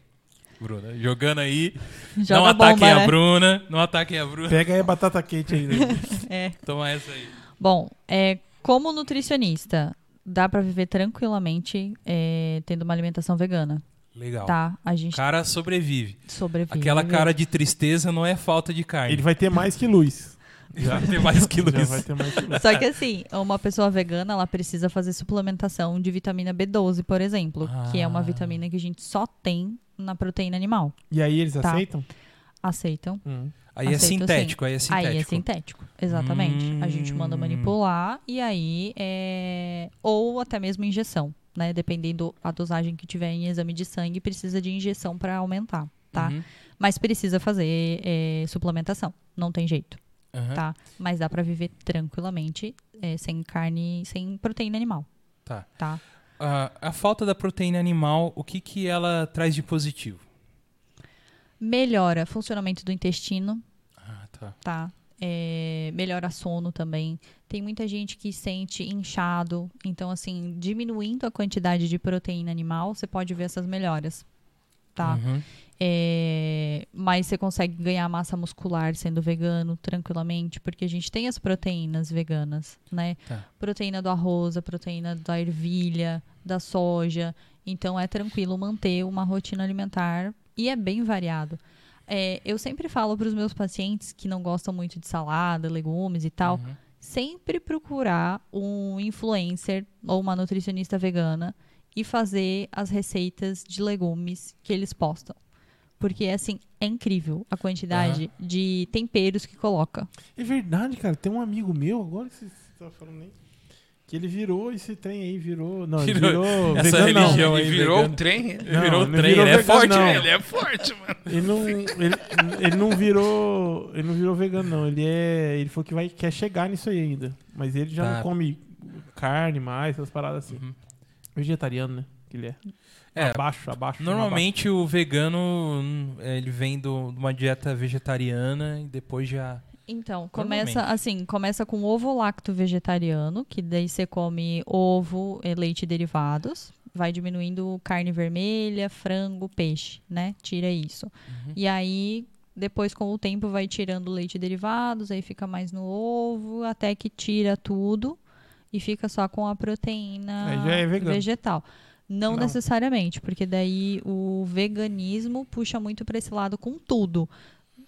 Bruna, jogando aí, [LAUGHS] Joga não bomba, ataquem a né? Bruna, não ataquem a Bruna, Pega aí a batata quente aí. Né? [LAUGHS] É. toma essa aí. Bom, é, como nutricionista, dá pra viver tranquilamente é, tendo uma alimentação vegana, Legal. tá? A O gente cara sobrevive. sobrevive. Aquela cara de tristeza não é falta de carne. Ele vai ter mais que luz. Vai ter mais que [LAUGHS] Já vai ter mais que luz. Só que assim, uma pessoa vegana, ela precisa fazer suplementação de vitamina B12, por exemplo, que é uma Ah. vitamina que a gente só tem na proteína animal. E aí eles Tá. aceitam? aceitam. Hum. Aí é sintético, aí é sintético. Aí é sintético, exatamente. A gente manda Hum. manipular e aí é... ou até mesmo injeção, né? Dependendo a dosagem que tiver em exame de sangue, precisa de injeção para aumentar, tá? Uhum. Mas precisa fazer é, suplementação, não tem jeito, Tá? Mas dá para viver tranquilamente é, sem carne, sem proteína animal, Tá. tá? A, a falta da proteína animal, o que, que ela traz de positivo? Melhora funcionamento do intestino, Ah, tá. tá? É, melhora sono também. Tem muita gente que sente inchado. Então, assim, diminuindo a quantidade de proteína animal, você pode ver essas melhoras. Tá? Uhum. É, mas você consegue ganhar massa muscular sendo vegano tranquilamente, porque a gente tem as proteínas veganas, né? Tá. Proteína do arroz, a proteína da ervilha, da soja. Então é tranquilo manter uma rotina alimentar e é bem variado. É, eu sempre falo para os meus pacientes que não gostam muito de salada, legumes e tal, Uhum. sempre procurar um influencer ou uma nutricionista vegana e fazer as receitas de legumes que eles postam. Porque, assim, é incrível a quantidade de temperos que coloca. É verdade, cara. Tem um amigo meu, agora que você tá falando aí, que ele virou esse trem aí, virou. Não, ele Virou virou. essa vegano, não. religião aí, Ele virou vegano. o trem. Não, virou não trem, virou ele é vegano, forte, não. né? Ele é forte, mano. Ele não, ele, ele não virou. Ele não virou vegano, não. Ele é. Ele falou que vai, quer chegar nisso aí ainda. Mas ele já Tá. não come carne mais, essas paradas assim. Uhum. Vegetariano, né? Que ele é. É, abaixo, abaixo. Normalmente o vegano, hum, ele vem do- de uma dieta vegetariana e depois já... Então, começa assim, começa com ovo lacto vegetariano, que daí você come ovo, eh, leite e derivados, vai diminuindo carne vermelha, frango, peixe, né? Tira isso. Uhum. E aí, depois com o tempo vai tirando leite e derivados, aí fica mais no ovo, até que tira tudo e fica só com a proteína é vegetal. Não, Não. necessariamente, porque daí o veganismo puxa muito para esse lado com tudo.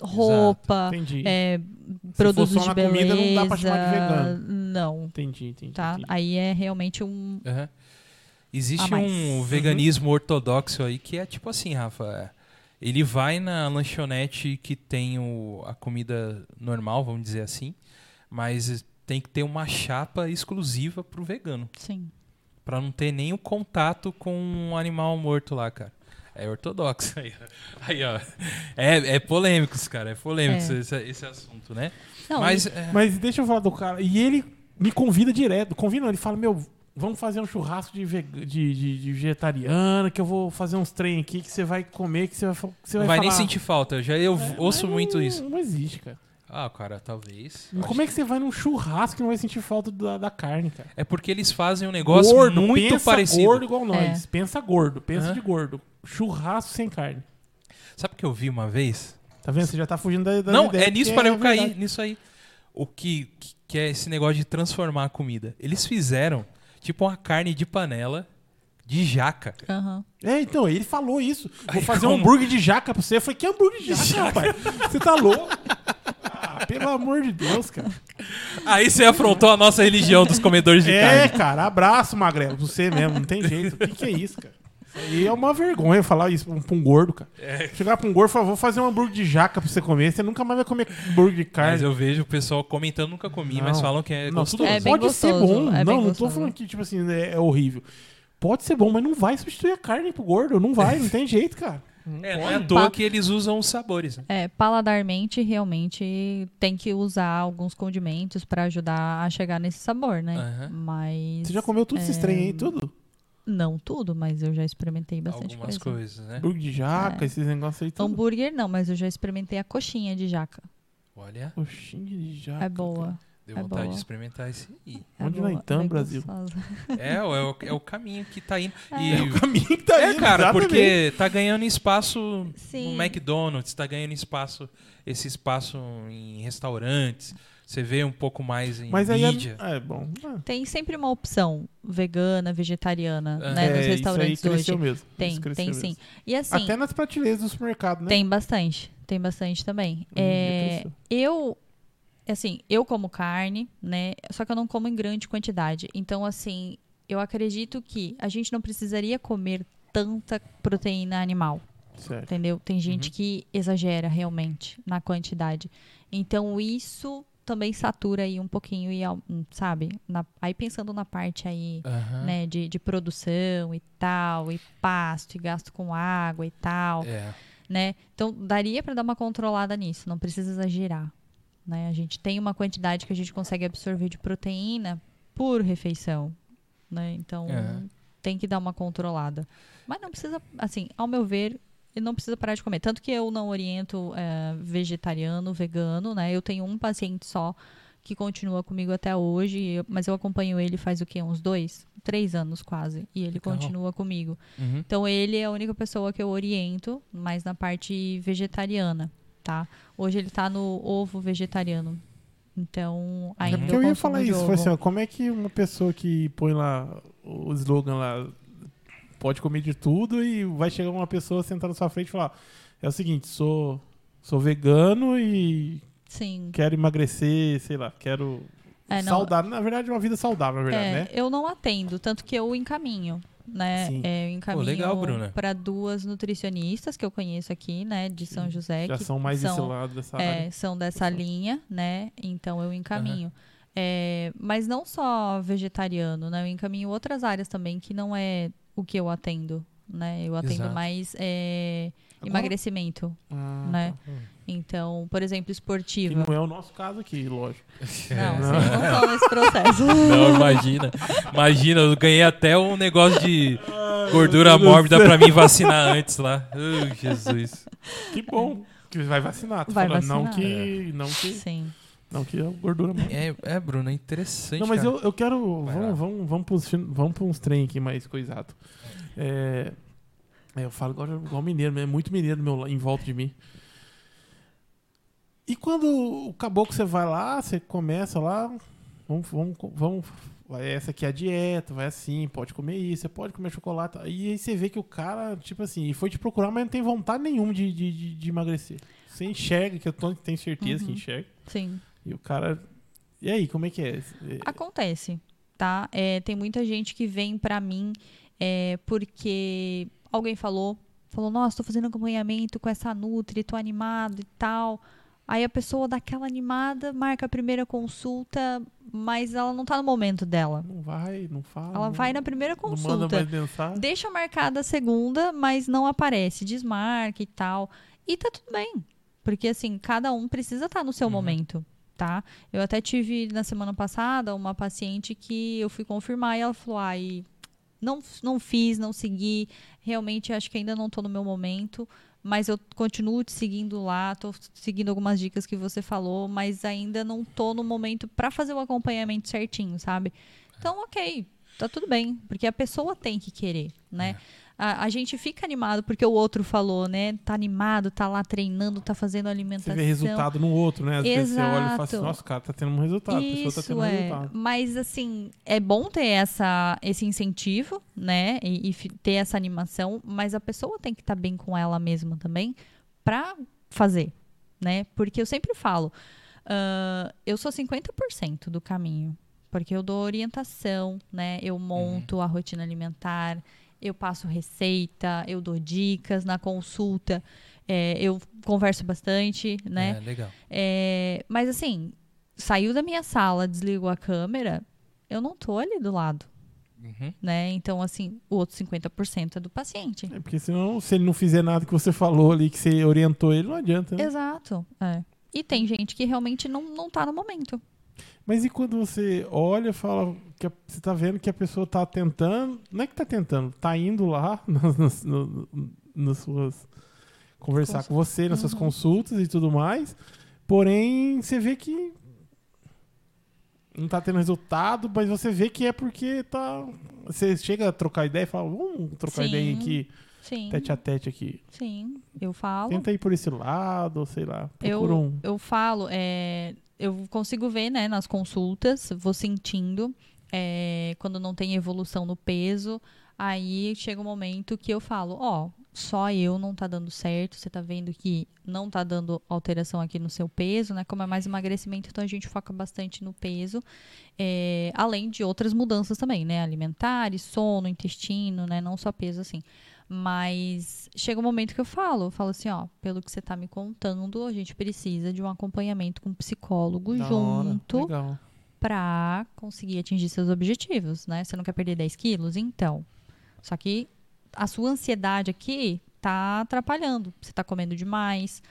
Roupa, é, for produtos só de beleza. comida, não dá pra chamar de vegano. Não, Entendi, entendi. tá? entendi. Aí é realmente um. Aham. Existe um veganismo ortodoxo aí que é tipo assim, Rafa. é, Ele vai na lanchonete que tem o- a comida normal, vamos dizer assim, mas tem que ter uma chapa exclusiva pro vegano, Sim. Pra não ter nenhum contato com um animal morto lá, cara. É ortodoxo aí. Aí, ó. É, é polêmico, cara. É polêmico É. Esse, esse assunto, né? Não, Mas é, Mas deixa eu falar do cara. E ele me convida direto. Convida, não, ele fala: Meu, vamos fazer um churrasco de, veg- de, de- de vegetariana, que eu vou fazer uns trem aqui que você vai comer, que você vai, que você não vai, vai nem sentir falta. Já eu É, ouço muito não- isso. Não existe, cara. Ah, cara, talvez. Como é que você vai num churrasco e não vai sentir falta da, da carne, cara? É porque eles fazem um negócio gordo, muito pensa parecido. gordo igual nós. É. Pensa gordo, pensa Hã? de gordo. Churrasco sem carne. Sabe o que eu vi uma vez? Tá vendo? Você já tá fugindo da, da não, ideia é nisso que para eu cair, nisso aí. O que, que- é esse negócio de transformar a comida. Eles fizeram tipo uma carne de panela de jaca. aham. É, então, ele falou isso. Vou Aí fazer um como? hambúrguer de jaca pra você. Eu falei, que hambúrguer de jaca, rapaz? Você tá louco? [LAUGHS] Pelo amor de Deus, cara. Aí você afrontou a nossa religião dos comedores de É, carne. cara, abraço, Magrelo. Você mesmo, não tem jeito. O que, que é isso, cara? Aí é uma vergonha falar isso pra um, pra um gordo, cara. É. Chegar pra um gordo e falar, vou fazer um hambúrguer de jaca pra você comer. Você nunca mais vai comer hambúrguer de carne. Mas eu vejo o pessoal comentando, nunca comi, Não. mas falam que é Não, gostoso. tudo É bem pode ser gostoso, bom. é não, não tô falando que, tipo assim, é, é horrível. Pode ser bom, mas não vai substituir a carne pro gordo. Não vai, não tem jeito, cara. É, não é à toa que eles usam os sabores. né? É, paladar,mente realmente tem que usar alguns condimentos pra ajudar a chegar nesse sabor, né? Aham. Mas. Você já comeu tudo esses é, trem aí, tudo? Não tudo, mas eu já experimentei bastante Algumas coisa. coisas, né? Hambúrguer de jaca, É. esses negócios aí, tudo. Hambúrguer não, mas eu já experimentei a coxinha de jaca. Olha, Coxinha de jaca. é boa. Deu É vontade boa. de experimentar esse aí. É Onde boa, nós estamos, bem Brasil? [LAUGHS] É, é, o, é o caminho que tá indo. cara. E É o caminho que tá É, indo, cara, exatamente. porque tá ganhando espaço Sim. no McDonald's, tá ganhando espaço, esse espaço em restaurantes. Você vê um pouco mais em Mas aí é, mídia. é bom. Ah, Tem sempre uma opção vegana, vegetariana, É. né, é, nos restaurantes isso aí cresceu hoje. mesmo. Tem, tem mesmo. sim. E assim, Até nas prateleiras do supermercado, né? tem bastante. Tem bastante também. É, cresceu. eu, assim, eu como carne, né? Só que eu não como em grande quantidade. Então, assim, eu acredito que a gente não precisaria comer tanta proteína animal. Certo. Entendeu? Tem gente Uhum. que exagera realmente na quantidade. Então isso também satura aí um pouquinho e sabe? Na- aí pensando na parte aí, Aham. né, de, de produção e tal, e pasto, e gasto com água e tal, É. né? Então daria para dar uma controlada nisso, não precisa exagerar, né? A gente tem uma quantidade que a gente consegue absorver de proteína por refeição, né? Então É. tem que dar uma controlada. Mas não precisa, assim, ao meu ver, ele não precisa parar de comer. Tanto que eu não oriento é, vegetariano, vegano, né? Eu tenho um paciente só que continua comigo até hoje, mas eu acompanho ele faz o quê? Uns dois? Três anos quase. E ele continua comigo. Uhum. Então ele é a única pessoa que eu oriento, mas na parte vegetariana, tá? Hoje ele tá no ovo vegetariano. Então, É ainda porque eu ia consumo falar isso. Foi assim, ó, como é que uma pessoa que põe lá o slogan lá, pode comer de tudo e vai chegar uma pessoa sentar na sua frente e falar: é o seguinte, sou, sou vegano e Sim. quero emagrecer, sei lá, quero. É, não- saudável. Na verdade, uma vida saudável, na verdade, É, né? eu não atendo, tanto que eu encaminho, né? É, eu encaminho para duas nutricionistas que eu conheço aqui, né, de São José, Já que são mais desse são, lado dessa é, área. são dessa linha, né? Então eu encaminho. É, mas não só vegetariano, né? Eu encaminho outras áreas também que não é o que eu atendo, né? Eu atendo Exato. mais é, emagrecimento, Ah, né? tá. Então, por exemplo, Que esportiva. não é o nosso caso aqui, lógico. [LAUGHS] Não, Não. vocês não estão nesse processo. [LAUGHS] Não, imagina. Imagina, eu ganhei até um negócio de gordura mórbida pra mim vacinar antes lá. Ai, Jesus. Que bom. Que vai vacinar. Tô Vai falando, Não vacinar. que. Não que. Sim. Não que é gordura mórbida. É, é Bruno, é interessante. Não, mas cara. eu, eu quero. Vai lá. Vamos, vamos, vamos, pros, vamos pra uns trem aqui mais coisado. É, é, eu falo agora igual mineiro, é muito mineiro meu, em volta de mim. E quando o caboclo você vai lá, você começa lá, vamos, vamos, vamos, vai essa aqui é a dieta, vai assim, pode comer isso, você pode comer chocolate. E aí você vê que o cara, tipo assim, foi te procurar, mas não tem vontade nenhuma de, de, de- emagrecer. Você enxerga, que eu tô, tenho certeza que Uhum. enxerga. Sim. E o cara. E aí, como é que é? É, Acontece, tá? É, tem muita gente que vem pra mim é, porque alguém falou, falou, nossa, tô fazendo acompanhamento com essa Nutri, tô animado e tal. Aí a pessoa dá aquela animada, marca a primeira consulta, mas ela não tá no momento dela. Não vai, não fala. Ela não, vai na primeira Não manda consulta. mais mensagem. Deixa marcada a segunda, mas não aparece, desmarca e tal. E tá tudo bem. Porque assim, cada um precisa estar no seu Uhum. momento, tá? Eu até tive na semana passada uma paciente que eu fui confirmar e ela falou: "Ai, não não fiz, não segui, realmente acho que ainda não tô no meu momento, mas eu continuo te seguindo lá, tô seguindo algumas dicas que você falou, mas ainda não tô no momento para fazer o acompanhamento certinho, sabe? Então, OK, tá tudo bem, porque a pessoa tem que querer, né? A, a gente fica animado porque o outro falou, né? Tá animado, tá lá treinando, tá fazendo Você alimentação. vê resultado no outro, né? Às vezes você olha e fala assim, Exato. nossa, o cara tá tendo um resultado. a pessoa tá Isso tendo um é, resultado. mas assim, é bom ter essa, esse incentivo, né? E, e ter essa animação, mas a pessoa tem que estar bem com ela mesma também pra fazer, né? Porque eu sempre falo, ah, eu sou 50% do caminho, porque eu dou orientação, né? Eu monto a rotina alimentar, eu passo receita, eu dou dicas na consulta, é, eu converso bastante, né? É, legal. É, mas assim, saiu da minha sala, desligou a câmera, eu não tô ali do lado, Uhum. né? Então, assim, o outro 50% é do paciente. É porque senão, se ele não fizer nada que você falou ali, que você orientou ele, não adianta. Né? Exato. é. E tem gente que realmente não, não tá no momento. Mas e quando você olha e fala que a- você tá vendo que a pessoa tá tentando, não é que tá tentando, tá indo lá [LAUGHS] nas, nas- no- nas suas conversar com você, nas suas Uhum. consultas e tudo mais, porém você vê que não tá tendo resultado, mas você vê que é porque tá você chega a trocar ideia e fala, vamos trocar Sim. ideia aqui, Sim, tete a tete aqui. sim. Eu falo. Tenta ir por esse lado, sei lá, procura Eu, um eu falo, é, eu consigo ver, né, nas consultas, vou sentindo é, quando não tem evolução no peso. Aí chega um momento que eu falo, ó, só eu não tá dando certo, você tá vendo que não tá dando alteração aqui no seu peso, né? Como é mais emagrecimento, então a gente foca bastante no peso, é, além de outras mudanças também, né? Alimentares, sono, intestino, né? Não só peso assim. Mas chega um momento que eu falo, eu falo assim, ó, pelo que você tá me contando, a gente precisa de um acompanhamento com um psicólogo Da junto pra conseguir atingir seus objetivos, né? Você não quer perder 10 quilos? Então. Só que a sua ansiedade aqui tá atrapalhando. Você tá comendo demais,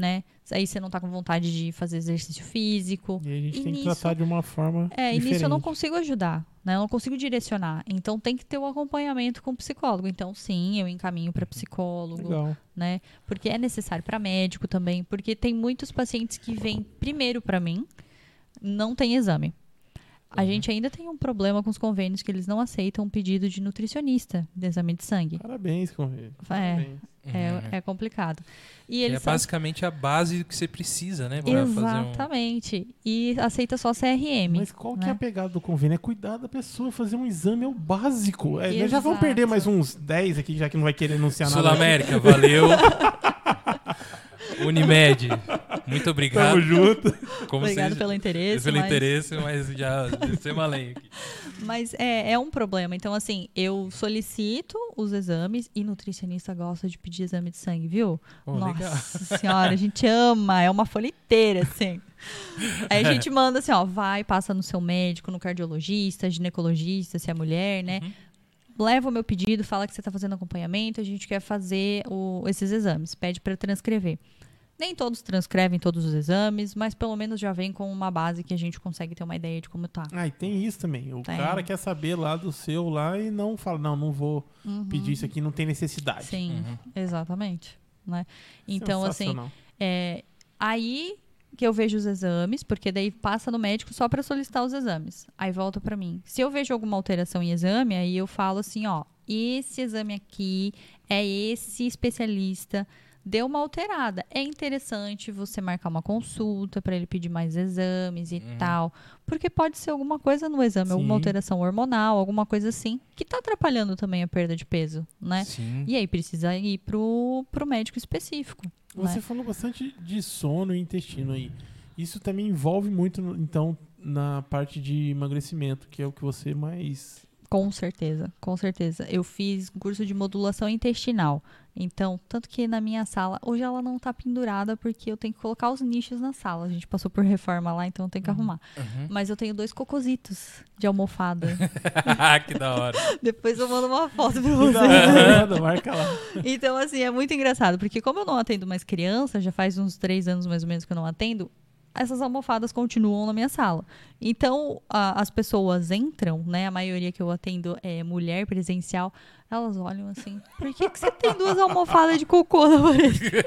né? Aí você não tá com vontade de fazer exercício físico. E a gente E tem que nisso- tratar de uma forma É, e diferente. nisso eu não consigo ajudar, né? Eu não consigo direcionar. Então tem que ter o acompanhamento com o psicólogo. Então, sim, eu encaminho para psicólogo, Legal. né? Porque é necessário para médico também, porque tem muitos pacientes que vêm primeiro para mim, não tem exame. A gente ainda tem um problema com os convênios que eles não aceitam um pedido de nutricionista de exame de sangue. Parabéns, convênio. É. Parabéns. É, é complicado. E Que eles é são- basicamente a base que você precisa, né? Fazer um... Exatamente. E aceita só CRM. Mas qual que é né? a pegada do convênio? É cuidar da pessoa, fazer um exame é o básico. É, já vamos Exato. perder mais uns 10 aqui, já que não vai querer anunciar nada. Sul América, valeu. [LAUGHS] Unimed, muito obrigado. Tamo junto. Como Obrigado vocês- pelo interesse. pelo mas- interesse, mas já descemos além aqui. Mas é, é um problema. Então, assim, eu solicito os exames e nutricionista gosta de pedir exame de sangue, viu? Pô, Nossa legal. senhora, a gente ama, é uma folha inteira, assim. [LAUGHS] Aí a gente manda assim, ó, vai, passa no seu médico, no cardiologista, ginecologista, se é mulher, né? Uhum. Leva o meu pedido, fala que você está fazendo acompanhamento, a gente quer fazer o- esses exames, pede para transcrever. Nem todos transcrevem todos os exames, mas pelo menos já vem com uma base que a gente consegue ter uma ideia de como tá. Ah, e tem isso também. O Tem. cara quer saber lá do seu lá e não fala, não, não vou pedir isso aqui, não tem necessidade. Sim, Uhum. exatamente. Né? Então, assim, é, aí que eu vejo os exames, porque daí passa no médico só para solicitar os exames. Aí volta para mim. Se eu vejo alguma alteração em exame, aí eu falo assim, ó, esse exame aqui é esse especialista deu uma alterada. É interessante você marcar uma consulta para ele pedir mais exames e Uhum. tal, porque pode ser alguma coisa no exame, alguma Sim. alteração hormonal, alguma coisa assim, que tá atrapalhando também a perda de peso, né? Sim. E aí precisa ir pro, pro médico específico. Você né? falou bastante de sono e intestino aí. Isso também envolve muito, então, na parte de emagrecimento, que é o que você mais. Com certeza, com certeza. Eu fiz um curso de modulação intestinal. Então, tanto que na minha sala, hoje ela não tá pendurada porque eu tenho que colocar os nichos na sala. A gente passou por reforma lá, então eu tenho que arrumar. Uhum. Mas eu tenho dois cocositos de almofada. [LAUGHS] que da hora. [LAUGHS] Depois eu mando uma foto pra vocês. hora, [LAUGHS] marca lá. Então, assim, é muito engraçado, porque como eu não atendo mais criança, já faz uns três anos mais ou menos que eu não atendo, essas almofadas continuam na minha sala. Então, a- as pessoas entram, né? A maioria que eu atendo é mulher presencial, elas olham assim, por que, que você tem duas almofadas de cocô na parede? [LAUGHS]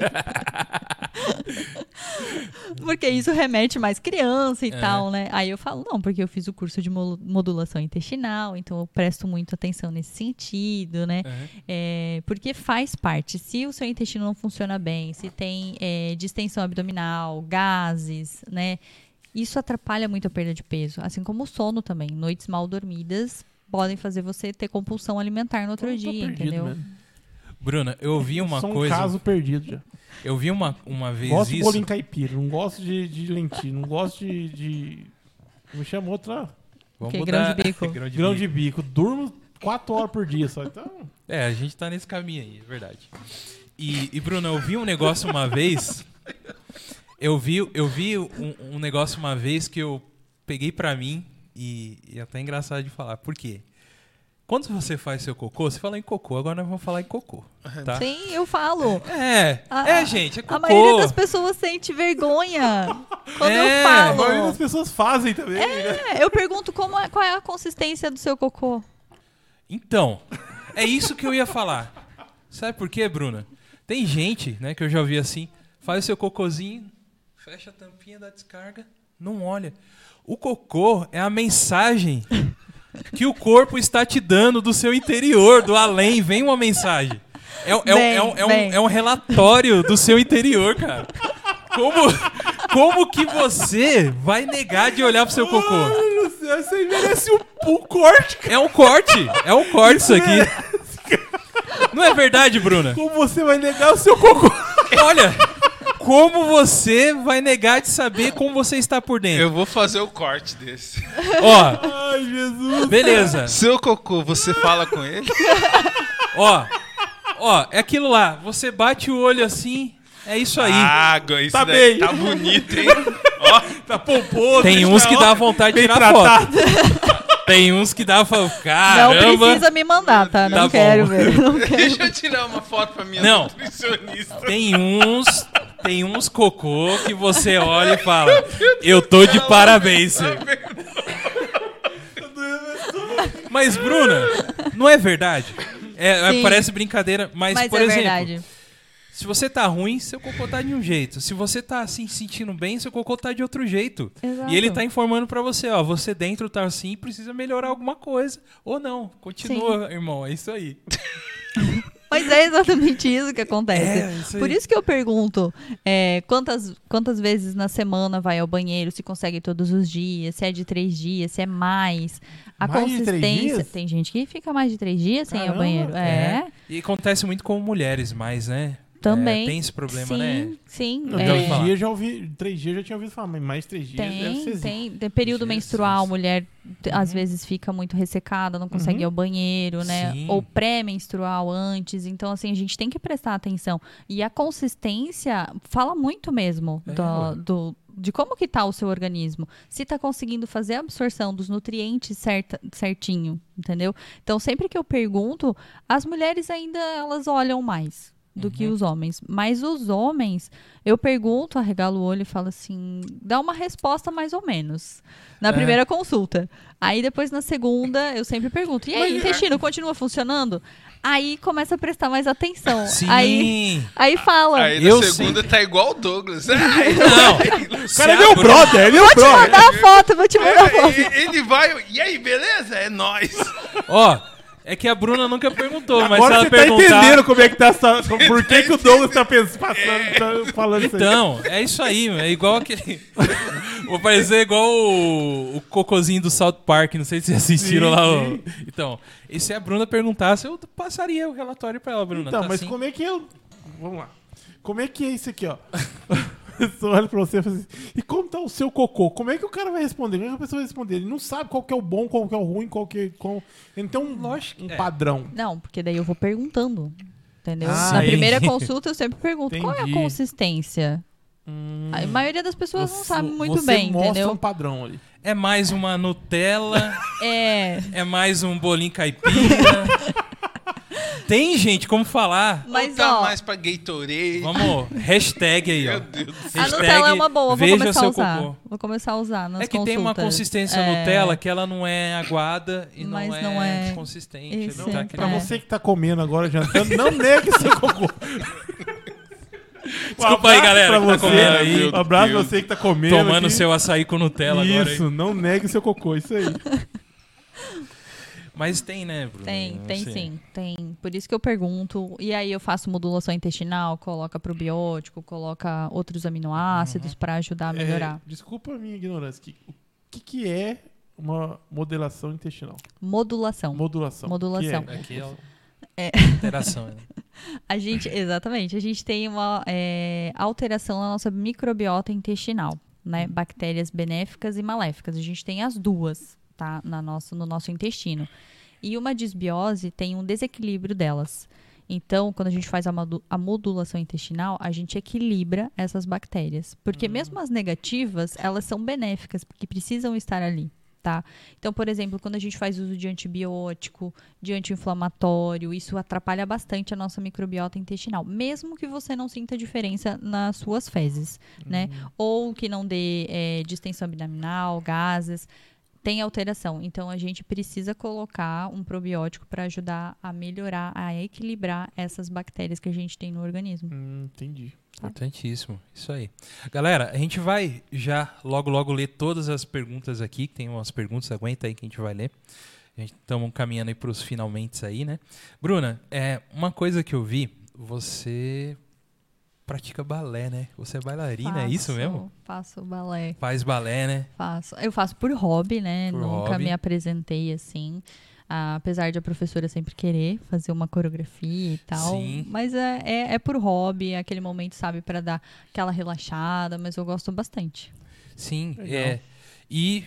porque isso remete mais criança e É. tal, né? Aí eu falo, não, porque eu fiz o curso de mo- modulação intestinal, então eu presto muito atenção nesse sentido, né? Uhum. É, porque faz parte. Se o seu intestino não funciona bem, se tem é, distensão abdominal, gases, né? Isso atrapalha muito a perda de peso. Assim como o sono também. Noites mal dormidas podem fazer você ter compulsão alimentar no outro Eu dia, entendeu? mesmo. Bruna, eu vi uma Sou um coisa. caso perdido já. Eu vi uma, uma vez Gosto de isso. bolinho caipira, não gosto de, de lentilha, não gosto de. de... Me chama outra. Vamos Que, mudar. [LAUGHS] grão de bico? grão de Grão bico. de bico. Durmo 4 horas por dia só. Então. É, a gente tá nesse caminho aí, é verdade. E, e Bruno, eu vi um negócio uma vez. Eu vi, eu vi um, um negócio uma vez que eu peguei pra mim e, e é até engraçado de falar. Por quê? Quando você faz seu cocô, você fala em cocô, agora nós vamos falar em cocô. Tá? [LAUGHS] Sim, eu falo. É, A- é, gente, é cocô. A maioria das pessoas sente vergonha [LAUGHS] quando É, eu A maioria falo. das pessoas fazem também. né? É, eu pergunto como é- qual é a consistência do seu cocô. Então, é isso que eu ia falar. Sabe por quê, Bruna? Tem gente, né, que eu já ouvi assim, faz o seu cocôzinho, fecha a tampinha da descarga, não olha. O cocô é a mensagem que o corpo está te dando do seu interior, do além. Vem uma mensagem. É, um- é um- Vem, é um, é, um, é um relatório do seu interior, cara. Como, como que você vai negar de olhar pro seu cocô? Céu, Você aí merece um, um corte. É um corte. É um corte isso aqui. Não é verdade, Bruna? Como você vai negar o seu cocô? Olha, como você vai negar de saber como você está por dentro? Eu vou fazer o corte desse. Ó, Ai, Jesus. beleza. Seu cocô, você fala com ele? Ó, Ó, é aquilo lá. Você bate o olho assim, é isso aí. Go- isso Tá daí bem. tá bonito, hein? [LAUGHS] Ó, Tá pomposo. Tem uns que dá vontade de tirar tratado. foto. [LAUGHS] Tem uns que dá Não caramba. precisa me mandar, tá? Não Tá quero ver. Não [LAUGHS] quero. deixa eu tirar uma foto pra minha Não. nutricionista. Tem uns, tem uns cocô que você olha e fala: "Eu tô de parabéns". senhor." Mas Bruna, não é verdade? É, é, Sim. parece brincadeira, mas, Mas por é exemplo, verdade. se você tá ruim, seu cocô tá de um jeito. Se você tá assim sentindo bem, seu cocô tá de outro jeito. Exato. E ele tá informando pra você, ó, você dentro tá assim e precisa melhorar alguma coisa. Ou não, continua, irmão, é isso aí. Mas é exatamente isso que acontece. É, isso. Por isso que eu pergunto é, quantas, quantas vezes na semana vai ao banheiro, se consegue todos os dias, se é de três dias, se é mais. A Mais de três consistência. dias? Tem gente que fica mais de três dias sem ir ao banheiro. É, E acontece muito com mulheres mais, né? Também. É, tem esse problema, sim, né? Sim, Não, é. Três dias já ouvi. Três dias eu já tinha ouvido falar, mas mais três dias deve Tem, ser tem, tem período Jesus. menstrual, mulher t- às Uhum. vezes fica muito ressecada, não consegue ir ao banheiro, né? Sim. Ou pré-menstrual antes. Então, assim, a gente tem que prestar atenção. E a consistência fala muito mesmo É, do, do- de como que tá o seu organismo. Se tá conseguindo fazer a absorção dos nutrientes certa, certinho, entendeu? Então, sempre que eu pergunto, as mulheres ainda elas olham mais do que Uhum. os homens. Mas os homens, eu pergunto, arregalo o olho e falo assim, dá uma resposta mais ou menos. Na É. primeira consulta. Aí depois na segunda, eu sempre pergunto, e aí, Mas, intestino continua funcionando? Aí começa a prestar mais atenção. Sim. Aí, aí fala. Aí na Eu segunda tá igual o Douglas. Ai, Não. [LAUGHS] O cara é meu brother, ele é meu Vou te brother. mandar a foto, vou te mandar a foto. Ele ele vai. E aí, beleza? É nóis. Ó, é que a Bruna nunca perguntou, mas se Agora ela você tá perguntar. entendendo como é que tá essa, [LAUGHS] por que, que o Douglas tá pensando, [LAUGHS] passando, tá falando isso aí. Então, é isso aí, é igual aquele. [LAUGHS] Vou parecer igual o, o cocôzinho do South Park, não sei se vocês assistiram Sim, lá. o- sim. Então, e se a Bruna perguntasse, eu passaria o relatório pra ela, Bruna. Então, tá mas assim? como é que eu. Vamos lá. Como é que é isso aqui, ó? A pessoa olha pra você e fala assim, e como tá o seu cocô? Como é que o cara vai responder? Como é que a pessoa vai responder? Ele não sabe qual que é o bom, qual que é o ruim, qual que é. Qual... Ele não tem um, Lógico que um é. padrão. Não, porque daí eu vou perguntando. Entendeu? Ah, Na entendi. primeira consulta eu sempre pergunto qual é a Entendi. consistência. A maioria das pessoas não Você- sabe muito você bem, mostra entendeu? um padrão ali. É mais uma Nutella, [LAUGHS] É. é mais um bolinho caipira. [LAUGHS] Tem, gente, como falar? Mas tá ó, mais pra Gatorade. Vamos, hashtag aí, [LAUGHS] ó. Meu Deus do céu. a Nutella é uma boa, vou começar a seu usar. cocô. Vou começar a usar nas É que tem uma consultas. consistência É. Nutella que ela não é aguada e Mas não, é não é- consistente. Isso, não tá Pra aquele- É. você que tá comendo agora, jantando, não negue seu cocô. Um Desculpa aí, abraço galera, pra que tá comendo aí. Um abraço pra Deus. você que tá comendo. Tomando aqui. seu açaí com Nutella agora. Isso, Aí. não negue seu cocô, isso aí. [LAUGHS] Mas tem, né, Bruno? Tem, tem Assim, sim, tem. Por isso que eu pergunto. E aí eu faço modulação intestinal, coloca probiótico, coloca outros aminoácidos Uhum. pra ajudar a melhorar. É, desculpa a minha ignorância. que- O que, que é uma modelação intestinal? Modulação. Modulação. Modulação. É? Aqui é, o- É. alteração. né? [LAUGHS] A gente, exatamente, a gente tem uma é, alteração na nossa microbiota intestinal, né? Bactérias benéficas e maléficas. A gente tem as duas, tá? Na nosso, no nosso intestino. E uma disbiose tem um desequilíbrio delas. Então, quando a gente faz a, modu- a modulação intestinal, a gente equilibra essas bactérias. Porque mesmo as negativas, elas são benéficas, porque precisam estar ali, tá? Então, por exemplo, quando a gente faz uso de antibiótico, de anti-inflamatório, isso atrapalha bastante a nossa microbiota intestinal, mesmo que você não sinta diferença nas suas fezes, né? Ou que não dê é, distensão abdominal, gases, tem alteração. Então a gente precisa colocar um probiótico para ajudar a melhorar, a equilibrar essas bactérias que a gente tem no organismo. Hum, entendi. Importantíssimo. Isso aí. Galera, a gente vai já logo, logo ler todas as perguntas aqui. que Tem umas perguntas, aguenta aí que a gente vai ler. Estamos caminhando aí para os finalmente aí, né? Bruna, é, uma coisa que eu vi, você pratica balé, né? Você é bailarina, é isso Faço- mesmo? Faço balé. Faz balé, né? Faço. Eu faço por hobby, né? Por Nunca hobby. me apresentei assim. Ah, apesar de a professora sempre querer fazer uma coreografia e tal. Sim. Mas é, é, é por hobby, é aquele momento, sabe, para dar aquela relaxada, mas eu gosto bastante. Sim, Legal. é. E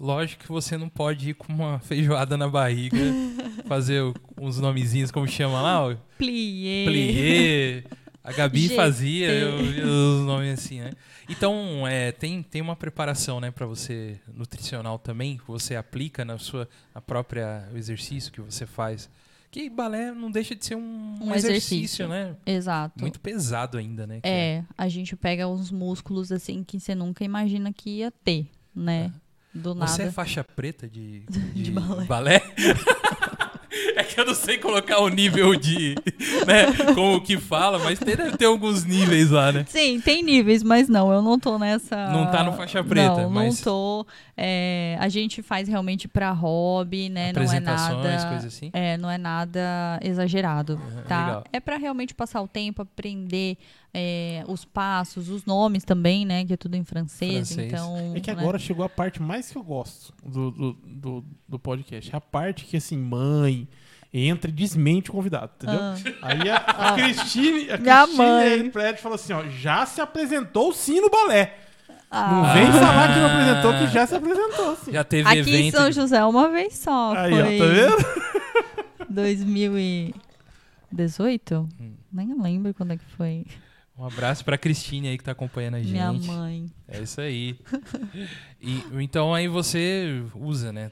Lógico que você não pode ir com uma feijoada na barriga, [LAUGHS] fazer uns nomezinhos, como chama lá? Plié. Plié. A Gabi fazia, eu vi os nomes assim, né? Então, é, tem, tem uma preparação, né, para você nutricional também, que você aplica na sua a própria exercício que você faz. Que balé não deixa de ser um, Um exercício, exercício. né? Exato. Muito pesado ainda, né? que É, a gente pega uns músculos assim que você nunca imagina que ia ter, né? Do nada. Você é faixa preta de, [LAUGHS] de, De balé. balé? [LAUGHS] é que eu não sei colocar o nível de. né? Como que fala, mas tem, deve ter alguns níveis lá, né? Sim, tem níveis, mas não, eu não tô nessa. Não tá no faixa preta, não, mas- Não tô. É, a gente faz realmente pra hobby, né? Não é nada. assim. É, não é nada exagerado, Uhum, tá? legal. É pra realmente passar o tempo, aprender é, os passos, os nomes também, né? Que é tudo em francês, Francês. então. É que né? agora chegou a parte mais que eu gosto do, do, do, do podcast. A parte que, assim, mãe entra e desmente o convidado, entendeu? Ah. Aí a, a Cristine, a Minha Cristine mãe. aí no prédio falou assim, ó, já se apresentou sim no balé. Não Ah. vem falar que não apresentou, que já se apresentou, sim. Já teve Aqui em evento. São de- José uma vez só. Aí, foi ó, tá vendo? [LAUGHS] 2018? Hum. Nem lembro quando é que foi. Um abraço pra Cristine aí que tá acompanhando a gente. Minha mãe. É isso aí. E, então aí você usa, né,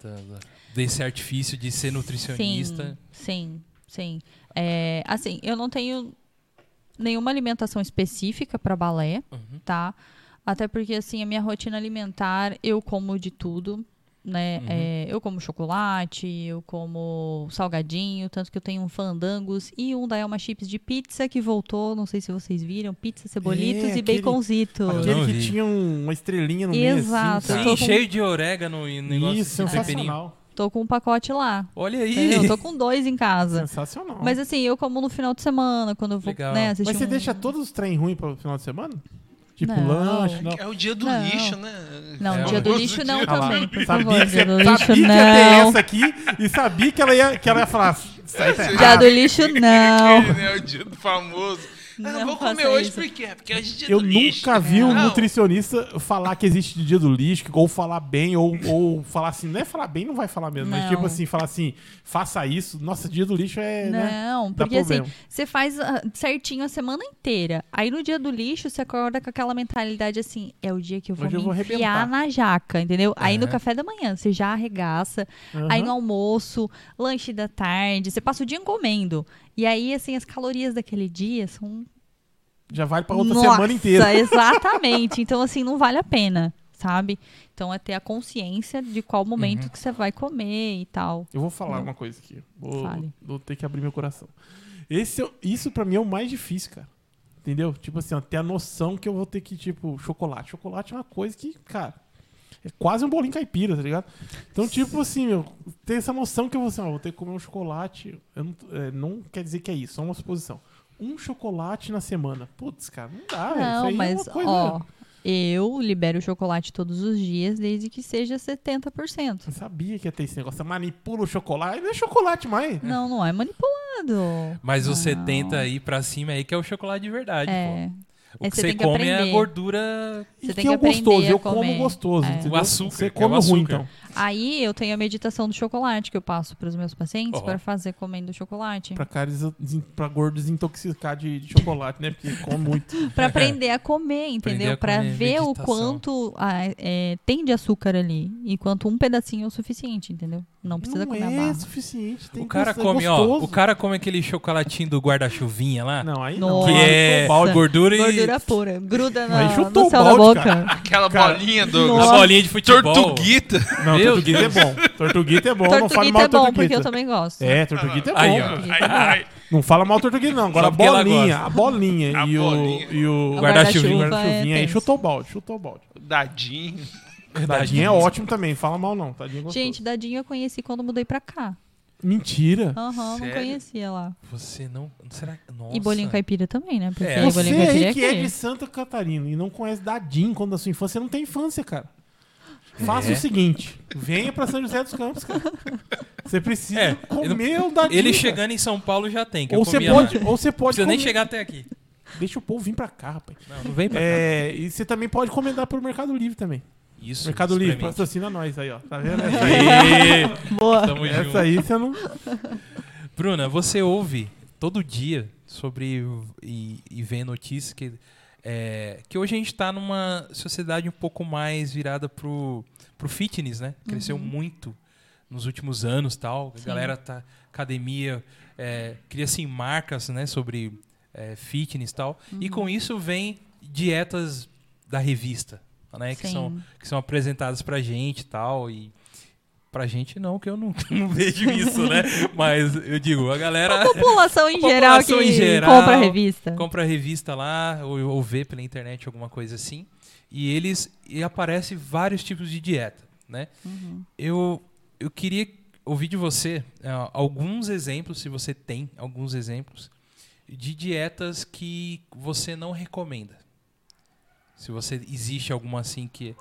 desse artifício de ser nutricionista. Sim, sim, sim. É, assim, eu não tenho nenhuma alimentação específica para balé, Uhum. tá? Até porque, assim, a minha rotina alimentar, eu como de tudo, né? Uhum. É, eu como chocolate, eu como salgadinho, tanto que eu tenho um fandangos e um da Elma Chips de pizza que voltou, não sei se vocês viram, pizza, cebolitos É, e aquele- baconzitos. Eu Aquele que tinha um- uma estrelinha no meio, Exato, assim, cara. tô Sim, com- cheio de orégano e negócio Isso, de temperinho. Tô com um pacote lá. Olha aí. Entendeu? Eu tô com dois em casa. Sensacional. Mas assim, eu como no final de semana, quando eu vou Legal. né, assistir Mas você um- deixa todos os trem ruins para o final de semana? Tipo Não. lanche, não. É o dia do Não. lixo, né? Não, É, dia do lixo não. Ah lá, também, por sabia favor. que, Dia do lixo sabia que ia ter não. essa aqui e sabia que ela ia, que ela ia falar. Isso aí tá Dia errado. do lixo não. [LAUGHS] É o dia do famoso. Ah, Não vou comer hoje isso. Porque hoje é dia Eu do lixo. nunca vi um Não. nutricionista falar que existe dia do lixo, ou falar bem, ou, ou falar assim. Não é falar bem, não vai falar mesmo. Mas Não. tipo assim, falar assim, faça isso. Nossa, dia do lixo é. Né? Não, Dá porque assim, você faz ah, certinho a semana inteira. Aí no dia do lixo, você acorda com aquela mentalidade assim: é o dia que eu vou Hoje eu me vou enfiar na jaca, entendeu? Aí no Aham. café da manhã, você já arregaça. Aham. Aí no almoço, lanche da tarde, você passa o dia comendo. E aí, assim, as calorias daquele dia são Já vale pra outra Nossa, semana inteira. [LAUGHS] [LAUGHS] Exatamente. Então, assim, não vale a pena, sabe? Então é ter a consciência de qual momento Uhum. que você vai comer e tal. Eu vou falar Não. uma coisa aqui. Vou, vou ter que abrir meu coração. Esse, é- isso pra mim é o mais difícil, cara. Entendeu? Tipo assim, ó, ter a noção que eu vou ter que, tipo, chocolate. Chocolate é uma coisa que, cara, é quase um bolinho caipira, tá ligado? Então, tipo assim, meu, ter essa noção que eu vou, assim, ó, vou ter que comer um chocolate. Eu não, é, não quer dizer que é isso, é uma suposição. Um chocolate na semana. Putz, cara, não dá, não, é mas, uma coisa. ó, eu libero o chocolate todos os dias, desde que seja 70%. Eu sabia que ia ter esse negócio. Você manipula o chocolate. Não é chocolate mais. Não, não é manipulado. Mas o Não. 70 aí pra cima aí que é o chocolate de verdade, É. pô. O Aí que você você tem que come é a aprender. gordura. Você que tem é que o gostoso, aprender a eu como gostoso, É. O açúcar, Você que é o come ruim, então. Aí eu tenho a meditação do chocolate que eu passo para os meus pacientes Ó. para fazer comendo chocolate. Desen- pra gordo desintoxicar de, de chocolate, né? Porque come muito. [LAUGHS] Pra aprender a comer, Aprender entendeu? a Pra comer, ver o meditação. quanto ah, é, tem de açúcar ali. E quanto um pedacinho é o suficiente, entendeu? Não precisa não comer a é barra. suficiente. Tem O cara é come, ó. O cara come aquele chocolatinho do guarda-chuvinha lá. Não, aí Nossa. não. que é Nossa. gordura e Gordura pura. Gruda na, Aí chutou no o céu da balde, boca. [LAUGHS] Aquela Cara, bolinha do a Nossa. bolinha de futebol. Tortuguita. Não, Meu tortuguita é bom. Tortuguita é bom, não fale Tortuguita mal é bom, porque tortuguita. eu também gosto. É, tortuguita é bom. Aí, ó. cara. Tortuguita é. Não fala mal tortuguita, não. Agora a bolinha, a bolinha A e bolinha. o, e o guarda-chuvinha, guarda-chuva guarda-chuvinha. é aí chutou o balde, chutou o balde. Dadinho. Tadinho é ótimo também, fala mal não. Tadinho é gostoso. Gente, Dadinho eu conheci quando mudei pra cá. Mentira. Aham, não Sério? conhecia lá. Você não. Será que. Nossa. E bolinho caipira também, né? Porque É. bolinho Você caipira aí é que é de Santa Catarina e não conhece Dadinho quando da sua infância, você não tem infância, cara. Faça É. o seguinte, venha pra São José dos Campos, cara. Você precisa É, comer o Dadinho. Ele cara. chegando em São Paulo já tem, que ou eu você comia pode, lá. ou você Não pode precisa nem comer- chegar até aqui. Deixa o povo vir pra cá, rapaz. Não, não vem pra cá. É, e você também pode encomendar pelo Mercado Livre também. Isso. Mercado Livre, patrocina nós aí, ó. Tá vendo? Aê, [LAUGHS] Boa. Tamo junto. Essa aí você não. Bruna, você ouve todo dia sobre e, e vê notícias que, é, que hoje a gente está numa sociedade um pouco mais virada pro, pro fitness, né? Cresceu muito nos últimos anos tal. A Sim. galera tá academia, é, cria assim marcas, né? Sobre é, fitness tal. E com isso vem dietas da revista, né? Que são que são apresentadas pra gente e tal e pra gente não, que eu não, [LAUGHS] não vejo isso, né? Mas eu digo, a galera A população em [LAUGHS] A geral população que em geral compra a revista. compra a revista lá ou, ou vê pela internet alguma coisa assim e eles e aparece vários tipos de dieta, né? Uhum. Eu eu queria ouvir de você é, alguns exemplos, se você tem alguns exemplos de dietas que você não recomenda. Se você existe alguma assim que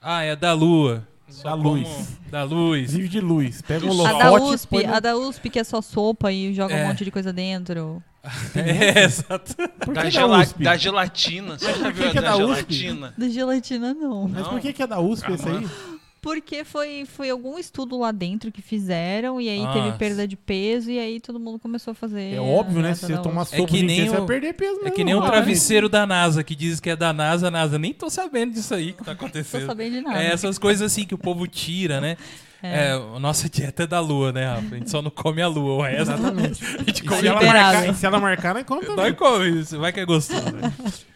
ah, é da lua. Só Da como- luz. Da luz. Vive de luz. Pega um Do A da holofote. USP, no- a da USP que é só sopa e joga É. um monte de coisa dentro. [LAUGHS] É, exato. Da, da gela- USP? da gelatina. Você já viu a que é da, da USP? gelatina? Da gelatina, não. Mas Não. por que, que é da USP esse aí? Porque foi, foi algum estudo lá dentro que fizeram e aí Nossa. teve perda de peso e aí todo mundo começou a fazer. É óbvio, né? Se você tomar USP. É sopa que nem inteiro, você o- vai perder peso É mesmo. que nem o cara. travesseiro da NASA, que diz que é da NASA, NASA. Nem tô sabendo disso aí que tá [LAUGHS] Não tô acontecendo. sabendo de nada. É essas coisas assim que o povo tira, né? [LAUGHS] É. a nossa dieta é da lua, né, Rafa? A gente só não come a lua, o resto Exatamente. [LAUGHS] a gente come se a ela, marcar, se ela marcar, nós come também. Nós come, você vai que é gostoso. né?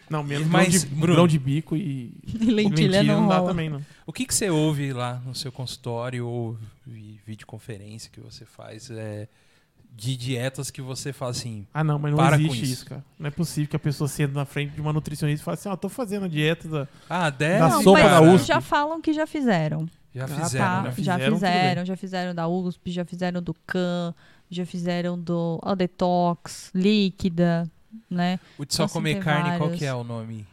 Não, menos Mas, grão, de, Bruno- grão de bico e E lentilha, não, dá rola. também, não. O que, que você ouve lá no seu consultório ou vi- videoconferência que você faz é, de dietas que você fala assim, Ah, não, mas não existe isso. isso. cara. Não é possível que a pessoa senta na frente de uma nutricionista e fale assim, ó, tô fazendo a dieta da... ah, deve, Da Não, sopa mas da USP. já falam que já fizeram. Já Ah, fizeram, tá, né? já já fizeram, fizeram, tudo já fizeram da USP, já fizeram do CAN, já fizeram do ó, Detox, líquida, né? O de só comer carne, qual vários. que é o nome?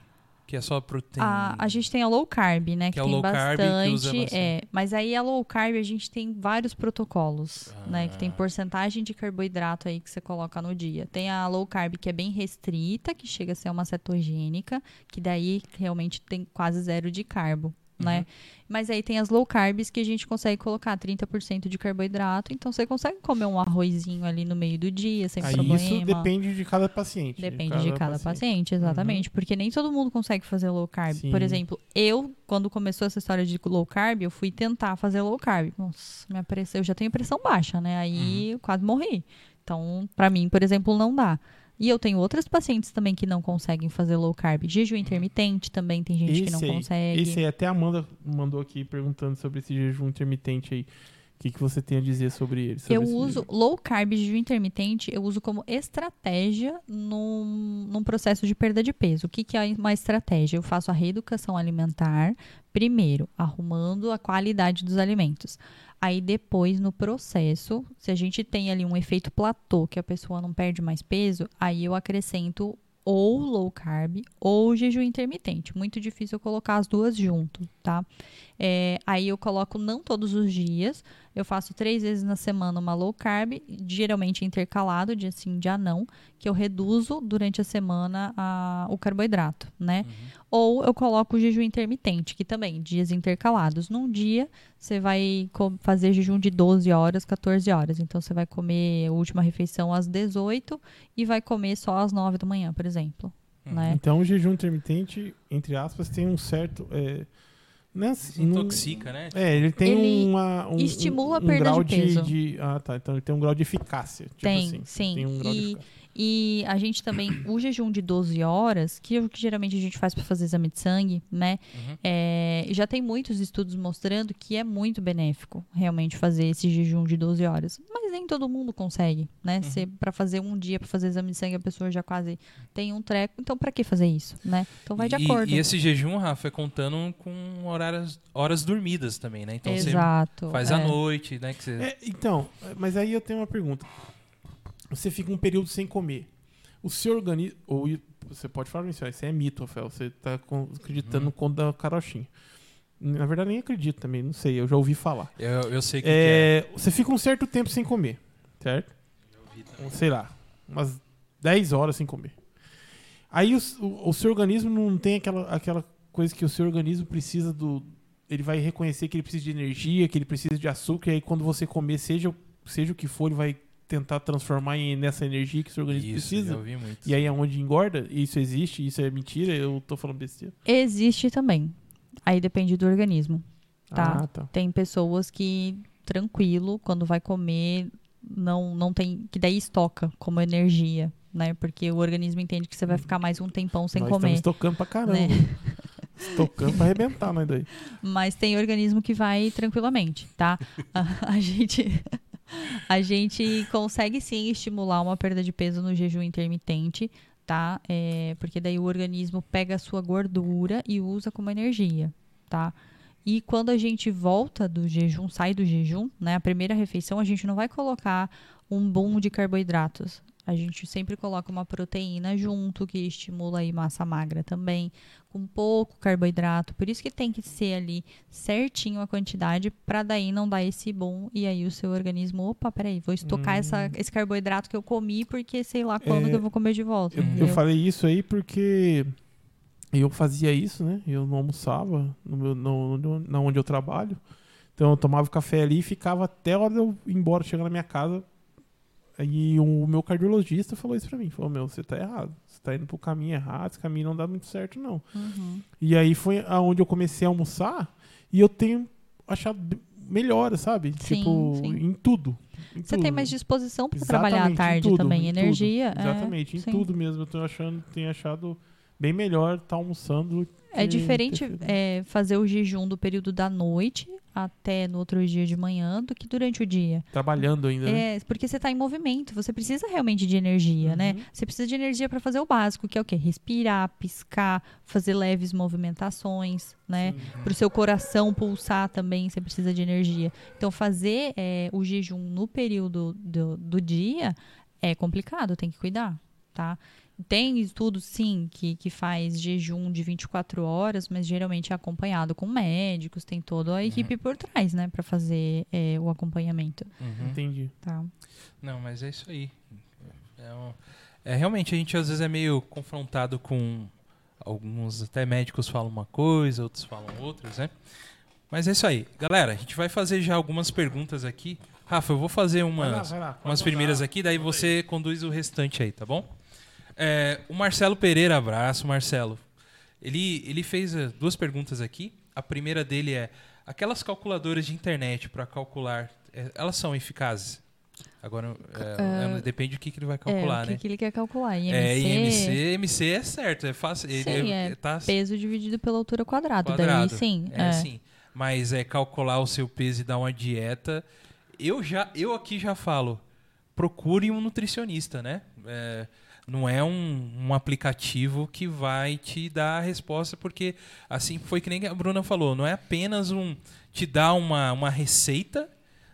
Que é só proteína. A, a gente tem a low carb, né? Que Que, é o tem low carb que bastante, usa bastante. É, mas aí a low carb a gente tem vários protocolos, né? Que tem Ah. porcentagem de carboidrato aí que você coloca no dia. Tem a low carb que é bem restrita, que chega a ser uma cetogênica, que daí realmente tem quase zero de carbo. Uhum. Né? Mas aí tem as low carbs que a gente consegue colocar 30% de carboidrato, então você consegue comer um arrozinho ali no meio do dia, sem Aí problema. isso depende de cada paciente. Depende de cada paciente, exatamente. Porque nem todo mundo consegue fazer low carb. Sim. Por exemplo, eu, quando começou essa história de low carb, eu fui tentar fazer low carb. Nossa, minha pressão, eu já tenho pressão baixa, né? Aí eu quase morri. Então, pra mim, por exemplo, não dá. E eu tenho outras pacientes também que não conseguem fazer low carb. Jejum intermitente também tem gente que não Esse aí, consegue. Esse aí, até a Amanda mandou aqui perguntando sobre esse jejum intermitente aí. O que, que você tem a dizer sobre ele? sobre Eu esse uso jejum? low carb jejum intermitente, eu uso como estratégia num, num processo de perda de peso. O que, que é uma estratégia? Eu faço a reeducação alimentar, primeiro, arrumando a qualidade dos alimentos. Aí depois, no processo, se a gente tem ali um efeito platô, que a pessoa não perde mais peso, aí eu acrescento ou low carb ou jejum intermitente. Muito difícil eu colocar as duas junto, tá? É, aí eu coloco não todos os dias, eu faço três vezes na semana uma low carb, geralmente intercalado, dia sim, dia não, que eu reduzo durante a semana a- o carboidrato, né? Ou eu coloco o jejum intermitente, que também, dias intercalados. Num dia, você vai fazer jejum de 12 horas, 14 horas. Então, você vai comer a última refeição às 18 e vai comer só às 9 da manhã, por exemplo. Né? Então o jejum intermitente, entre aspas, tem um certo. É, é assim, não- Intoxica, né? É, ele tem Ele uma, um, estimula a um perda grau de peso. de, Ah, tá. Então ele tem um grau de eficácia. Tipo Tem, assim, sim. Tem um grau de E- eficácia. E a gente também, o jejum de 12 horas, que é o que geralmente a gente faz para fazer exame de sangue, né? Uhum. É, já tem muitos estudos mostrando que é muito benéfico realmente fazer esse jejum de 12 horas. Mas nem todo mundo consegue, né? Se para fazer um dia, para fazer exame de sangue, a pessoa já quase tem um treco. Então, para que fazer isso, né? Então, vai de E- acordo. E esse jejum, Rafa, é contando com horários, horas dormidas também, né? Então Exato. você faz é. à noite, né? Que você... É, então, mas aí eu tenho uma pergunta. Você fica um período sem comer. O seu organismo. Ou você pode falar isso, isso é mito, Rafael. Você está acreditando no conto da carochinha. Na verdade, nem acredito também, não sei, eu já ouvi falar. Eu, eu sei que, que é. É, você fica um certo tempo sem comer, certo? Sei lá, umas 10 horas sem comer. Aí o, o, o seu organismo não tem aquela, aquela coisa que o seu organismo precisa do. Ele vai reconhecer que ele precisa de energia, que ele precisa de açúcar, e aí quando você comer, seja, seja o que for, ele vai tentar transformar em, nessa energia que o seu organismo Isso, precisa. E aí é onde engorda, isso existe, isso é mentira, eu tô falando besteira. Existe também. Aí depende do organismo. Tá. Ah, tá. Tem pessoas que, tranquilo, quando vai comer, não, não tem. Que daí estoca como energia, né? Porque o organismo entende que você vai ficar mais um tempão sem Nós comer. estamos tocando pra caramba. né? [LAUGHS] Estocando pra arrebentar, nós daí. Mas tem organismo que vai tranquilamente, tá? [LAUGHS] A, a gente. A gente consegue sim estimular uma perda de peso no jejum intermitente, tá? É, porque daí o organismo pega a sua gordura e usa como energia, tá? E quando a gente volta do jejum, sai do jejum, né? A primeira refeição, a gente não vai colocar um boom de carboidratos. A gente sempre coloca uma proteína junto, que estimula aí massa magra também, com pouco carboidrato. Por isso que tem que ser ali certinho a quantidade, para daí não dar esse boom. E aí o seu organismo, opa, peraí, vou estocar essa, esse carboidrato que eu comi, porque sei lá quando Hum. É, que eu vou comer de volta. Eu, eu falei isso aí porque eu fazia isso, né? Eu não almoçava no meu, no, no- na onde eu trabalho. Então eu tomava café ali e ficava até a hora de eu ir embora, chegar na minha casa. Aí o meu cardiologista falou isso pra mim. Falou, meu, você tá errado. Você tá indo pro caminho errado, esse caminho não dá muito certo, não. Uhum. E aí foi aonde eu comecei a almoçar e eu tenho achado melhora, sabe? Sim, tipo, sim. em tudo. em Você tudo. tem mais disposição para trabalhar à tarde tudo, também, em tudo. energia. é, Exatamente, em sim. tudo mesmo. Eu tô achando, tenho achado bem melhor estar almoçando. É diferente é, fazer o jejum do período da noite até no outro dia de manhã do que durante o dia. Trabalhando ainda, né? É, porque você está em movimento, você precisa realmente de energia, né? Uhum. Você precisa de energia para fazer o básico, que é o quê? Respirar, piscar, fazer leves movimentações, né? Para o seu coração pulsar também, você precisa de energia. Então, fazer é, o jejum no período do, do dia é complicado, tem que cuidar, tá? Tem estudo, sim, que, que faz jejum de 24 horas, mas geralmente é acompanhado com médicos, tem toda a equipe por trás, né, para fazer é, o acompanhamento, Uhum. Entendi. tá? Não, mas é isso aí. É, um- é, realmente, a gente às vezes é meio confrontado com alguns até médicos falam uma coisa, outros falam outras, né? Mas é isso aí. Galera, a gente vai fazer já algumas perguntas aqui. Rafa, eu vou fazer Vai lá, umas, vai lá, umas primeiras aqui, daí você conduz o restante aí, tá bom? É, o Marcelo Pereira, abraço, Marcelo. Ele, ele fez eh, duas perguntas aqui. A primeira dele é: aquelas calculadoras de internet para calcular, eh, elas são eficazes? Agora, eh, eh, depende do que, que ele vai é, calcular, o que, né? que ele quer calcular? IMC, É, IMC, MC é certo, é fácil. ele Sim, é, é tá peso dividido pela altura quadrada. quadrado. Daí sim, É, é. sim. Mas é calcular o seu peso e dar uma dieta. Eu já, eu aqui já falo, procure um nutricionista, né? É, não é um, um aplicativo que vai te dar a resposta, porque assim foi que nem a Bruna falou, não é apenas um te dar uma, uma receita,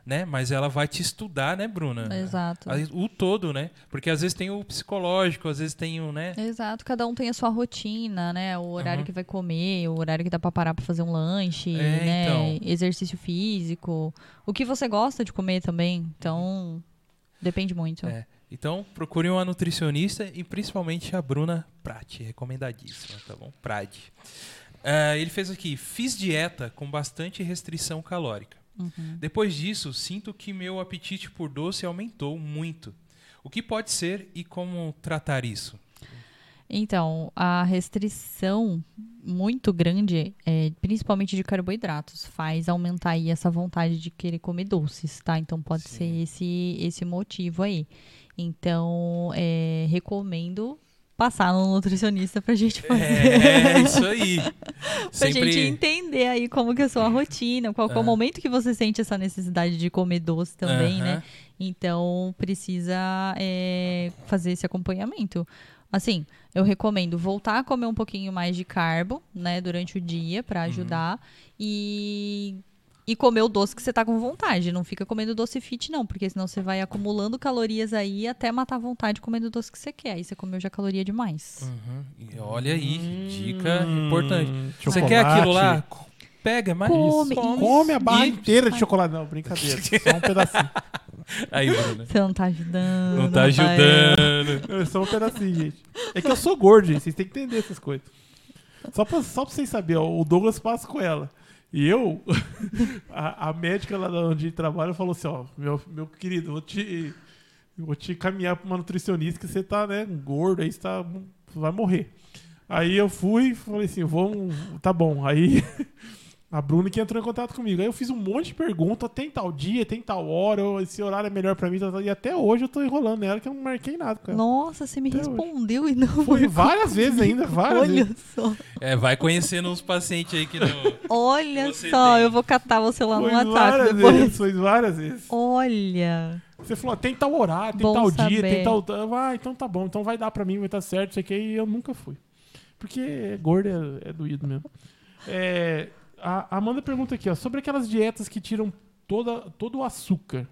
né? Mas ela vai te estudar, né, Bruna? Exato. O todo, né? Porque às vezes tem o psicológico, às vezes tem o, né? Exato, cada um tem a sua rotina, né? O horário Aham. que vai comer, o horário que dá pra parar pra fazer um lanche, É, né? então. Exercício físico. O que você gosta de comer também. Então, depende muito. É. Então, procure uma nutricionista e principalmente a Bruna Prati, recomendadíssima, tá bom? Prade. Ah, ele fez aqui, fiz dieta com bastante restrição calórica. Uhum. Depois disso, sinto que meu apetite por doce aumentou muito. O que pode ser e como tratar isso? Então, a restrição muito grande, é, principalmente de carboidratos, faz aumentar aí essa vontade de querer comer doces, tá? Então pode Sim. ser esse, esse motivo aí. Então, é, recomendo passar no nutricionista pra gente fazer. É, isso aí. [LAUGHS] pra gente entender aí como que é a sua rotina, qual é o momento que você sente essa necessidade de comer doce também, né? Então, precisa é, fazer esse acompanhamento. Assim, eu recomendo voltar a comer um pouquinho mais de carbo, né, durante o dia para Uhum. ajudar e e comer o doce que você tá com vontade. Não fica comendo doce fit, não, porque senão você vai acumulando calorias aí até matar a vontade comendo o doce que você quer. Aí você comeu já caloria demais. Uhum. E olha aí, dica importante. Hum, Você quer aquilo lá? chocolate. Pega, mas Come, come. Come a barra E- inteira de chocolate. Não, brincadeira. [LAUGHS] Só um pedacinho. Aí, Bruna. Você não tá ajudando. Não tá ajudando. É só um pedacinho, gente. É que eu sou gordo, gente. Vocês têm que entender essas coisas. Só pra, só pra vocês saberem, ó, o Douglas passa com ela. E eu, [LAUGHS] a, a médica lá onde trabalha falou assim, ó, meu, meu querido, vou te, vou te caminhar pra uma nutricionista que você tá, né, gordo, aí você tá, vai morrer. Aí eu fui, falei assim, vamos, tá bom. Aí [LAUGHS] a Bruna que entrou em contato comigo. Aí eu fiz um monte de perguntas, tem tal dia, tem tal hora, esse horário é melhor pra mim, tal, tal. e até hoje eu tô enrolando nela que eu não marquei nada com ela. Nossa, você me Até hoje. respondeu e não Foi várias vezes ainda, várias Olha vezes. só. É, vai conhecendo uns pacientes aí que não. Olha Você só, tem. eu vou catar você lá no Foi WhatsApp várias depois. vezes, foi várias vezes. Olha. Você falou, tem tal horário, tem Bom tal dia, saber. tem tal. Ah, então tá bom, então vai dar pra mim, vai estar certo, isso aqui, e eu nunca fui. Porque gordo é, é doído mesmo. É, a Amanda pergunta aqui, ó, sobre aquelas dietas que tiram toda, todo o açúcar,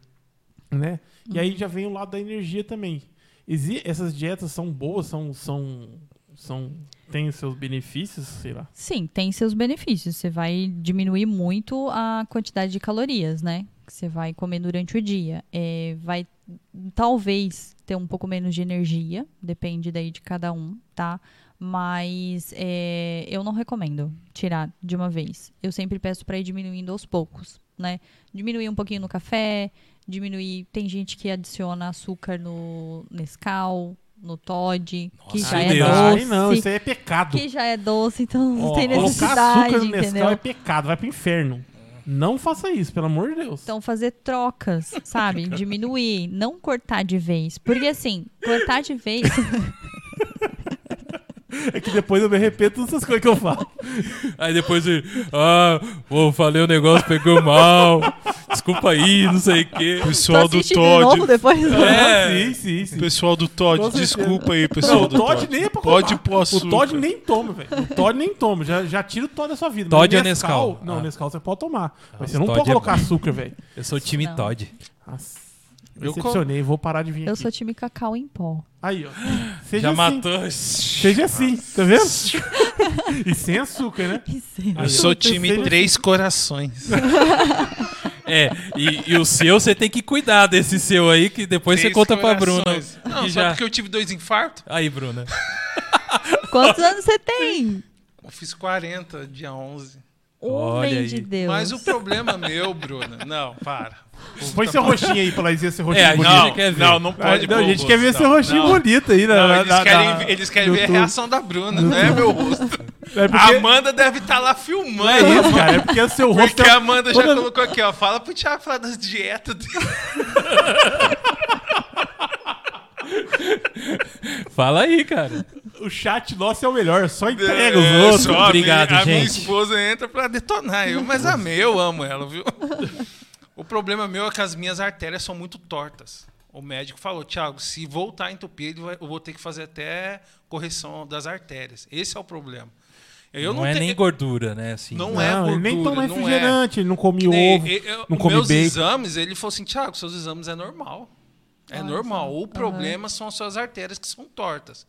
né? E aí já vem o lado da energia também. Exi essas dietas são boas, são, são, são, seus benefícios, sei lá. Sim, tem seus benefícios. Você vai diminuir muito a quantidade de calorias, né? Que você vai comer durante o dia. É, vai talvez ter um pouco menos de energia, depende daí de cada um, tá? Mas é, eu não recomendo tirar de uma vez. Eu sempre peço para ir diminuindo aos poucos, né? Diminuir um pouquinho no café, diminuir. Tem gente que adiciona açúcar no Nescau, no Todd, que já é Deus. doce Ai, não, isso aí é pecado. que já é doce, então não Ó, tem colocar necessidade, açúcar no Nescau entendeu? é pecado, vai pro inferno. Não faça isso, pelo amor de Deus. Então fazer trocas, sabe? [LAUGHS] Diminuir, não cortar de vez. Porque assim, cortar de vez. [LAUGHS] É que depois eu me arrependo todas essas coisas que eu falo. Aí depois ele. Ah, pô, falei o negócio, pegou mal. Desculpa aí, não sei o quê. Pessoal do assiste de novo Todd. depois? É. sim, sim, sim. Pessoal do Todd, desculpa aí, pessoal Não, o do Todd Todd. nem é pra pôr açúcar. O Todd nem toma, velho. O Todd nem toma. Já, já tira o Todd da sua vida. Todd ou Nescau? Não, Ah. Nescau você pode tomar. Mas você não Todd pode é colocar bom. açúcar, velho. Eu sou time Não. Todd. Nossa. Eu Decepcionei, vou parar de vir Eu aqui. sou time cacau em pó. Aí, ó. Seja Já assim. matou. Seja assim, tá vendo? e sem açúcar, né? Eu sou time Seja Três Corações. [LAUGHS] É, e, e o seu você tem que cuidar desse seu aí, que depois você Três conta pra Bruna. corações. Não, só já... porque eu tive dois infartos. Aí, Bruna. Quantos anos você tem? Eu fiz 40, dia 11. Olha Homem aí. de Deus. Mas o problema meu, Bruna... Não, para. Põe seu roxinho aí pra lá dizer seu roxinho É, a bonito. quer ver. Não, não pode Não, a gente quer ver rosto, seu não. roxinho Não. bonito aí, né? Não, na- eles na- querem, na- ver- eles querem ver a reação da Bruna, não é meu rosto. É A porque, Amanda deve estar lá filmando. não é isso, cara. É porque o seu rosto Porque é a Amanda já toda- colocou aqui, ó. Fala pro Thiago falar das dietas dele. [LAUGHS] Fala aí, cara. O chat nosso é o melhor, só entrega os É, outros. só a Obrigado, minha, A minha gente. esposa entra pra detonar eu, mas a minha, eu amo ela, viu? [LAUGHS] O problema meu é que as minhas artérias são muito tortas. O médico falou, Thiago, se voltar a entupir, ele vai- eu vou ter que fazer até correção das artérias. Esse é o problema. Eu não, não, é tenho- nem gordura, né? Assim. Não Não, é ele nem gordura, toma não é. refrigerante, ele não come Nem- ovo, eu- não come meus bacon. exames, ele falou assim, Thiago, seus exames é normal. É Olha normal. só. O problema são as suas artérias que são tortas.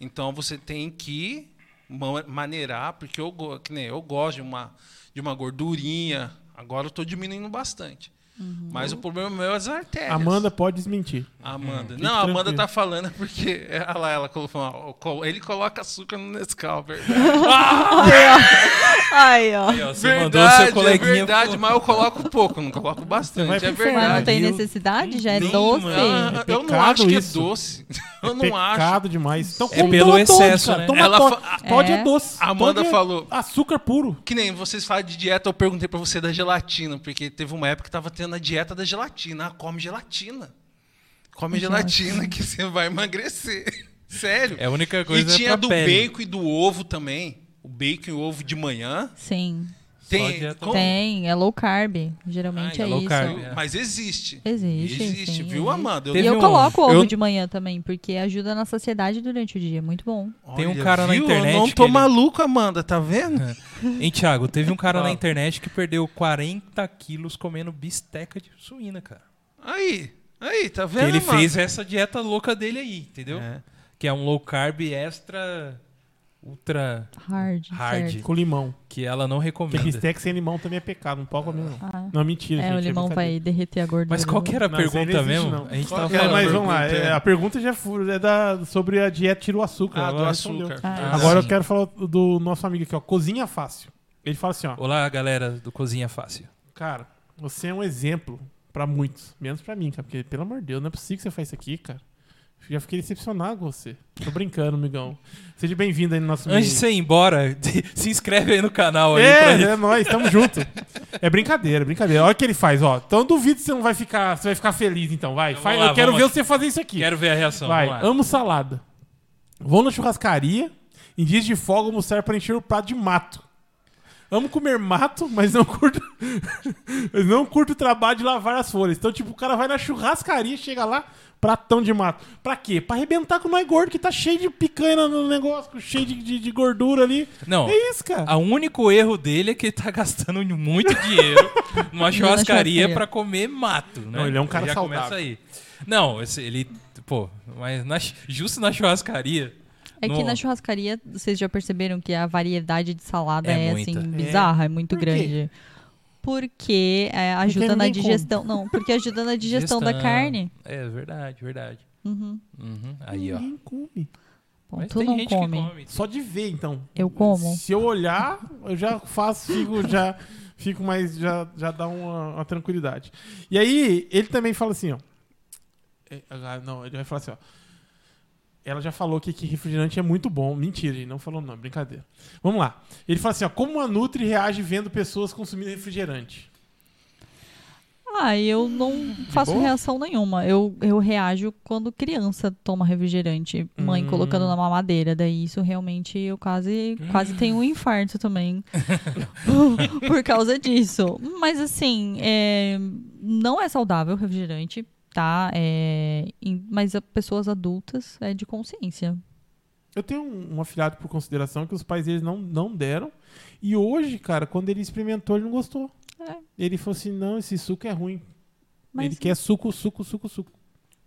Então você tem que ma- maneirar, porque eu, que nem eu gosto de uma, de uma gordurinha. Agora eu estou diminuindo bastante. Uhum. Mas o problema meu é as artérias. Amanda pode desmentir. Amanda. Fique Não, a Amanda tá falando é porque olha lá, ela colocou, ele coloca açúcar no Nescau, verdade. [LAUGHS] Aí, ó. Aí, ó, você mandou verdade, seu coleguinha. é verdade, mas eu coloco pouco, não coloco bastante, é Mas não verdade. tem necessidade? Já é Nem, doce? mano. Ah, É eu não acho que isso. é doce. [LAUGHS] Eu é não acho. pecado demais. Então, É pelo excesso, né? Toma Ela fa- Todd é, É. doce. Amanda é falou- Açúcar puro. Que nem vocês falam de dieta, eu perguntei pra você da gelatina, porque teve uma época que tava tendo a dieta da gelatina. Ah, come gelatina. Come gelatina que você vai emagrecer. [LAUGHS] Sério. É a única e coisa tinha pra do pele. bacon e do ovo também. O bacon e o ovo de manhã. Sim. Tem. Tem, é low carb. Geralmente Ai, é low isso. carb, é. Mas existe. Existe, Existe, sim, viu, existe. Amanda? E Teve eu um- coloco ovo eu- de manhã também, porque ajuda na saciedade durante o dia. Muito bom. Tem um Olha, cara na viu? internet Eu não que tô ele- maluco, Amanda, tá vendo? Hein, Thiago, teve um cara na internet que perdeu 40 quilos comendo bisteca de suína, cara. Aí, aí, tá Que vendo? ele Amanda? fez essa dieta louca dele aí, entendeu? É. Que é um low carb extra ultra Hard. Hard. certo. Com limão. que ela não Porque recomenda. bistec sem limão também é pecado. Não pode comer, não. Ah, Não, mentira, É, gente. o limão brincadeira. vai derreter a gordura. Mas qual que era a pergunta não mesmo? não. A gente Qual tava É, falando. mas vamos lá. é, é. a pergunta já foi, é da, sobre a dieta tira o açúcar. Ah, do açúcar. Ah, Agora sim. eu quero falar do nosso amigo aqui, ó. Cozinha Fácil. Ele fala assim, ó. Olá, galera do Cozinha Fácil. Cara, você é um exemplo pra muitos. Menos pra mim, cara. Porque, pelo amor de Deus, não é possível que você faça isso aqui, cara. Já fiquei decepcionado com você. Tô brincando, amigão. Seja bem-vindo aí no nosso Antes de você ir embora, [LAUGHS] se inscreve aí no canal aí É, é nóis, tamo junto. [LAUGHS] É brincadeira, brincadeira. Olha o que ele faz, ó. Então duvido que você não vai ficar. Você vai ficar feliz, então. Vai. Então, Faz- lá, eu quero vamos ver você fazer isso aqui. Quero ver a reação. vai, vamos lá. amo salada. Vou na churrascaria. Em dias de folga, almoçar para encher o prato de mato. Amo comer mato, mas não curto. [LAUGHS] mas não curto o trabalho de lavar as folhas. Então, tipo, o cara vai na churrascaria, chega lá, pratão de mato. Pra quê? Pra arrebentar com o nós gordo, que tá cheio de picanha no negócio, cheio de, de- de gordura ali. Não, É isso, cara. o único erro dele é que ele tá [LAUGHS] gastando muito dinheiro numa churrascaria churrascaria. pra comer mato, né? Não, ele é um cara Já saudável. começa aí. Não, esse- ele, pô, mas na- justo na churrascaria. É que no- na churrascaria, vocês já perceberam que a variedade de salada É é, assim, É. bizarra, é muito Por grande. Porque é, ajuda na ninguém come. digestão. Não, porque ajuda na digestão, da carne. É verdade, verdade. Uhum. Uhum, Aí, ó. Ninguém come. Bom, Mas tu tem não gente come. que come. Só de ver, então. Eu como. Se eu olhar, eu já faço, fico, já fico mais, já, já dá uma, uma tranquilidade. E aí, ele também fala assim, ó. É, ah, Não, ele vai falar assim, ó. Ela já falou que, que refrigerante é muito bom. Mentira, ele não falou não, brincadeira. Vamos lá. Ele fala assim, ó. Como a Nutri reage vendo pessoas consumindo refrigerante? Ah, eu não faço boa? reação nenhuma. Eu, eu reajo quando criança toma refrigerante, mãe Hum. colocando na mamadeira. Daí isso realmente eu quase, quase tenho um infarto também. [LAUGHS] [LAUGHS] por causa disso. Mas assim, é, não é saudável refrigerante, tá? É, em- mas a pessoas adultas é de consciência. Eu tenho um, um afilhado por consideração que os pais deles não, não deram. E hoje, cara, quando ele experimentou, ele não gostou. É. Ele falou assim, não, esse suco é ruim. Mas Ele quer suco, suco, suco, suco.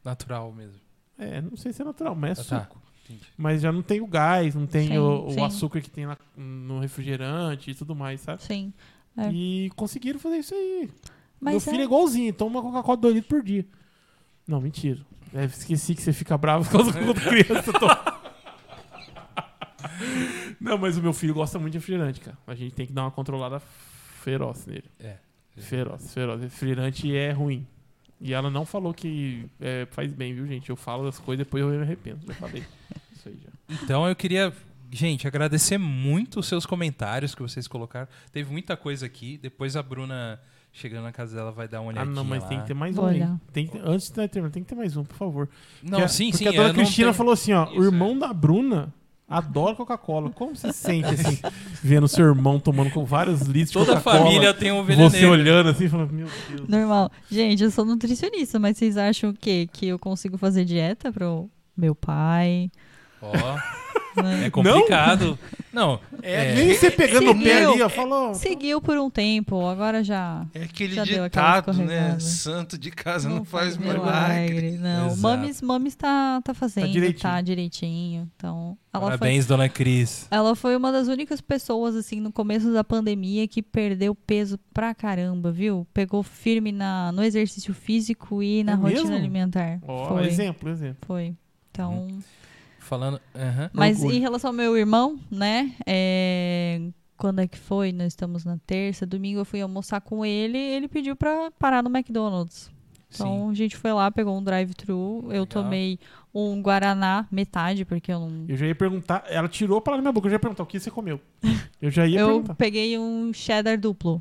Natural mesmo. É, não sei se é natural, mas é Ah, tá. suco. Entendi. Mas já não tem o gás, não tem Sim, o, o sim. açúcar que tem na- no refrigerante e tudo mais, sabe? sim. É. E conseguiram fazer isso aí. Mas Meu é- filho é igualzinho, toma Coca-Cola 2 litros por dia. Não, mentira. É, esqueci que você fica bravo [LAUGHS] quando quando criança toma. [LAUGHS] Não, mas o meu filho gosta muito de refrigerante, cara. A gente tem que dar uma controlada feroz nele. É. Feroz, feroz. Refrigerante é ruim. E ela não falou que é, faz bem, viu, gente? Eu falo as coisas depois eu me arrependo. Eu falei. Isso aí já. Então eu queria, gente, agradecer muito os seus comentários que vocês colocaram. Teve muita coisa aqui. Depois a Bruna, chegando na casa dela, vai dar uma Ah, olhadinha não, mas lá. tem que ter mais Vou um aí. olhar. Tem que ter- antes de terminar, tem que ter mais um, por favor. Não, Porque a- sim, porque sim. a dona é, não Cristina tem- falou assim, ó, Isso, o irmão da Bruna adora Coca-Cola. Como você se sente, assim, [LAUGHS] vendo seu irmão tomando com vários litros de Toda a Coca-Cola? família tem um ovelha Você olhando assim, falando, meu Deus. Normal. Gente, eu sou nutricionista, mas vocês acham o quê? Que eu consigo fazer dieta pro meu pai? Ó, né? é complicado. Não, é, Nem você pegando o pé Seguiu. ali, ó, falou... Seguiu por um tempo, agora já. É aquele Já ditado, né? Santo de casa não, faz milagre. milagre. Não, Exato. Mames, Mames tá, tá fazendo, tá direitinho. direitinho. Então, ela foi, parabéns, dona Cris. ela foi uma das únicas pessoas, assim, no começo da pandemia que perdeu peso pra caramba, viu? Pegou firme na, no exercício físico e na É rotina mesmo? alimentar. Ó, foi, exemplo, exemplo. foi. Então, Falando. aham. Mas Orgulho. em relação ao meu irmão, né? é, Quando é que foi? Nós estamos na terça, domingo eu fui almoçar com ele ele pediu pra parar no McDonald's. Então Sim. a gente foi lá, pegou um drive-thru, eu Legal. tomei um Guaraná, metade, porque eu não. Eu já ia perguntar, ela tirou a palavra da minha boca, eu já ia perguntar o que você comeu. Eu já ia Eu perguntar. peguei um cheddar duplo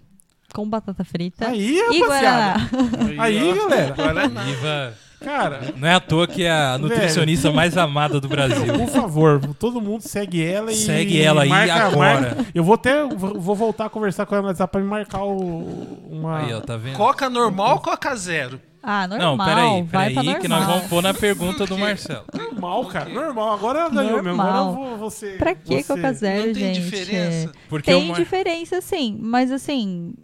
com batata frita Aí, e rapaziada. Guaraná. Aí, ó, galera. Guaraná. Cara, Não é à toa que é a nutricionista mais amada do Brasil. por favor, todo mundo segue ela e... Segue ela aí marca- agora. marca- Eu vou até, vou voltar a conversar com ela no WhatsApp pra me marcar o, uma... Aí, ó, tá vendo? Coca normal ou Coca zero? Ah, normal. Não, peraí, vai peraí, normal. que nós vamos pôr na pergunta do Marcelo. Normal, cara. Normal. Agora ela ganhou mesmo. Agora eu vou você. Pra que você... Coca Zero, não tem gente? diferença. Porque Tem diferença, sim, mas assim,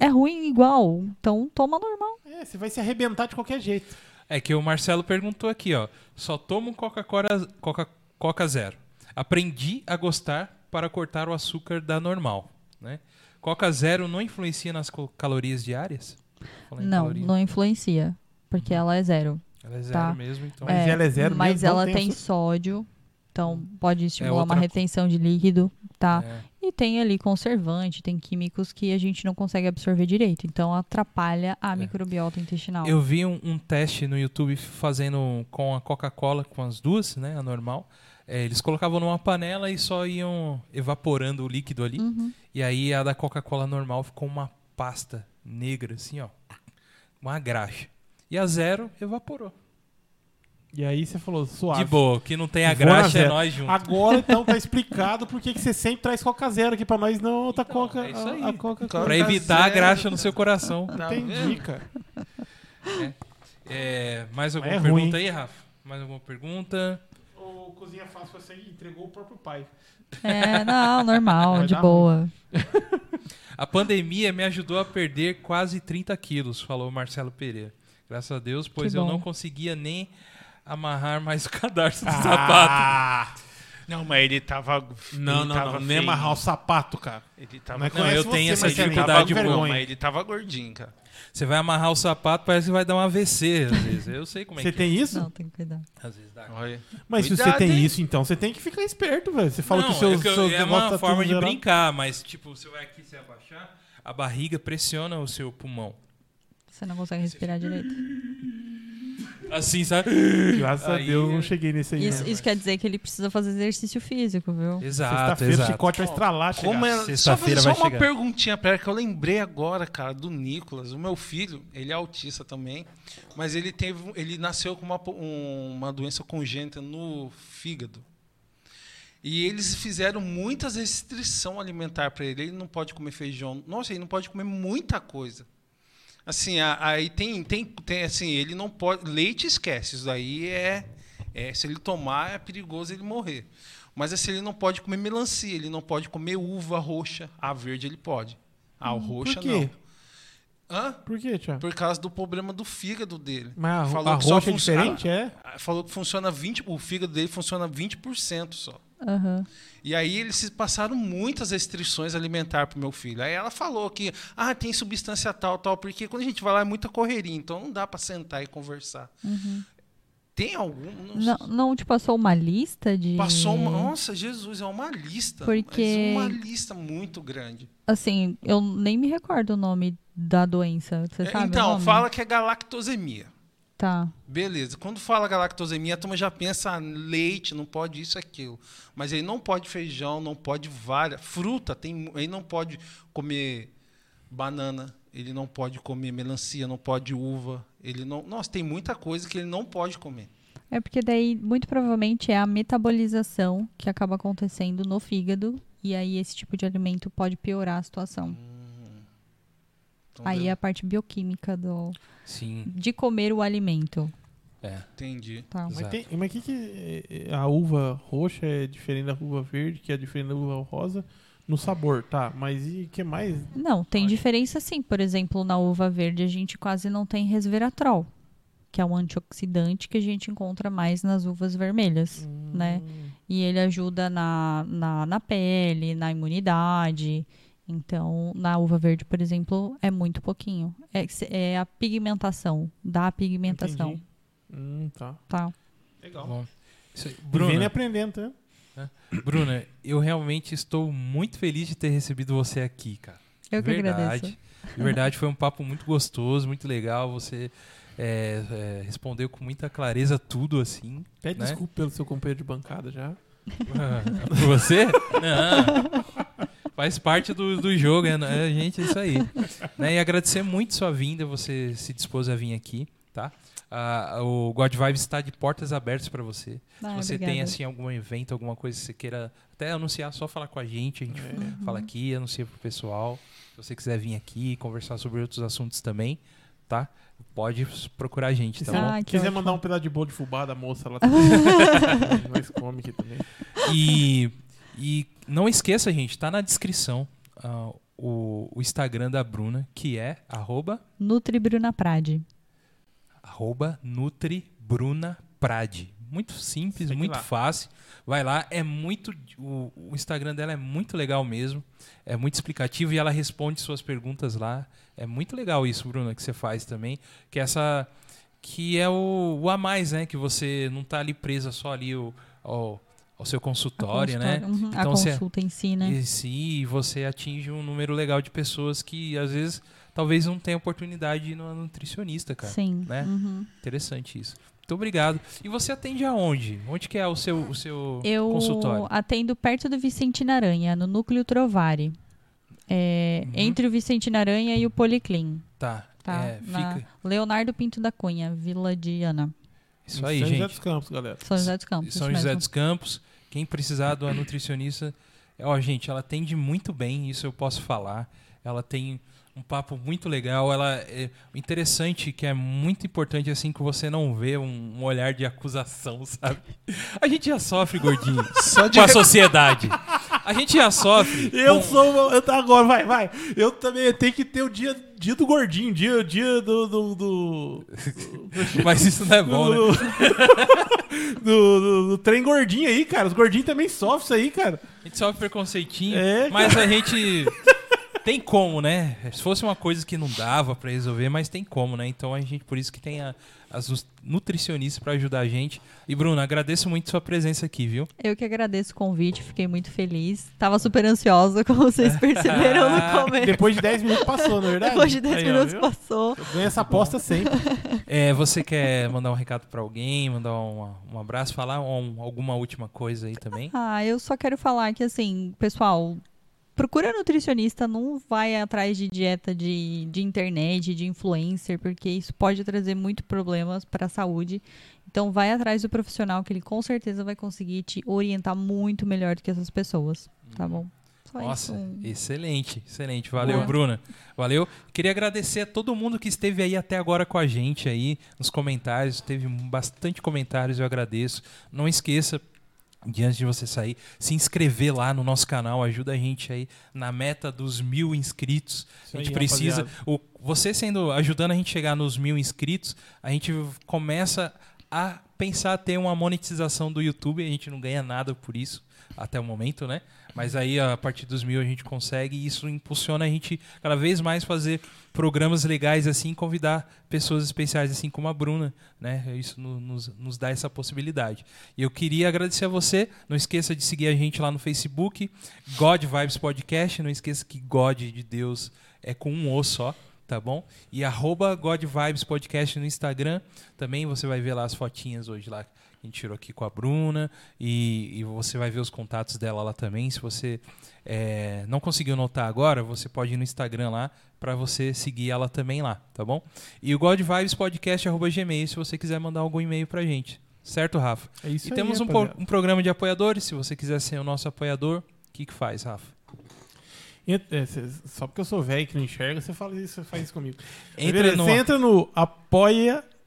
é ruim igual. Então toma normal. É, você vai se arrebentar de qualquer jeito. É que o Marcelo perguntou aqui, ó. Só tomo Coca-Cola Coca, Coca Zero. Aprendi a gostar para cortar o açúcar da normal, né? Coca Zero não influencia nas calorias diárias? Não, caloria. não influencia. Porque ela é zero. Ela é zero tá. mesmo, então. Mas ela é zero Mas mesmo, ela tem sódio. Então pode estimular uma outra co- retenção de líquido, tá? É. E tem ali conservante, tem químicos que a gente não consegue absorver direito. Então atrapalha a microbiota intestinal. Eu vi um, um teste no YouTube fazendo com a Coca-Cola, com as duas, né? A normal. É, eles colocavam numa panela e só iam evaporando o líquido ali. Uhum. E aí a da Coca-Cola normal ficou uma pasta negra, assim, ó. Uma graxa. E a zero evaporou. E aí você falou, suave. De boa, que não tem a Vou graxa é nós juntos. Agora então tá explicado por que que você sempre traz Coca Zero aqui pra nós, não outra Então, Coca. é isso aí. A, a Coca Coca Pra evitar a graxa no seu coração. Tá Entendi, cara. É, mais alguma É pergunta ruim. aí, Rafa? Mais alguma pergunta? O Cozinha Fácil você entregou o próprio pai. É, não, normal, Vai de boa. A pandemia me ajudou a perder quase 30 quilos, falou Marcelo Pereira. Graças a Deus, pois Que eu bom. não conseguia nem amarrar mais o cadarço do Ah, sapato. Não, mas ele tava. Não, ele não, tava não. Nem amarrar o sapato, cara. Ele tava. Não é Não, eu tenho você, essa mas dificuldade vergonha. mas ele tava gordinho, cara. Você vai amarrar o sapato, parece que vai dar um AVC às vezes. Eu sei como é Você que tem isso? Não, tem que cuidar. é. Às vezes dá. Olha. Mas se Cuidado, você tem hein? isso, então você tem que ficar esperto, velho. Você fala não, que os seus, é, que eu- seus é uma tá forma de zerado. brincar, mas tipo, você vai aqui se abaixar, a barriga pressiona o seu pulmão. Você não consegue respirar direito. Assim, sabe? Graças Aí- a Deus não cheguei nesse aí. Isso, não. isso quer dizer que ele precisa fazer exercício físico, viu? Exato, Sexta-feira o exato. chicote vai estralar. Como chegar. é, Sexta-feira só, vai só uma chegar. perguntinha pra ela que eu lembrei agora, cara, do Nicolas. O meu filho, ele é autista também, mas ele teve, ele nasceu com uma, um- uma doença congênita no fígado. E eles fizeram muitas restrição alimentar para ele. Ele não pode comer feijão. Nossa, ele não pode comer muita coisa. Assim, aí tem, tem, tem assim, ele não pode. Leite esquece. Isso daí é, é. Se ele tomar, é perigoso ele morrer. Mas assim, ele não pode comer melancia, ele não pode comer uva roxa. A verde ele pode. A roxa quê? não. Hã? Por quê, Thiago? Por causa do problema do fígado dele. Mas a, Falou a que só roxa é diferente, é? Falou que funciona 20, o fígado dele funciona 20% só. Aham. E aí eles se passaram muitas restrições alimentares pro meu filho. Aí ela falou que ah, tem substância tal, tal, porque quando a gente vai lá é muita correria, então não dá para sentar e conversar. Tem algum? Não, Não, não te passou uma lista de. Passou uma. Nossa, Jesus, é uma lista. Porque- Mas uma lista muito grande. Assim, eu nem me recordo o nome da doença. Você É, sabe? então, fala que é galactosemia. Tá. Beleza. Quando fala galactosemia, a turma já pensa leite, não pode isso, aquilo. Mas ele não pode feijão, não pode várias. Fruta, tem, ele não pode comer banana, ele não pode comer melancia, não pode uva. Ele não. Nossa, tem muita coisa que ele não pode comer. É porque daí, muito provavelmente, é a metabolização que acaba acontecendo no fígado. E aí, esse tipo de alimento pode piorar a situação. Então, aí é eu a parte bioquímica do, Sim, de comer o alimento. é. entendi. Tá. Mas, tem, mas que, que é, a uva roxa é diferente da uva verde, que é diferente da uva rosa? No sabor, tá. Mas e o que mais? Não, tem diferença sim. Por exemplo, na uva verde a gente quase não tem resveratrol, que é um antioxidante que a gente encontra mais nas uvas vermelhas, né? E ele ajuda na, na, na pele, na imunidade. Então, na uva verde, por exemplo, é muito pouquinho. É, é a pigmentação, da pigmentação, Entendi. Hum, tá. tá? Legal. Bom. Isso aí. Bruna. Bruna, aprendendo, tá? Bruna, eu realmente estou muito feliz de ter recebido você aqui, cara. Eu que verdade. agradeço. De verdade, foi um papo muito gostoso, muito legal. Você é, é, respondeu com muita clareza tudo, assim. Pede Né? desculpa pelo seu companheiro de bancada já. [LAUGHS] Por você? Não. Faz parte do, do jogo, é, é, gente, é isso aí. Né? E agradecer muito sua vinda, você se dispôs a vir aqui, tá? Ah, o God Vibes está de portas abertas para você. Ah, Se você obrigada. tem assim algum evento, alguma coisa que você queira até anunciar, só falar com a gente, a gente É. fala aqui, anuncia pro pessoal. Se você quiser vir aqui conversar sobre outros assuntos também, tá? Pode procurar a gente, tá Se bom? Ah, você que quiser ótimo. mandar um pedaço de bolo de fubá da moça lá [LAUGHS] também. [LAUGHS] Nós come aqui também. E, e não esqueça, gente, tá na descrição ah, o, o Instagram da Bruna, que é arroba, Nutri Bruna Prade. arroba NutriBrunaPrade. muito simples, Segue muito lá. fácil. Vai lá, é muito. O, o Instagram dela é muito legal mesmo. É muito explicativo e ela responde suas perguntas lá. É muito legal isso, Bruna, que você faz também. Que é essa. Que é o, o a mais, né? Que você não tá ali presa só ali o, ao, ao seu A consultório, né? consultório, uhum, a Então, você- consulta em si, né? E sim, você atinge um número legal de pessoas que às vezes talvez não tenha oportunidade de ir no nutricionista, cara. Sim. né? uhum. Interessante isso. Muito obrigado. E você atende aonde? Onde que é o seu, o seu Eu consultório? atendo perto do Vicente Aranha, no núcleo Trovari. É, Uhum. Entre o Vicente Aranha e o Policlin. Tá. Tá? É, Na fica. Leonardo Pinto da Cunha, Vila de Ana. Isso aí, São José gente. dos Campos, galera. São José dos Campos. São José mesmo. dos Campos. Quem precisar de uma nutricionista, ó, gente, ela atende muito bem, isso eu posso falar. Ela tem um papo muito legal. Ela é interessante que é muito importante assim que você não vê um, um olhar de acusação, [LAUGHS] sabe? A gente já sofre, gordinho, [LAUGHS] Só de com a sociedade. A gente já sofre. Eu com- sou. Eu, tá, agora, vai, vai. Eu também tenho que ter o dia, dia do gordinho, dia, dia do. do, do, Mas isso não é bom, né? do, do- do- do trem gordinho aí, cara. Os gordinhos também sofrem isso aí, cara. A gente sofre preconceitinho, É, mas a gente tem como, né? Se fosse uma coisa que não dava pra resolver, mas tem como, né? Então a gente, por isso que tem a- as nutricionistas pra ajudar a gente. E Bruno, agradeço muito sua presença aqui, viu? Eu que agradeço o convite, fiquei muito feliz. Tava super ansiosa, como vocês [LAUGHS] perceberam no começo. Depois de 10 minutos passou, na é verdade? Depois de 10 Aí, ó, minutos viu? passou. Eu ganho essa aposta sempre. [LAUGHS] É, você quer mandar um recado pra alguém, mandar um, um abraço, falar um- alguma última coisa aí também? Ah, eu só quero falar que, assim, pessoal, procura nutricionista, não vai atrás de dieta de, de internet, de influencer, porque isso pode trazer muito problemas para a saúde. Então, vai atrás do profissional, que ele com certeza vai conseguir te orientar muito melhor do que essas pessoas, tá bom? Só Nossa, isso. excelente, excelente. Valeu, Boa. Bruna. Valeu. Queria agradecer a todo mundo que esteve aí até agora com a gente aí nos comentários. Teve bastante comentários, eu agradeço. Não esqueça de antes de você sair, se inscrever lá no nosso canal, ajuda a gente aí na meta dos mil inscritos. Isso a gente aí, precisa. O, você sendo ajudando a gente chegar nos mil inscritos, a gente começa a pensar ter uma monetização do YouTube. A gente não ganha nada por isso até o momento, né? Mas aí a partir dos mil a gente consegue e isso impulsiona a gente cada vez mais fazer programas legais assim, convidar pessoas especiais assim como a Bruna, né? Isso no- nos, nos dá essa possibilidade. E eu queria agradecer a você. Não esqueça de seguir a gente lá no Facebook, God Vibes Podcast. Não esqueça que God de Deus é com um O só, tá bom? E arroba God Vibes Podcast no Instagram. Também você vai ver lá as fotinhas hoje lá que a gente tirou aqui com a Bruna. E, e você vai ver os contatos dela lá também. Se você é, não conseguiu notar agora, você pode ir no Instagram lá para você seguir ela também lá, tá bom? E o God Vibes Podcast arroba gmail se você quiser mandar algum e-mail pra gente. Certo, Rafa? É isso e aí, temos um, um programa de apoiadores. Se você quiser ser o nosso apoiador, o que, que faz, Rafa? É, cê- só porque eu sou velho que não enxerga, você fala isso, você faz isso comigo. Entra no Você entra no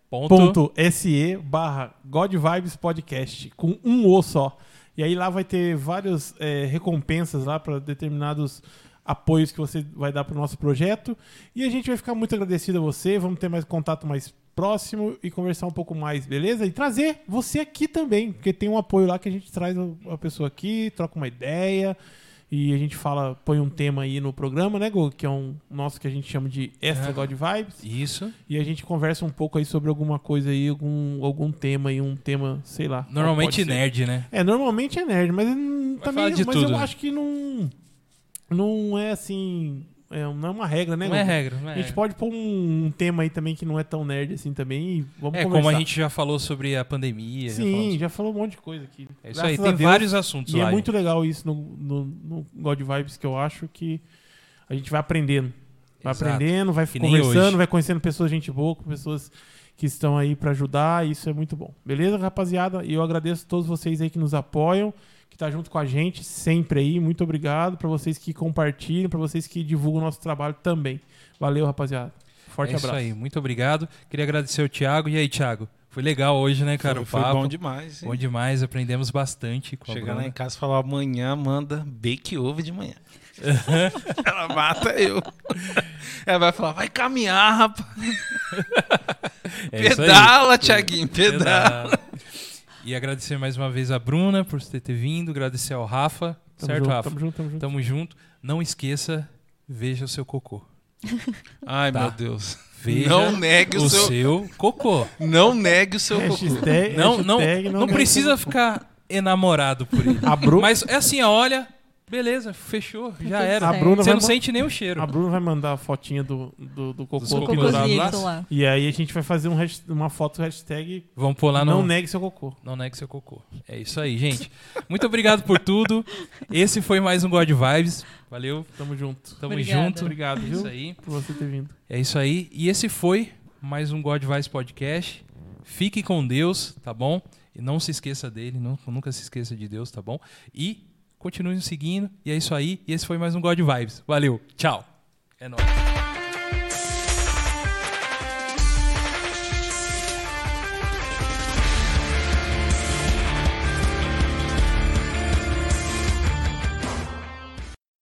apoia.se barra God Vibes Podcast, com um O só. E aí lá vai ter várias é, recompensas lá para determinados apoios que você vai dar para o nosso projeto. E a gente vai ficar muito agradecido a você. Vamos ter mais contato mais próximo e conversar um pouco mais, beleza? E trazer você aqui também, porque tem um apoio lá que a gente traz a pessoa aqui, troca uma ideia. E a gente fala, põe um tema aí no programa, né, Gol? Que é um nosso que a gente chama de Extra Aham. God Vibes. Isso. E a gente conversa um pouco aí sobre alguma coisa aí, algum, algum tema aí, um tema, sei lá. Normalmente nerd, né? É, normalmente é nerd, mas Vai também mas tudo, eu né? acho que não não é assim, é, não é uma regra, né? Não é regra, não é A gente regra. pode pôr um, um tema aí também que não é tão nerd assim também e vamos É, conversar. como a gente já falou sobre a pandemia. já Sim, falamos- já falou um monte de coisa aqui. É isso aí, tem Deus. vários assuntos E lá. é muito legal isso no, no, no God Vibes que eu acho que a gente vai aprendendo. Vai Exato. aprendendo, vai Que conversando, vai conhecendo pessoas de gente boa, pessoas que estão aí pra ajudar, e isso é muito bom. Beleza, rapaziada? E eu agradeço a todos vocês aí que nos apoiam, que tá junto com a gente sempre aí. Muito obrigado pra vocês que compartilham, pra vocês que divulgam o nosso trabalho também. Valeu, rapaziada. Forte é isso abraço. aí, muito obrigado. Queria agradecer o Thiago. E aí, Thiago? Foi legal hoje, né, cara? foi, o foi papo. bom demais. hein? Bom demais, aprendemos bastante com a Chegar lá em casa e falar amanhã, manda bake ovo de manhã. [LAUGHS] Ela mata eu. Ela vai falar, vai caminhar, rapaz. [LAUGHS] É isso. Pedala, Thiaguinho, pedala. Pedala. E agradecer mais uma vez a Bruna por ter, ter vindo, agradecer ao Rafa, Tamo certo, junto, Rafa? Tamo junto, tamo junto. Tamo junto. Não esqueça, veja o seu cocô. [LAUGHS] Ai, Tá. meu Deus. Veja Não negue o, o seu, seu cocô. Não negue o seu cocô. Hashtag- Não, não, não negue precisa ficar enamorado por ele. A, Bru... Mas é assim, olha, beleza, fechou, já era. a. Bruna Você não sente nem o cheiro. A Bruna vai mandar a fotinha do, do, do cocô pendurado lá. E aí a gente vai fazer um hasht- uma foto hashtag Vamos pôr lá não no... negue seu cocô. Não negue seu cocô. É isso aí, gente. Muito obrigado por tudo. Esse foi mais um God Vibes. Valeu, Tamo junto. tamo Obrigada. junto. Obrigado, É viu? isso aí. Por você ter vindo. É isso aí. E esse foi mais um God Vibes Podcast. Fique com Deus, tá bom? E não se esqueça dele, não- nunca se esqueça de Deus, tá bom? E continue nos seguindo. E é isso aí. E esse foi mais um God Vibes. Valeu, tchau. É nóis.